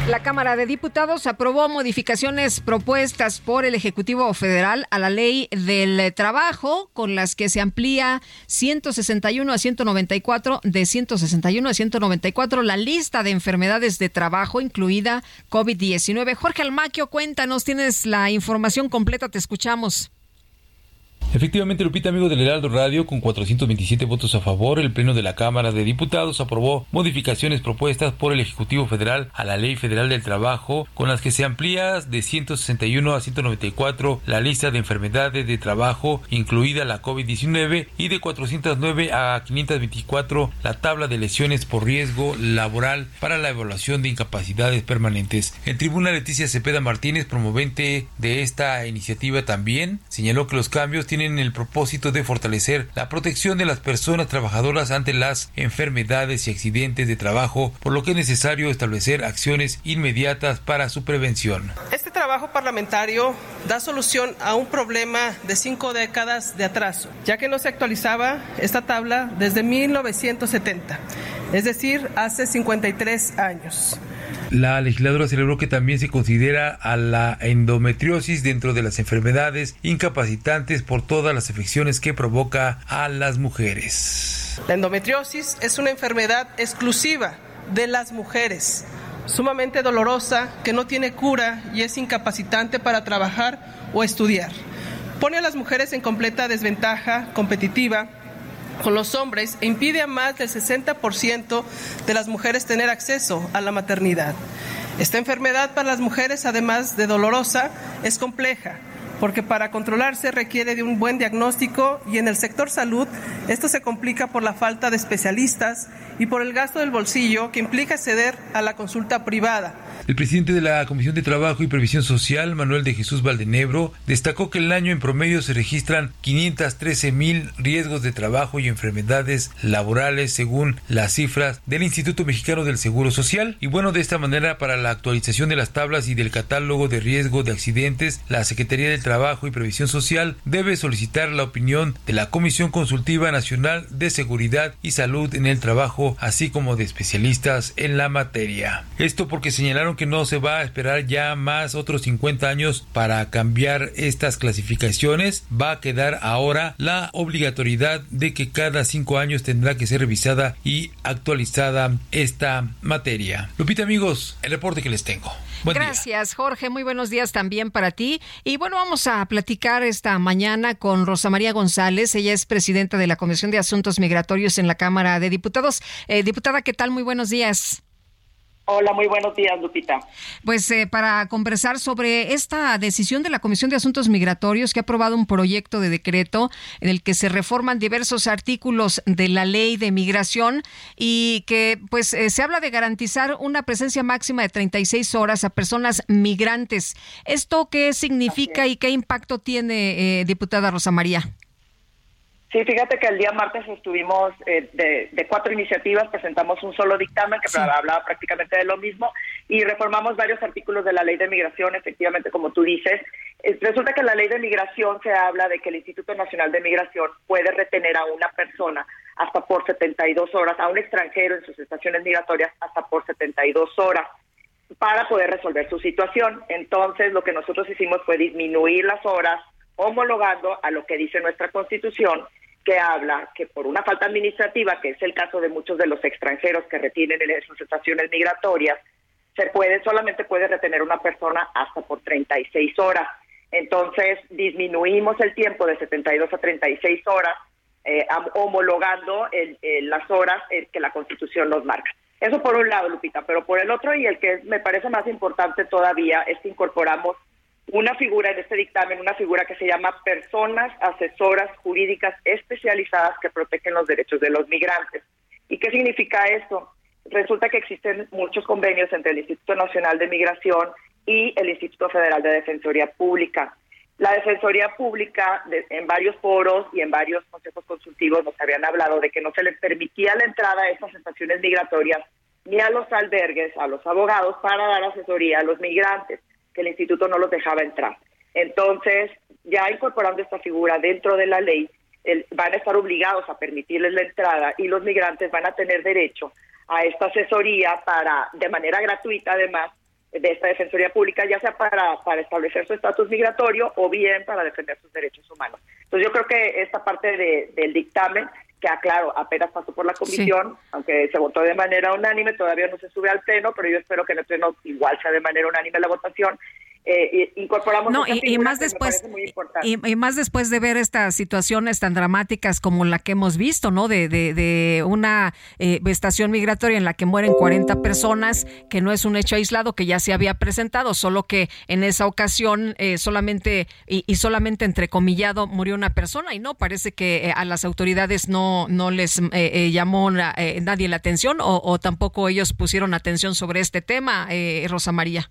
La Cámara de Diputados aprobó modificaciones propuestas por el Ejecutivo Federal a la Ley del Trabajo, con las que se amplía 161 a 194, de 161 a 194 la lista de enfermedades de trabajo, incluida COVID-19. Jorge Almaquio, cuéntanos, tienes la información completa, te escuchamos. Efectivamente, Lupita, amigo del Heraldo Radio, con 427 votos a favor, el Pleno de la Cámara de Diputados aprobó modificaciones propuestas por el Ejecutivo Federal a la Ley Federal del Trabajo, con las que se amplía de 161 a 194 la lista de enfermedades de trabajo, incluida la COVID-19, y de 409 a 524 la tabla de lesiones por riesgo laboral para la evaluación de incapacidades permanentes. En tribuna, Leticia Cepeda Martínez, promovente de esta iniciativa también, señaló que los cambios tienen el propósito de fortalecer la protección de las personas trabajadoras ante las enfermedades y accidentes de trabajo, por lo que es necesario establecer acciones inmediatas para su prevención. Este trabajo parlamentario da solución a un problema de cinco décadas de atraso, ya que no se actualizaba esta tabla desde 1970, es decir, hace 53 años. La legisladora celebró que también se considera a la endometriosis dentro de las enfermedades incapacitantes por todas las afecciones que provoca a las mujeres. La endometriosis es una enfermedad exclusiva de las mujeres, sumamente dolorosa, que no tiene cura y es incapacitante para trabajar o estudiar. Pone a las mujeres en completa desventaja competitiva con los hombres e impide a más del 60% de las mujeres tener acceso a la maternidad. Esta enfermedad para las mujeres, además de dolorosa, es compleja porque para controlarse requiere de un buen diagnóstico y en el sector salud esto se complica por la falta de especialistas y por el gasto del bolsillo que implica ceder a la consulta privada. El presidente de la Comisión de Trabajo y Previsión Social, Manuel de Jesús Valdenebro, destacó que el año en promedio se registran 513 mil riesgos de trabajo y enfermedades laborales según las cifras del Instituto Mexicano del Seguro Social. Y bueno, de esta manera, para la actualización de las tablas y del catálogo de riesgo de accidentes, la Secretaría del Trabajo y Previsión Social debe solicitar la opinión de la Comisión Consultiva Nacional de Seguridad y Salud en el Trabajo, así como de especialistas en la materia. Esto porque señalaron que no se va a esperar ya más otros 50 años para cambiar estas clasificaciones. Va a quedar ahora la obligatoriedad de que cada cinco años tendrá que ser revisada y actualizada esta materia. Lupita amigos, el reporte que les tengo. Gracias, Jorge. Muy buenos días también para ti. Y bueno, vamos a platicar esta mañana con Rosa María González. Ella es presidenta de la Comisión de Asuntos Migratorios en la Cámara de Diputados. Eh, diputada, ¿qué tal? Muy buenos días. Hola, muy buenos días, Lupita. Pues eh, para conversar sobre esta decisión de la Comisión de Asuntos Migratorios que ha aprobado un proyecto de decreto en el que se reforman diversos artículos de la ley de migración y que pues eh, se habla de garantizar una presencia máxima de 36 horas a personas migrantes. ¿Esto qué significa y qué impacto tiene, eh, diputada Rosa María? Sí, fíjate que el día martes estuvimos eh, de, cuatro iniciativas, presentamos un solo dictamen que hablaba prácticamente de lo mismo y reformamos varios artículos de la ley de migración, efectivamente, como tú dices. Eh, resulta que en la ley de migración se habla de que el Instituto Nacional de Migración puede retener a una persona hasta por 72 horas, a un extranjero en sus estaciones migratorias hasta por 72 horas para poder resolver su situación. Entonces, lo que nosotros hicimos fue disminuir las horas homologando a lo que dice nuestra Constitución, que habla que por una falta administrativa, que es el caso de muchos de los extranjeros que retienen en sus estaciones migratorias, se puede solamente puede retener una persona hasta por 36 horas. Entonces disminuimos el tiempo de 72 a 36 horas, eh, homologando las horas que la Constitución nos marca. Eso por un lado, Lupita, pero por el otro y el que me parece más importante todavía es que incorporamos una figura en este dictamen, una figura que se llama personas asesoras jurídicas especializadas que protegen los derechos de los migrantes. ¿Y qué significa esto? Resulta que existen muchos convenios entre el Instituto Nacional de Migración y el Instituto Federal de Defensoría Pública. La Defensoría Pública, en varios foros y en varios consejos consultivos, nos habían hablado de que no se les permitía la entrada a estas estaciones migratorias ni a los albergues, a los abogados, para dar asesoría a los migrantes que el instituto no los dejaba entrar. Entonces, ya incorporando esta figura dentro de la ley, van a estar obligados a permitirles la entrada y los migrantes van a tener derecho a esta asesoría para, de manera gratuita además, de esta Defensoría Pública, ya sea para, para establecer su estatus migratorio o bien para defender sus derechos humanos. Entonces yo creo que esta parte de, del dictamen, que aclaro, apenas pasó por la comisión, aunque se votó de manera unánime, todavía no se sube al pleno, pero yo espero que en el pleno igual sea de manera unánime la votación eh, incorporamos no, y, más después y, más después de ver estas situaciones tan dramáticas como la que hemos visto no de, de, una eh, estación migratoria en la que mueren 40 personas que no es un hecho aislado que ya se había presentado solo que en esa ocasión eh, solamente y, y, solamente entrecomillado murió una persona y no parece que a las autoridades no no les llamó nadie la atención o, o, tampoco ellos pusieron atención sobre este tema Rosa María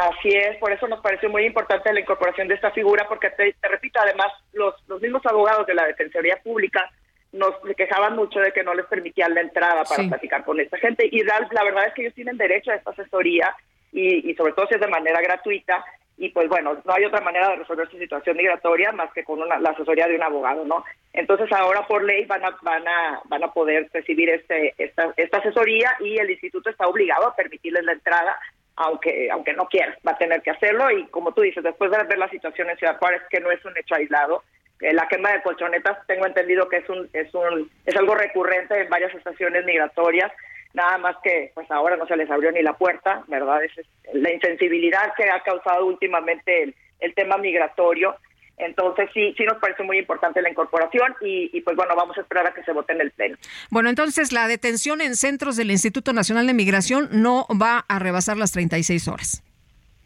Así es, por eso nos pareció muy importante la incorporación de esta figura, porque te, repito, además, los, los mismos abogados de la Defensoría Pública nos quejaban mucho de que no les permitían la entrada para platicar con esta gente. Y la, verdad es que ellos tienen derecho a esta asesoría y, sobre todo si es de manera gratuita. Y pues bueno, no hay otra manera de resolver su situación migratoria más que con la asesoría de un abogado, ¿no? Entonces ahora por ley van a, van a, van a poder recibir este, esta, esta asesoría y el instituto está obligado a permitirles la entrada aunque aunque no quiera, va a tener que hacerlo y como tú dices, después de ver la situación en Ciudad Juárez, que no es un hecho aislado, eh, la quema de colchonetas tengo entendido que es un es un es algo recurrente en varias estaciones migratorias, nada más que pues ahora no se les abrió ni la puerta, ¿verdad? Es, la insensibilidad que ha causado últimamente el, el tema migratorio entonces sí, sí nos parece muy importante la incorporación y, pues bueno, vamos a esperar a que se vote en el Pleno. Bueno, entonces la detención en centros del Instituto Nacional de Migración no va a rebasar las 36 horas.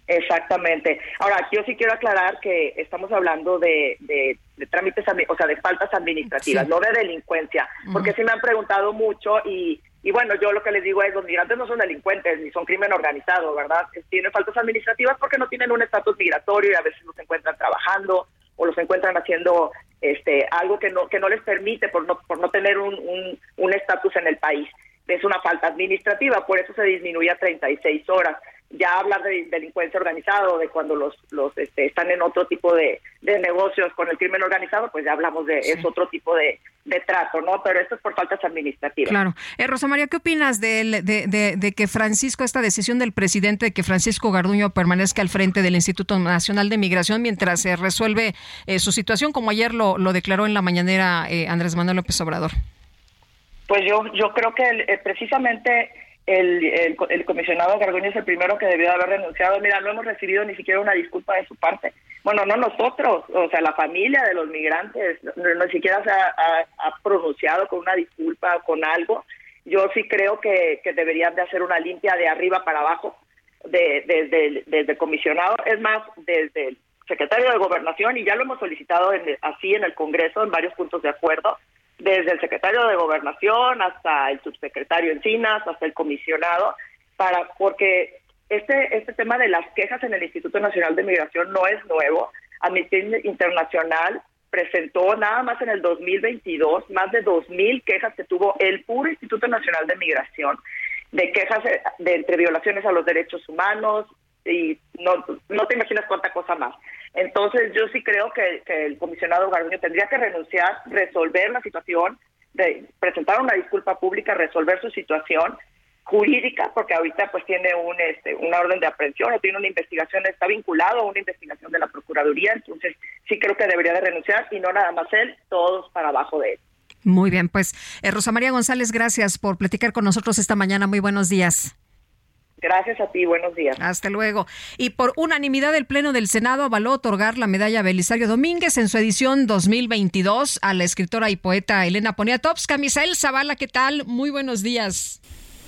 Exactamente. Ahora, yo sí quiero aclarar que estamos hablando de, de, trámites, o sea, de faltas administrativas, no de delincuencia, porque sí me han preguntado mucho y, y bueno, yo lo que les digo es, los migrantes no son delincuentes ni son crimen organizado, ¿verdad? Tienen faltas administrativas porque no tienen un estatus migratorio y a veces no se encuentran trabajando o los encuentran haciendo este algo que no que no les permite por no por no tener un un estatus en el país. Es una falta administrativa por eso se disminuye a 36 horas ya hablar de delincuencia organizada o de cuando los, los este, están en otro tipo de, negocios con el crimen organizado, pues ya hablamos de es otro tipo de, trato, ¿no? Pero esto es por faltas administrativas. Claro. Eh, Rosa María, ¿qué opinas de, de, de, que Francisco, esta decisión del presidente de que Francisco Garduño permanezca al frente del Instituto Nacional de Migración mientras se resuelve eh, su situación, como ayer lo, lo declaró en la mañanera eh, Andrés Manuel López Obrador? Pues yo, yo creo que precisamente el, el, comisionado Gargoño es el primero que debió haber renunciado. Mira, no hemos recibido ni siquiera una disculpa de su parte. Bueno, no nosotros, o sea, la familia de los migrantes, no, ni siquiera se ha, pronunciado con una disculpa, con algo. Yo sí creo que, deberían de hacer una limpia de arriba para abajo, desde de, el comisionado, es más, desde el secretario de Gobernación, y ya lo hemos solicitado así en el Congreso, en varios puntos de acuerdo, desde el secretario de Gobernación hasta el subsecretario Encinas, hasta el comisionado, para porque este este tema de las quejas en el Instituto Nacional de Migración no es nuevo. Amnistía Internacional presentó nada más en el 2022 más de 2.000 quejas que tuvo el puro Instituto Nacional de Migración, de quejas de entre violaciones a los derechos humanos y no, no te imaginas cuánta cosa más. Entonces yo sí creo que, el comisionado Garduño tendría que renunciar, resolver la situación, de presentar una disculpa pública, resolver su situación jurídica, porque ahorita pues tiene un este, una orden de aprehensión o tiene una investigación, está vinculado a una investigación de la Procuraduría, entonces sí creo que debería de renunciar y no nada más él, todos para abajo de él. Muy bien, pues eh, Rosa María González, gracias por platicar con nosotros esta mañana. Muy buenos días. Gracias a ti, buenos días. Hasta luego. Y por unanimidad el Pleno del Senado avaló otorgar la medalla Belisario Domínguez en su edición 2022 a la escritora y poeta Elena Poniatowska. Misael Zavala, ¿qué tal? Muy buenos días.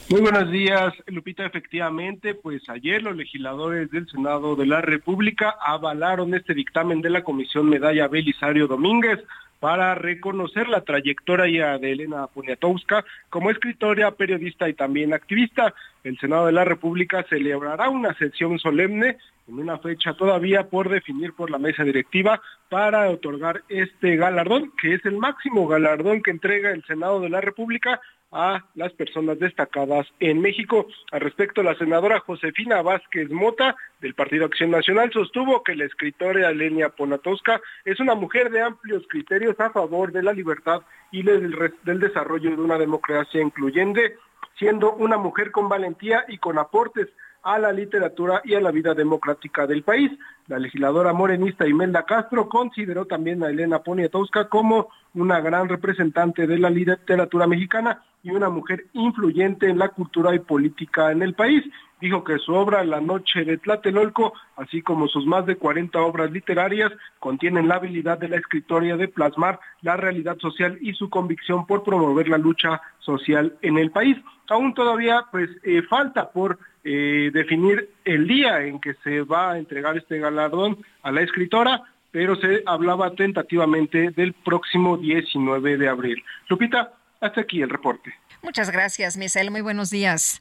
Muy buenos días, Lupita. Efectivamente, pues ayer los legisladores del Senado de la República avalaron este dictamen de la Comisión Medalla Belisario Domínguez para reconocer la trayectoria de Elena Poniatowska como escritora, periodista y también activista. El Senado de la República celebrará una sesión solemne en una fecha todavía por definir por la mesa directiva para otorgar este galardón, que es el máximo galardón que entrega el Senado de la República a las personas destacadas en México. Al respecto, la senadora Josefina Vázquez Mota del Partido Acción Nacional sostuvo que la escritora Elenia Ponatowska es una mujer de amplios criterios a favor de la libertad y del, del desarrollo de una democracia incluyente, siendo una mujer con valentía y con aportes a la literatura y a la vida democrática del país. La legisladora morenista Imelda Castro consideró también a Elena Poniatowska como una gran representante de la literatura mexicana y una mujer influyente en la cultura y política en el país. Dijo que su obra La Noche de Tlatelolco, así como sus más de 40 obras literarias, contienen la habilidad de la escritoria de plasmar la realidad social y su convicción por promover la lucha social en el país. Aún todavía pues eh, falta por eh, definir el día en que se va a entregar este galardón a la escritora, pero se hablaba tentativamente del próximo 19 de abril. Lupita, hasta aquí el reporte. Muchas gracias, Misael. Muy buenos días.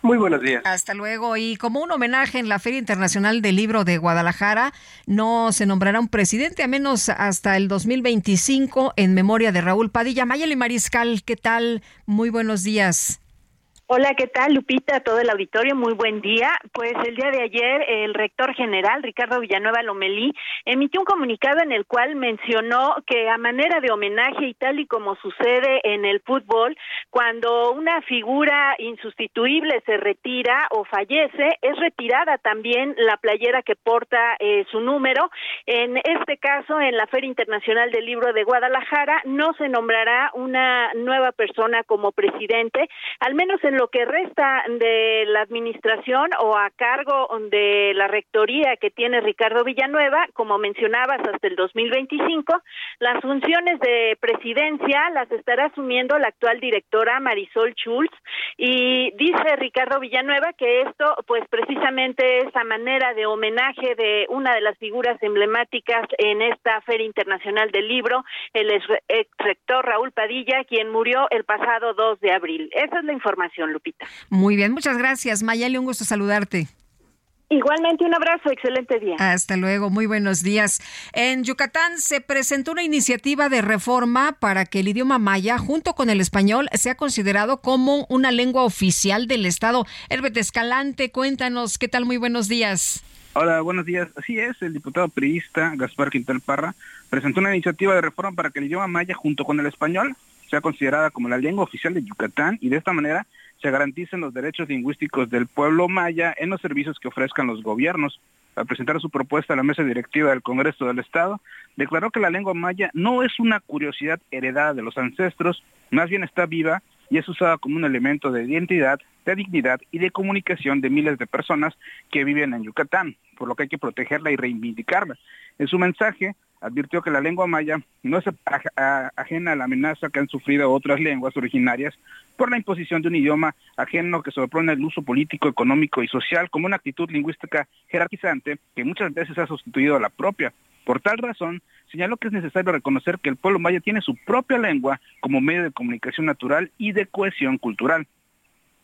Muy buenos días. Hasta luego. Y como un homenaje en la Feria Internacional del Libro de Guadalajara, no se nombrará un presidente, a menos hasta el 2025, en memoria de Raúl Padilla. Mayeli Mariscal, ¿qué tal? Muy buenos días. Hola, ¿qué tal, Lupita? Todo el auditorio, muy buen día. Pues el día de ayer, el rector general, Ricardo Villanueva Lomelí, emitió un comunicado en el cual mencionó que a manera de homenaje y tal y como sucede en el fútbol, cuando una figura insustituible se retira o fallece, es retirada también la playera que porta eh, su número. En este caso, en la Feria Internacional del Libro de Guadalajara, no se nombrará una nueva persona como presidente, al menos en lo que resta de la administración o a cargo de la rectoría que tiene Ricardo Villanueva, como mencionabas, hasta el 2025, las funciones de presidencia las estará asumiendo la actual directora Marisol Schulz y dice Ricardo Villanueva que esto pues precisamente es a manera de homenaje de una de las figuras emblemáticas en esta Feria Internacional del Libro, el ex rector Raúl Padilla, quien murió el pasado 2 de abril. Esa es la información. Lupita. Muy bien, muchas gracias. Mayali, un gusto saludarte. Igualmente, un abrazo, excelente día. Hasta luego, muy buenos días. En Yucatán se presentó una iniciativa de reforma para que el idioma maya, junto con el español, sea considerado como una lengua oficial del Estado. Herbert Escalante, cuéntanos, ¿qué tal? Muy buenos días. Hola, buenos días. Así es, el diputado priista Gaspar Quintal Parra presentó una iniciativa de reforma para que el idioma maya, junto con el español, sea considerada como la lengua oficial de Yucatán y de esta manera se garanticen los derechos lingüísticos del pueblo maya en los servicios que ofrezcan los gobiernos. Al presentar su propuesta a la mesa directiva del Congreso del Estado, declaró que la lengua maya no es una curiosidad heredada de los ancestros, más bien está viva y es usada como un elemento de identidad, de dignidad y de comunicación de miles de personas que viven en Yucatán, por lo que hay que protegerla y reivindicarla. En su mensaje, advirtió que la lengua maya no es ajena a la amenaza que han sufrido otras lenguas originarias por la imposición de un idioma ajeno que sobrepone el uso político, económico y social como una actitud lingüística jerarquizante que muchas veces ha sustituido a la propia. Por tal razón, señaló que es necesario reconocer que el pueblo maya tiene su propia lengua como medio de comunicación natural y de cohesión cultural.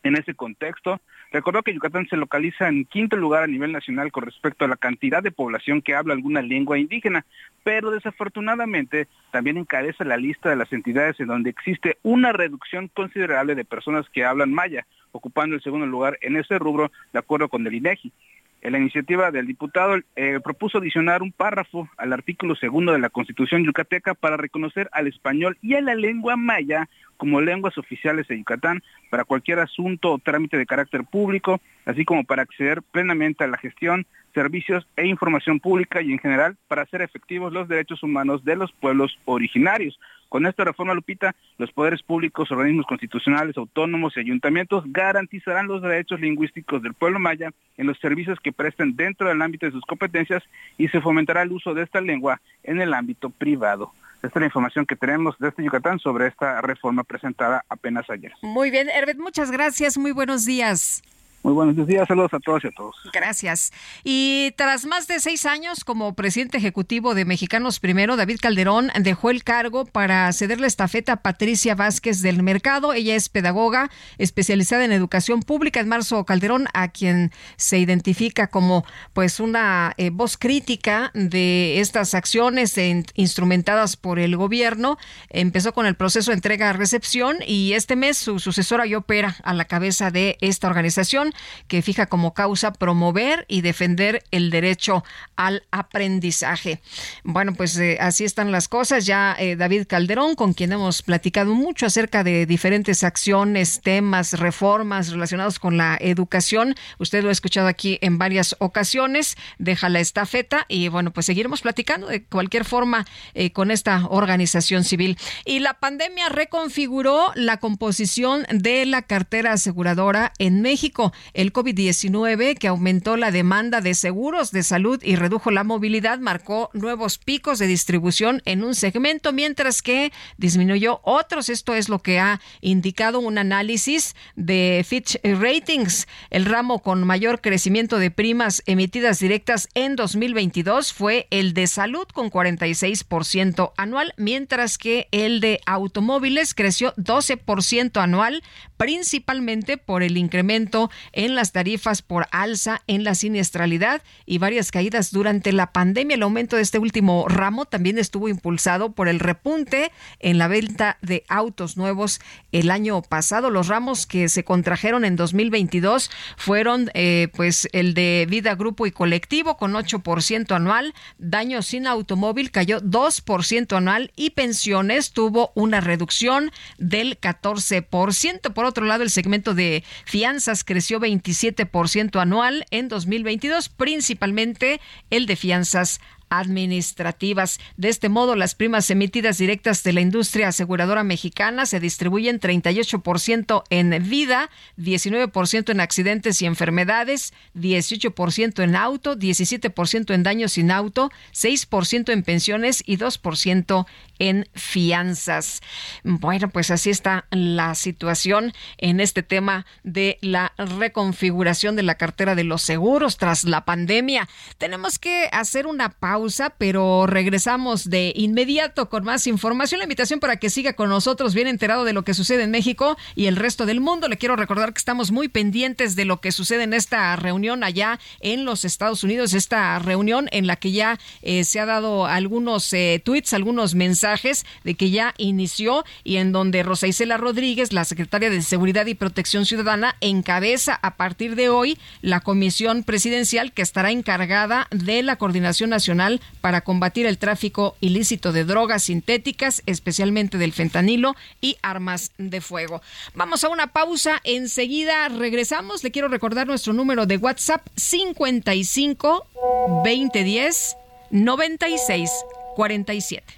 En ese contexto, recordó que Yucatán se localiza en quinto lugar a nivel nacional con respecto a la cantidad de población que habla alguna lengua indígena, pero desafortunadamente también encabeza la lista de las entidades en donde existe una reducción considerable de personas que hablan maya, ocupando el segundo lugar en ese rubro de acuerdo con el INEGI. En la iniciativa del diputado eh, propuso adicionar un párrafo al artículo segundo de la Constitución yucateca para reconocer al español y a la lengua maya como lenguas oficiales de Yucatán para cualquier asunto o trámite de carácter público, así como para acceder plenamente a la gestión, servicios e información pública y en general para hacer efectivos los derechos humanos de los pueblos originarios. Con esta reforma, Lupita, los poderes públicos, organismos constitucionales, autónomos y ayuntamientos garantizarán los derechos lingüísticos del pueblo maya en los servicios que presten dentro del ámbito de sus competencias y se fomentará el uso de esta lengua en el ámbito privado. Esta es la información que tenemos desde Yucatán sobre esta reforma presentada apenas ayer. Muy bien, Herbert, muchas gracias. Muy buenos días. Muy buenos días, saludos a todos y a todos. Gracias. Y tras más de seis años como presidente ejecutivo de Mexicanos Primero, David Calderón dejó el cargo para cederle estafeta a Patricia Vázquez del Mercado. Ella es pedagoga especializada en educación pública. En marzo, Calderón, a quien se identifica como pues una eh, voz crítica de estas acciones instrumentadas por el gobierno, empezó con el proceso de entrega-recepción y este mes su sucesora y opera a la cabeza de esta organización que fija como causa promover y defender el derecho al aprendizaje. Bueno, pues eh, así están las cosas. Ya eh, David Calderón, con quien hemos platicado mucho acerca de diferentes acciones, temas, reformas relacionados con la educación. Usted lo ha escuchado aquí en varias ocasiones. Deja la estafeta y bueno, pues seguiremos platicando de cualquier forma eh, con esta organización civil. Y la pandemia reconfiguró la composición de la cartera aseguradora en México el COVID-19, que aumentó la demanda de seguros de salud y redujo la movilidad, marcó nuevos picos de distribución en un segmento, mientras que disminuyó otros. Esto es lo que ha indicado un análisis de Fitch Ratings. El ramo con mayor crecimiento de primas emitidas directas en 2022 fue el de salud con 46% anual, mientras que el de automóviles creció 12% anual, principalmente por el incremento en las tarifas por alza en la siniestralidad y varias caídas durante la pandemia. El aumento de este último ramo también estuvo impulsado por el repunte en la venta de autos nuevos el año pasado. Los ramos que se contrajeron en 2022 fueron eh, pues el de vida, grupo y colectivo con 8% anual, daño sin automóvil cayó 2% anual y pensiones tuvo una reducción del 14%. Por otro lado, el segmento de fianzas creció 27% anual en 2022, principalmente el de fianzas administrativas. De este modo, las primas emitidas directas de la industria aseguradora mexicana se distribuyen 38% en vida, 19% en accidentes y enfermedades, 18% en auto, 17% en daños sin auto, 6% en pensiones y 2% en fianzas. Bueno, pues así está la situación en este tema de la reconfiguración de la cartera de los seguros tras la pandemia. Tenemos que hacer una pausa, pero regresamos de inmediato con más información. La invitación para que siga con nosotros bien enterado de lo que sucede en México y el resto del mundo. Le quiero recordar que estamos muy pendientes de lo que sucede en esta reunión allá en los Estados Unidos, esta reunión en la que ya eh, se ha dado algunos eh, tweets, algunos mensajes de que ya inició y en donde Rosa Isela Rodríguez, la secretaria de Seguridad y Protección Ciudadana, encabeza a partir de hoy la comisión presidencial que estará encargada de la coordinación nacional para combatir el tráfico ilícito de drogas sintéticas, especialmente del fentanilo y armas de fuego. Vamos a una pausa, enseguida regresamos. Le quiero recordar nuestro número de WhatsApp 55 2010 96 47.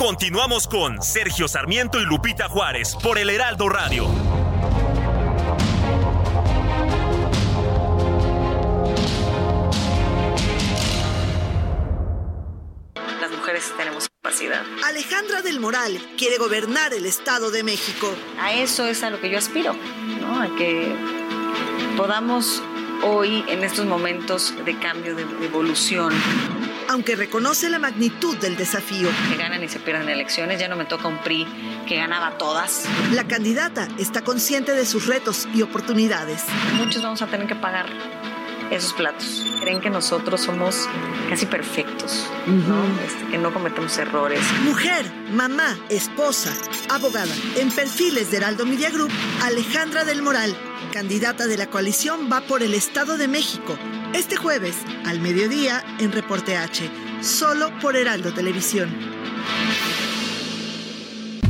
Continuamos con Sergio Sarmiento y Lupita Juárez por el Heraldo Radio. Las mujeres tenemos capacidad. Alejandra del Moral quiere gobernar el Estado de México. A eso es a lo que yo aspiro, ¿no? A que podamos hoy, en estos momentos de cambio, de evolución, aunque reconoce la magnitud del desafío. Que ganan y se pierden elecciones, ya no me toca un PRI que ganaba todas. La candidata está consciente de sus retos y oportunidades. Muchos vamos a tener que pagar esos platos. Creen que nosotros somos casi perfectos, ¿no? Este, que no cometemos errores. Mujer, mamá, esposa, abogada. En perfiles de Heraldo Media Group, Alejandra del Moral, candidata de la coalición, va por el Estado de México. Este jueves, al mediodía, en Reporte H, solo por Heraldo Televisión.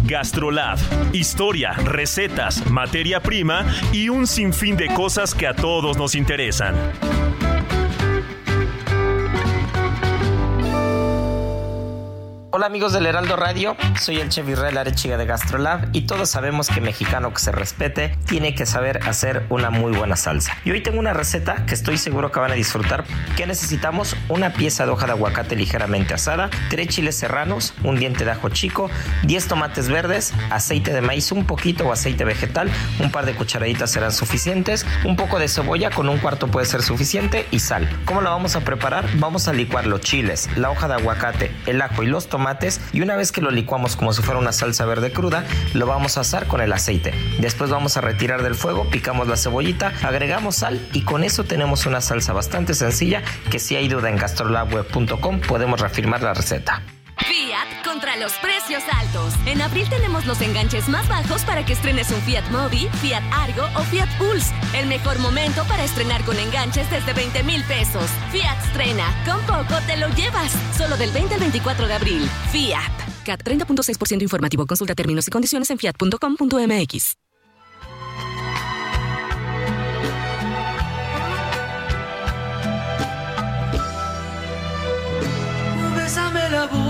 Gastrolab. Historia, recetas, materia prima y un sinfín de cosas que a todos nos interesan. Hola amigos del Heraldo Radio, soy el chef Israel Arechiga de Gastrolab y todos sabemos que mexicano que se respete tiene que saber hacer una muy buena salsa. Y hoy tengo una receta que estoy seguro que van a disfrutar. ¿Qué necesitamos? Una pieza de hoja de aguacate ligeramente asada, tres chiles serranos, un diente de ajo chico, 10 tomates verdes, aceite de maíz un poquito o aceite vegetal, un par de cucharaditas serán suficientes, un poco de cebolla con un cuarto puede ser suficiente y sal. ¿Cómo la vamos a preparar? Vamos a licuar los chiles, la hoja de aguacate, el ajo y los tomates y una vez que lo licuamos como si fuera una salsa verde cruda, lo vamos a asar con el aceite. Después vamos a retirar del fuego, picamos la cebollita, agregamos sal y con eso tenemos una salsa bastante sencilla que si hay duda en gastrolabweb.com podemos reafirmar la receta. Contra los precios altos. En abril tenemos los enganches más bajos para que estrenes un Fiat Mobi, Fiat Argo o Fiat Pulse. El mejor momento para estrenar con enganches desde 20 mil pesos. Fiat estrena. Con poco te lo llevas. Solo del 20 al 24 de abril. Fiat. CAT 30.6% informativo. Consulta términos y condiciones en fiat.com.mx. Bésame la boca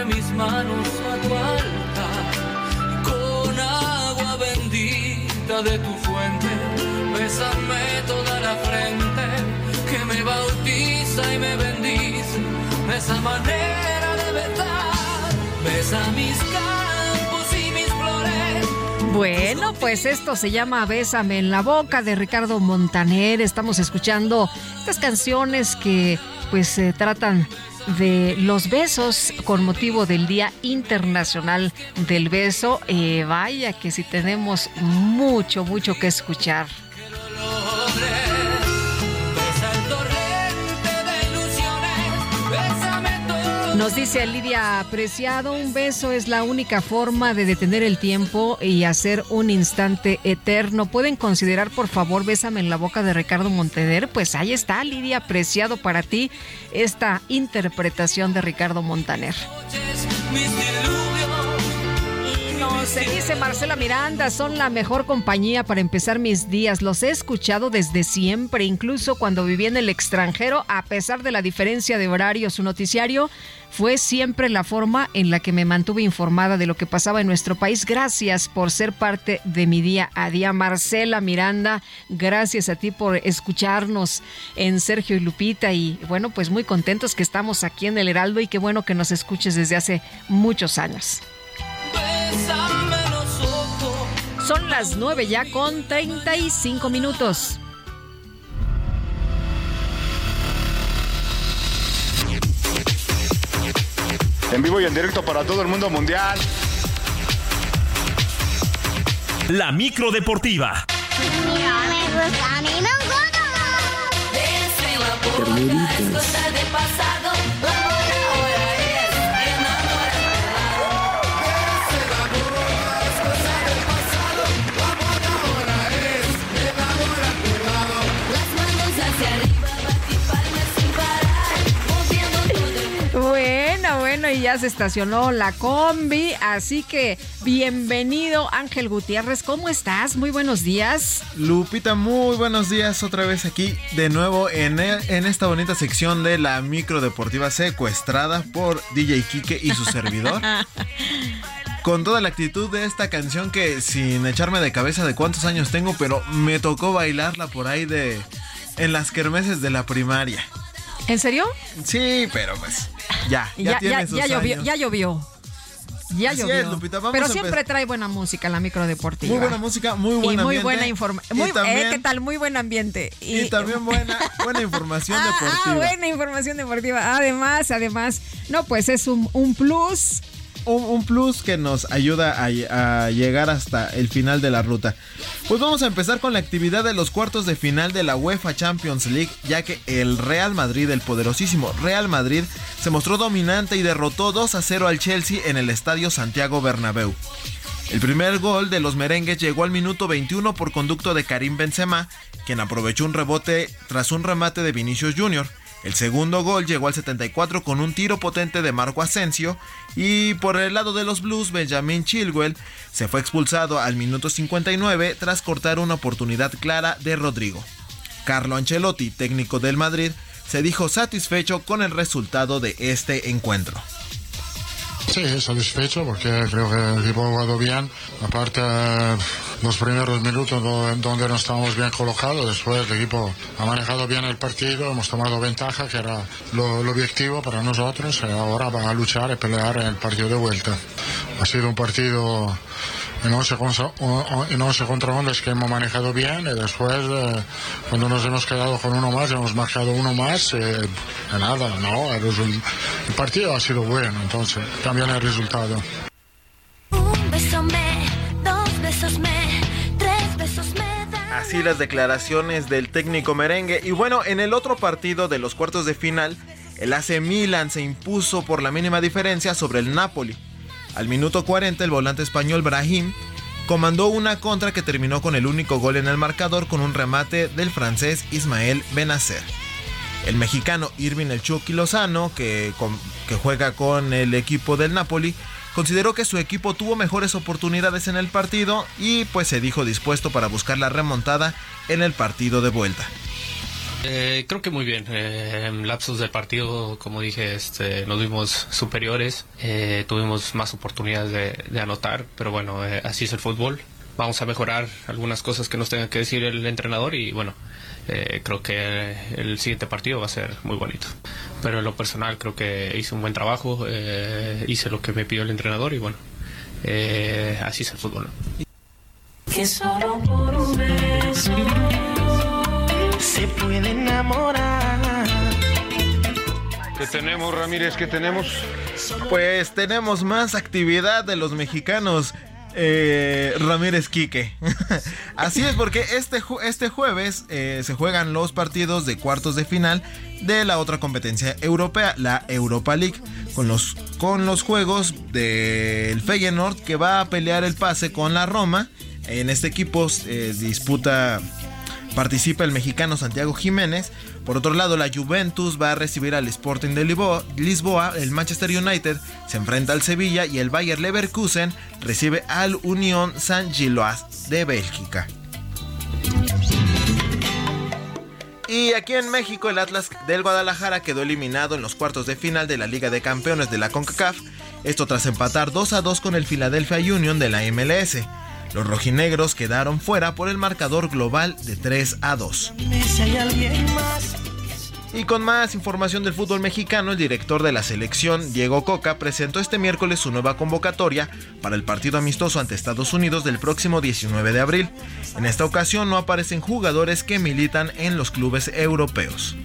de mis manos a tu altar. Con agua bendita de tu fuente, bésame toda la frente que me bautiza y me bendice. Esa manera de besar, besa mis campos y mis flores. Bueno, pues esto se llama Bésame en la boca de Ricardo Montaner. Estamos escuchando estas canciones que pues se tratan de los besos con motivo del Día Internacional del Beso. Eh, vaya que si tenemos mucho, mucho que escuchar. Nos dice Lidia Apreciado, un beso es la única forma de detener el tiempo y hacer un instante eterno. ¿Pueden considerar, por favor, Bésame en la boca de Ricardo Montaner? Pues ahí está, Lidia Apreciado, para ti esta interpretación de Ricardo Montaner. Se dice Marcela Miranda, son la mejor compañía para empezar mis días. Los he escuchado desde siempre, incluso cuando viví en el extranjero, a pesar de la diferencia de horario. Su noticiario fue siempre la forma en la que me mantuve informada de lo que pasaba en nuestro país. Gracias por ser parte de mi día a día. Marcela Miranda, gracias a ti por escucharnos en Sergio y Lupita. Y bueno, pues muy contentos que estamos aquí en el Heraldo y qué bueno que nos escuches desde hace muchos años. Son las 9 ya con 35 minutos. En vivo y en directo para todo el mundo mundial. La micro deportiva. Bueno, bueno, y ya se estacionó la combi, así que bienvenido Ángel Gutiérrez, ¿cómo estás? Muy buenos días. Lupita, muy buenos días otra vez aquí de nuevo en, en esta bonita sección de la micro deportiva secuestrada por DJ Kike y su servidor. [LAUGHS] con toda la actitud de esta canción que sin echarme de cabeza de cuántos años tengo, pero me tocó bailarla por ahí de en las kermeses de la primaria. ¿En serio? Sí, pero pues ya, ya, tiene sus ya llovió, ya llovió. Ya Así llovió. es, Lupita, vamos Pero a siempre trae buena música la micro deportiva. Muy buena música, muy buen y muy ambiente. buena información. Eh, ¿Qué tal? Muy buen ambiente. Y también buena, buena información [LAUGHS] Ah, deportiva. ah, buena información deportiva. Además, además, no, pues es un, un plus. Un, plus que nos ayuda a, a llegar hasta el final de la ruta. Pues vamos a empezar con la actividad de los cuartos de final de la UEFA Champions League, ya que el Real Madrid, el poderosísimo Real Madrid, se mostró dominante y derrotó 2 a 0 al Chelsea en el estadio Santiago Bernabéu. El primer gol de los merengues llegó al minuto 21 por conducto de Karim Benzema, quien aprovechó un rebote tras un remate de Vinicius Jr. El segundo gol llegó al 74 con un tiro potente de Marco Asensio y por el lado de los Blues Benjamin Chilwell se fue expulsado al minuto 59 tras cortar una oportunidad clara de Rodrigo. Carlo Ancelotti, técnico del Madrid, se dijo satisfecho con el resultado de este encuentro. Sí, satisfecho porque creo que el equipo ha jugado bien. Aparte, los primeros minutos do- donde no estábamos bien colocados, después el equipo ha manejado bien el partido, hemos tomado ventaja, que era lo, objetivo para nosotros, ahora van a luchar y pelear en el partido de vuelta. Ha sido un partido en 11 contra, o- o- en 11 contra 11 que hemos manejado bien y después eh, cuando nos hemos quedado con uno más hemos marcado uno más eh, nada, no, el, el partido ha sido bueno, entonces cambian el resultado. Un beso me, dos besos me, tres besos me. Así las declaraciones del técnico merengue. Y bueno, en el otro partido de los cuartos de final, el AC Milan se impuso por la mínima diferencia sobre el Napoli. Al minuto 40, el volante español Brahim comandó una contra que terminó con el único gol en el marcador con un remate del francés Ismael Benacer. El mexicano Irving El Chucky Lozano, que, que juega con el equipo del Napoli, consideró que su equipo tuvo mejores oportunidades en el partido y pues se dijo dispuesto para buscar la remontada en el partido de vuelta. Eh, creo que muy bien. Eh, en lapsos del partido, como dije, este, nos vimos superiores, eh, tuvimos más oportunidades de, de anotar, pero bueno, eh, así es el fútbol. Vamos a mejorar algunas cosas que nos tenga que decir el entrenador y bueno, eh, creo que el siguiente partido va a ser muy bonito. Pero en lo personal creo que hice un buen trabajo, eh, hice lo que me pidió el entrenador y bueno, así es el fútbol. Que solo por un beso se puede enamorar. ¿Qué tenemos, Ramírez? ¿Qué tenemos? Pues tenemos más actividad de los mexicanos. eh, Ramírez Quique. [LAUGHS] Así es, porque este, ju- este jueves eh, se juegan los partidos de cuartos de final de la otra competencia europea, la Europa League, con los, con los juegos del Feyenoord que va a pelear el pase con la Roma. En este equipo eh, disputa participa el mexicano Santiago Jiménez. Por otro lado, la Juventus va a recibir al Sporting de Lisboa, el Manchester United se enfrenta al Sevilla y el Bayer Leverkusen recibe al Unión Saint Gilloise de Bélgica. Y aquí en México el Atlas del Guadalajara quedó eliminado en los cuartos de final de la Liga de Campeones de la CONCACAF, esto tras empatar 2 a 2 con el Philadelphia Union de la MLS. Los rojinegros quedaron fuera por el marcador global de 3 a 2. Dime si hay alguien más. Y con más información del fútbol mexicano, el director de la selección, Diego Coca, presentó este miércoles su nueva convocatoria para el partido amistoso ante Estados Unidos del próximo 19 de abril. En esta ocasión no aparecen jugadores que militan en los clubes europeos.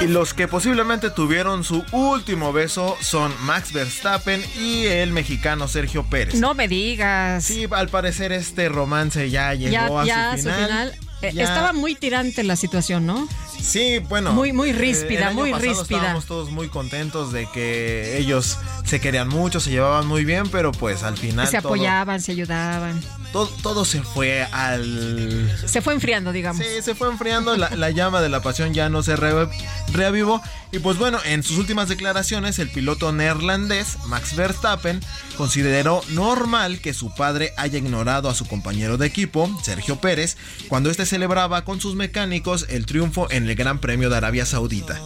Y los que posiblemente tuvieron su último beso son Max Verstappen y el mexicano Sergio Pérez. No me digas. Sí, al parecer este romance ya llegó ya, a ya, su final. Eh, Ya- Estaba muy tirante la situación, ¿no? Sí, bueno. Muy, muy eh, ríspida, el año muy pasado ríspida. Estábamos todos muy contentos de que ellos se querían mucho, se llevaban muy bien, pero pues al final. Se todo- apoyaban, se ayudaban. Todo, todo se fue al... Se fue enfriando, digamos. Sí, se fue enfriando, la, la llama de la pasión ya no se re- reavivó. Y pues bueno, en sus últimas declaraciones, el piloto neerlandés, Max Verstappen, consideró normal que su padre haya ignorado a su compañero de equipo, Sergio Pérez, cuando este celebraba con sus mecánicos el triunfo en el Gran Premio de Arabia Saudita.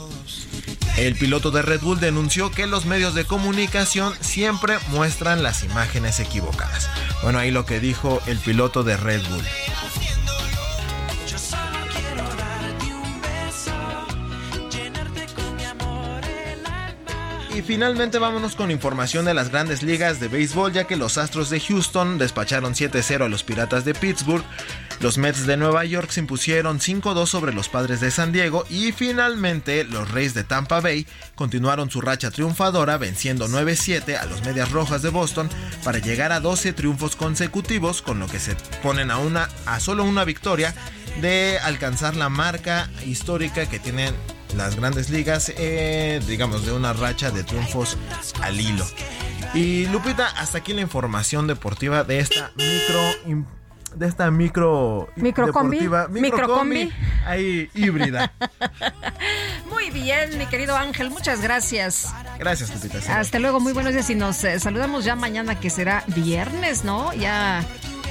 El piloto de Red Bull denunció que los medios de comunicación siempre muestran las imágenes equivocadas. Bueno, ahí lo que dijo el piloto de Red Bull. Y finalmente vámonos con información de las grandes ligas de béisbol, ya que los Astros de Houston despacharon 7-0 a los Piratas de Pittsburgh, los Mets de Nueva York se impusieron 5-2 sobre los Padres de San Diego y finalmente los Reyes de Tampa Bay continuaron su racha triunfadora venciendo 9-7 a los Medias Rojas de Boston para llegar a 12 triunfos consecutivos, con lo que se ponen a, una, a solo una victoria de alcanzar la marca histórica que tienen las grandes ligas, eh, digamos, de una racha de triunfos al hilo. Y Lupita, hasta aquí la información deportiva de esta micro de esta micro Microcombi. Microcombi. ahí híbrida. [LAUGHS] Muy bien, mi querido Ángel, muchas gracias. Gracias, Lupita. Hasta luego, muy buenos días y nos eh, saludamos ya mañana que será viernes, ¿no? Ya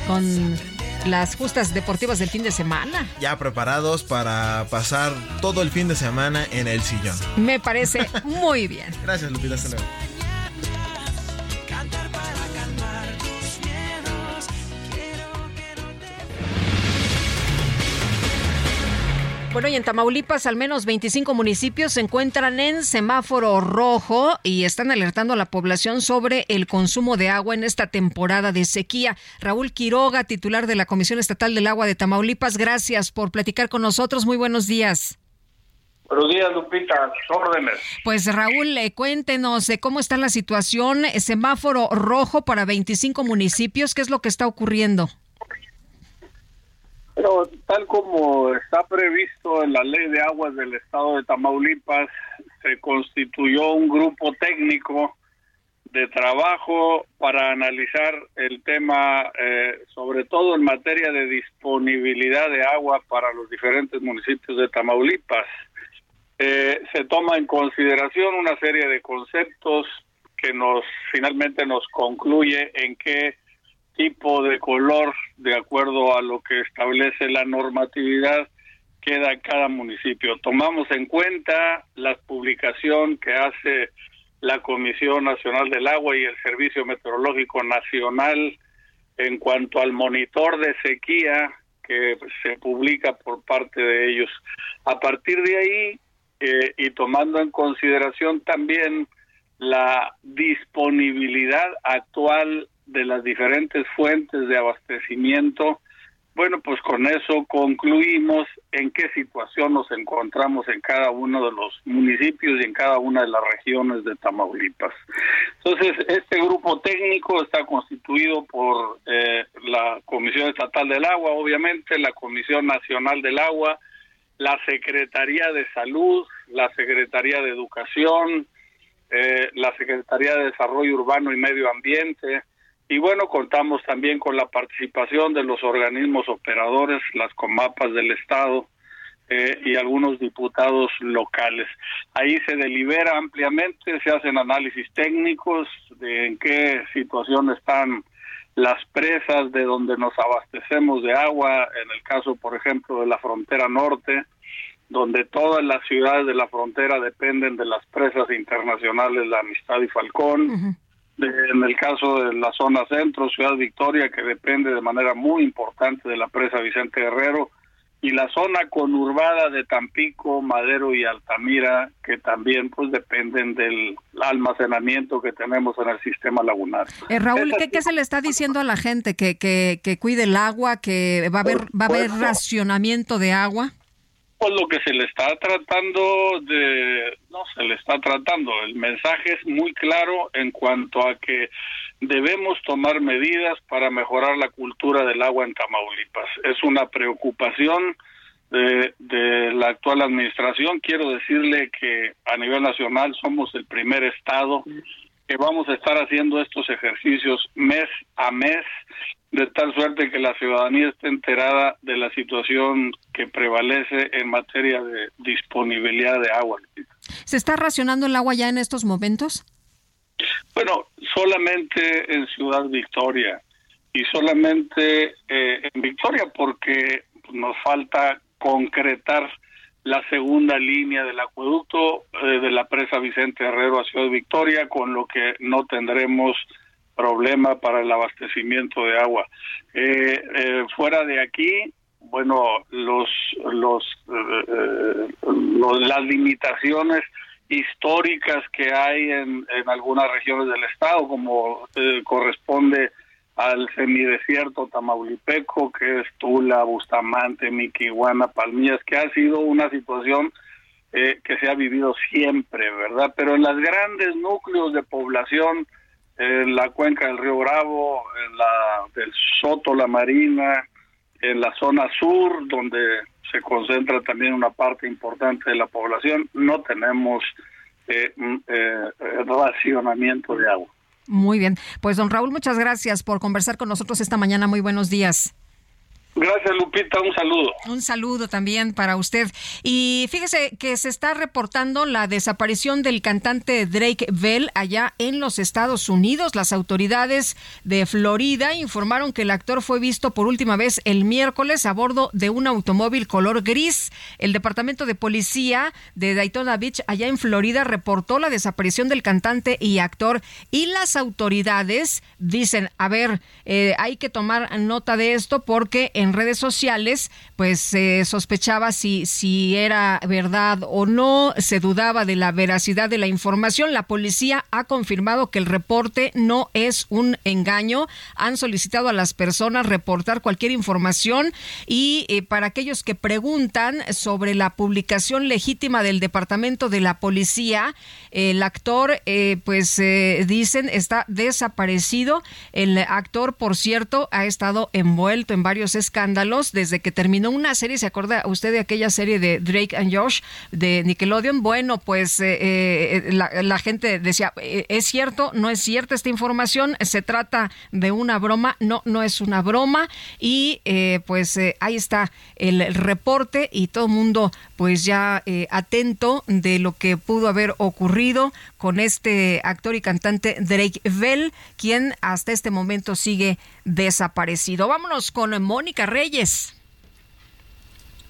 con las justas deportivas del fin de semana. Ya preparados para pasar todo el fin de semana en el sillón. Me parece muy bien. Gracias, Lupita. Hasta luego. Bueno, y en Tamaulipas al menos 25 municipios se encuentran en semáforo rojo y están alertando a la población sobre el consumo de agua en esta temporada de sequía. Raúl Quiroga, titular de la Comisión Estatal del Agua de Tamaulipas, gracias por platicar con nosotros. Muy buenos días. Buenos días, Lupita, órdenes. Pues Raúl, eh, cuéntenos de cómo está la situación. Eh, Semáforo rojo para 25 municipios. ¿Qué es lo que está ocurriendo? Pero tal como está previsto en la ley de aguas del estado de Tamaulipas, se constituyó un grupo técnico de trabajo para analizar el tema, eh, sobre todo en materia de disponibilidad de agua para los diferentes municipios de Tamaulipas. Eh, se toma en consideración una serie de conceptos que nos finalmente nos concluye en qué tipo de color, de acuerdo a lo que establece la normatividad, queda cada municipio. Tomamos en cuenta la publicación que hace la Comisión Nacional del Agua y el Servicio Meteorológico Nacional en cuanto al monitor de sequía que se publica por parte de ellos. A partir de ahí, eh, y tomando en consideración también la disponibilidad actual de las diferentes fuentes de abastecimiento, bueno, pues con eso concluimos en qué situación nos encontramos en cada uno de los municipios y en cada una de las regiones de Tamaulipas. Entonces, este grupo técnico está constituido por eh, la Comisión Estatal del Agua, obviamente, la Comisión Nacional del Agua, la Secretaría de Salud, la Secretaría de Educación, eh, la Secretaría de Desarrollo Urbano y Medio Ambiente, y bueno, contamos también con la participación de los organismos operadores, las comapas del Estado eh, y algunos diputados locales. Ahí se delibera ampliamente, se hacen análisis técnicos de en qué situación están las presas de donde nos abastecemos de agua, en el caso, por ejemplo, de la frontera norte, donde todas las ciudades de la frontera dependen de las presas internacionales La Amistad y Falcón. De- en el caso de la zona centro, Ciudad Victoria, que depende de manera muy importante de la presa Vicente Guerrero, y la zona conurbada de Tampico, Madero y Altamira, que también pues dependen del almacenamiento que tenemos en el sistema lagunar. Eh, Raúl, ¿qué, qué se le está diciendo a la gente? ¿Que, que, que cuide el agua, que va a haber, va a haber supuesto. racionamiento de agua? Pues lo que se le está tratando de, no se le está tratando, el mensaje es muy claro en cuanto a que debemos tomar medidas para mejorar la cultura del agua en Tamaulipas. Es una preocupación de, de la actual administración. Quiero decirle que a nivel nacional somos el primer estado que vamos a estar haciendo estos ejercicios mes a mes, de tal suerte que la ciudadanía esté enterada de la situación que prevalece en materia de disponibilidad de agua. ¿Se está racionando el agua ya en estos momentos? Bueno, solamente en Ciudad Victoria y solamente eh, en Victoria porque nos falta concretar la segunda línea del acueducto eh, de la presa Vicente Herrero a Ciudad Victoria, con lo que no tendremos problema para el abastecimiento de agua. Eh, eh, fuera de aquí, bueno, los, los, los- las limitaciones históricas que hay en, en algunas regiones del estado, como corresponde al semidesierto tamaulipeco, que es Tula, Bustamante, Miquihuana, Palmillas, que ha sido una situación eh, que se ha vivido siempre, ¿verdad? Pero en los grandes núcleos de población, en la cuenca del río Bravo, en la del Soto, la Marina, en la zona sur, donde se concentra también una parte importante de la población, no tenemos eh, mm, eh, racionamiento de agua. Muy bien. Pues don Raúl, muchas gracias por conversar con nosotros esta mañana. Muy buenos días. Gracias, Lupita. Un saludo. Un saludo también para usted. Y fíjese que se está reportando la desaparición del cantante Drake Bell allá en los Estados Unidos. Las autoridades de Florida informaron que el actor fue visto por última vez el miércoles a bordo de un automóvil color gris. El departamento de policía de Daytona Beach, allá en Florida, reportó la desaparición del cantante y actor. Y las autoridades dicen, a ver, eh, hay que tomar nota de esto porque en redes sociales, pues se sospechaba si, si era verdad o no, se dudaba de la veracidad de la información. La policía ha confirmado que el reporte no es un engaño. Han solicitado a las personas reportar cualquier información y eh, para aquellos que preguntan sobre la publicación legítima del departamento de la policía, el actor, eh, pues eh, dicen, está desaparecido. El actor, por cierto, ha estado envuelto en varios escándalos desde que terminó una serie. ¿Se acuerda usted de aquella serie de Drake and Josh de Nickelodeon? Bueno, pues eh, eh, la, gente decía, eh, ¿es cierto? ¿No es cierta esta información? ¿Se trata de una broma? No, no es una broma. Y pues ahí está el reporte y todo el mundo pues ya atento de lo que pudo haber ocurrido con este actor y cantante Drake Bell, quien hasta este momento sigue desaparecido. Vámonos con Mónica Reyes.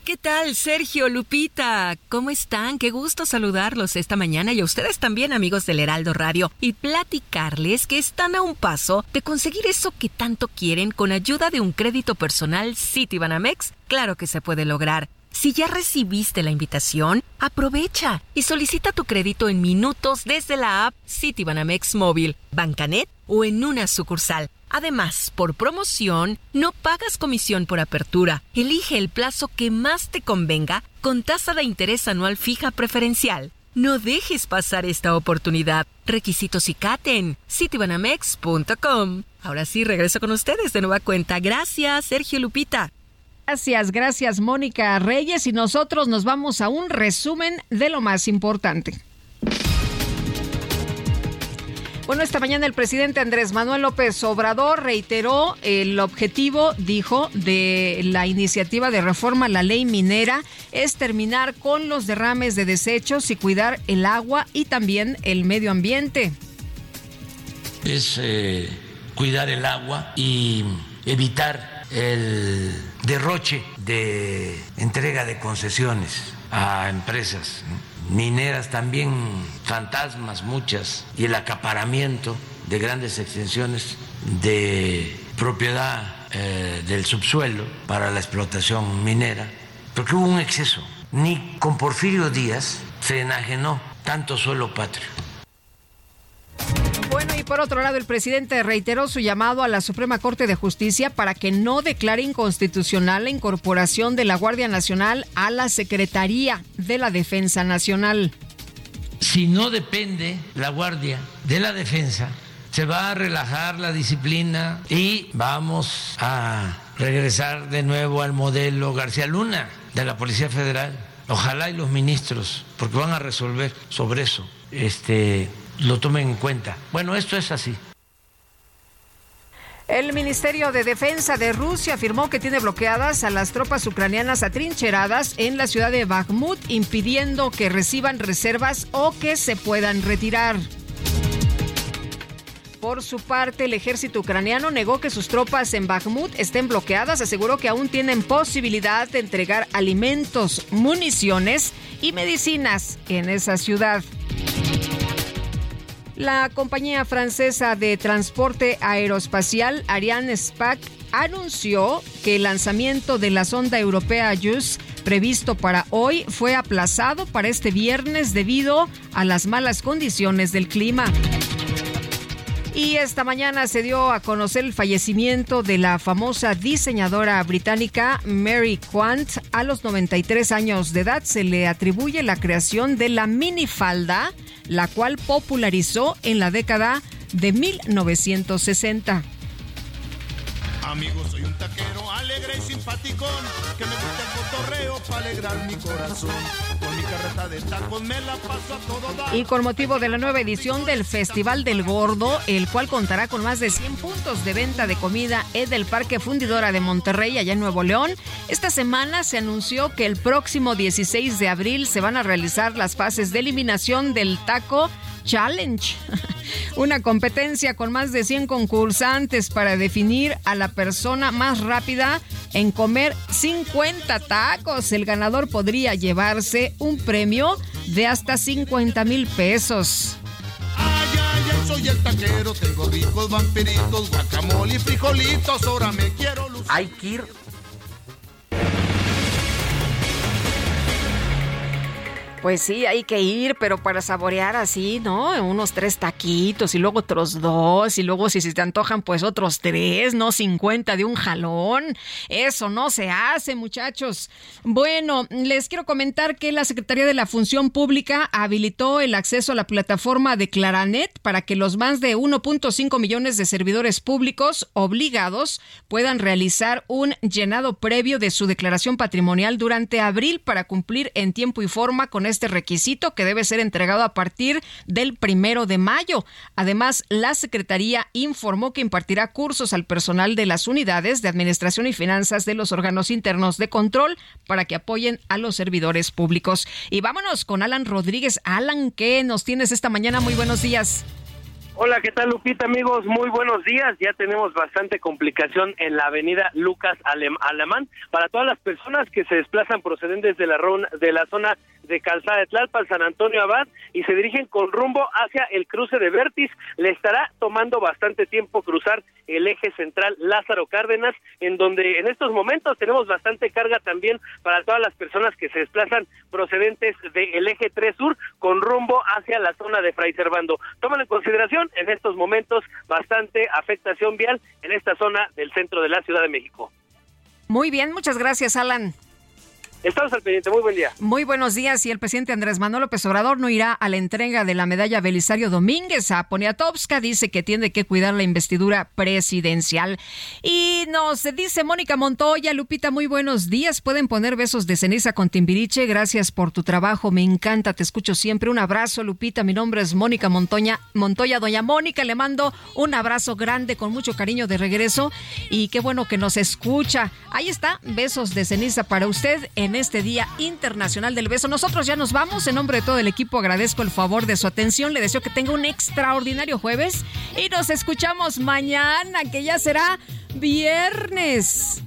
¿Qué tal, Sergio, Lupita? ¿Cómo están? Qué gusto saludarlos esta mañana y a ustedes también, amigos del Heraldo Radio, y platicarles que están a un paso de conseguir eso que tanto quieren con ayuda de un crédito personal Citibanamex. Claro que se puede lograr. Si ya recibiste la invitación, aprovecha y solicita tu crédito en minutos desde la app Citibanamex Móvil, Bancanet o en una sucursal. Además, por promoción, no pagas comisión por apertura. Elige el plazo que más te convenga con tasa de interés anual fija preferencial. No dejes pasar esta oportunidad. Requisitos y en citibanamex.com. Ahora sí, regreso con ustedes de nueva cuenta. Gracias, Sergio Lupita. Gracias, gracias Mónica Reyes y nosotros nos vamos a un resumen de lo más importante. Bueno, esta mañana el presidente Andrés Manuel López Obrador reiteró el objetivo, dijo, de la iniciativa de reforma a la ley minera es terminar con los derrames de desechos y cuidar el agua y también el medio ambiente. es eh, cuidar el agua y evitar el derroche de entrega de concesiones a empresas. Mineras también fantasmas muchas y el acaparamiento de grandes extensiones de propiedad eh, del subsuelo para la explotación minera porque hubo un exceso. Ni con Porfirio Díaz se enajenó tanto suelo patrio Bueno, y por otro lado, el presidente reiteró su llamado a la Suprema Corte de Justicia para que no declare inconstitucional la incorporación de la Guardia Nacional a la Secretaría de la Defensa Nacional. si no depende la Guardia de la Defensa, se va a relajar la disciplina y vamos a regresar de nuevo al modelo García Luna de la Policía Federal. Ojalá y los ministros, porque van a resolver sobre eso. Este, lo tomen en cuenta. Bueno, esto es así. El Ministerio de Defensa de Rusia afirmó que tiene bloqueadas a las tropas ucranianas atrincheradas en la ciudad de Bakhmut, impidiendo que reciban reservas o que se puedan retirar. Por su parte, el ejército ucraniano negó que sus tropas en Bakhmut estén bloqueadas, aseguró que aún tienen posibilidad de entregar alimentos, municiones y medicinas en esa ciudad. La compañía francesa de transporte aeroespacial Ariane SPAC anunció que el lanzamiento de la sonda europea JUICE previsto para hoy fue aplazado para este viernes debido a las malas condiciones del clima. Y esta mañana se dio a conocer el fallecimiento de la famosa diseñadora británica Mary Quant. A los 93 años de edad se le atribuye la creación de la minifalda, la cual popularizó en la década de 1960. Amigos, soy un taquero alegre y Y con motivo de la nueva edición del Festival del Gordo, el cual contará con más de 100 puntos de venta de comida en el Parque Fundidora de Monterrey, allá en Nuevo León, esta semana se anunció que el próximo 16 de abril se van a realizar las fases de eliminación del taco Challenge, [LAUGHS] una competencia con más de 100 concursantes para definir a la persona más rápida en comer 50 tacos. El ganador podría llevarse un premio de hasta 50 mil pesos. Ay, ay, ay, soy el taquero, tengo ricos vampiritos, guacamole y frijolitos, ahora me quiero lucir. Hay que ir Pues sí, hay que ir, pero para saborear así, ¿no? Unos tres taquitos y luego otros dos y luego si se te antojan pues otros tres, no 50 de un jalón. Eso no se hace, muchachos. Bueno, les quiero comentar que la Secretaría de la Función Pública habilitó el acceso a la plataforma de Claranet para que los más de 1.5 millones de servidores públicos obligados puedan realizar un llenado previo de su declaración patrimonial durante abril para cumplir en tiempo y forma con este requisito que debe ser entregado a partir del primero de mayo. Además, la Secretaría informó que impartirá cursos al personal de las unidades de administración y finanzas de los órganos internos de control para que apoyen a los servidores públicos. Y vámonos con Alan Rodríguez. Alan, ¿qué nos tienes esta mañana? Muy buenos días. Hola, ¿qué tal Lupita amigos? Muy buenos días. Ya tenemos bastante complicación en la avenida Lucas Alem- Alemán para todas las personas que se desplazan procedentes de la, de la zona de Calzada de Tlalpan, San Antonio Abad y se dirigen con rumbo hacia el cruce de Vértiz. Le estará tomando bastante tiempo cruzar el eje central Lázaro Cárdenas, en donde en estos momentos tenemos bastante carga también para todas las personas que se desplazan procedentes del eje 3 Sur con rumbo hacia la zona de Fray Servando. Toman en consideración en estos momentos bastante afectación vial en esta zona del centro de la Ciudad de México. Muy bien, muchas gracias, Alan. Estamos al pendiente, muy buen día. Muy buenos días. Y el presidente Andrés Manuel López Obrador no irá a la entrega de la medalla Belisario Domínguez a Poniatowska. Dice que tiene que cuidar la investidura presidencial. Y nos dice Mónica Montoya, Lupita, muy buenos días. Pueden poner besos de ceniza con Timbiriche. Gracias por tu trabajo. Me encanta, te escucho siempre. Un abrazo, Lupita. Mi nombre es Mónica Montoya. Montoya, doña Mónica, le mando un abrazo grande con mucho cariño de regreso. Y qué bueno que nos escucha. Ahí está, besos de ceniza para usted en este Día Internacional del Beso. Nosotros ya nos vamos. En nombre de todo el equipo agradezco el favor de su atención. Le deseo que tenga un extraordinario jueves y nos escuchamos mañana, que ya será viernes.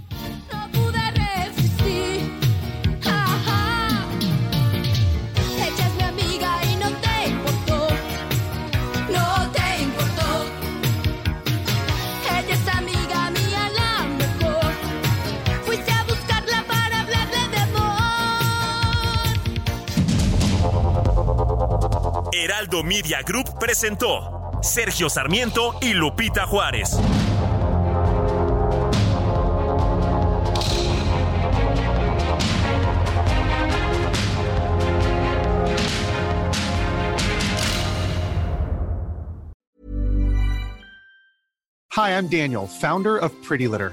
Heraldo Media Group presentó Sergio Sarmiento y Lupita Juárez. Hi, I'm Daniel, founder of Pretty Litter.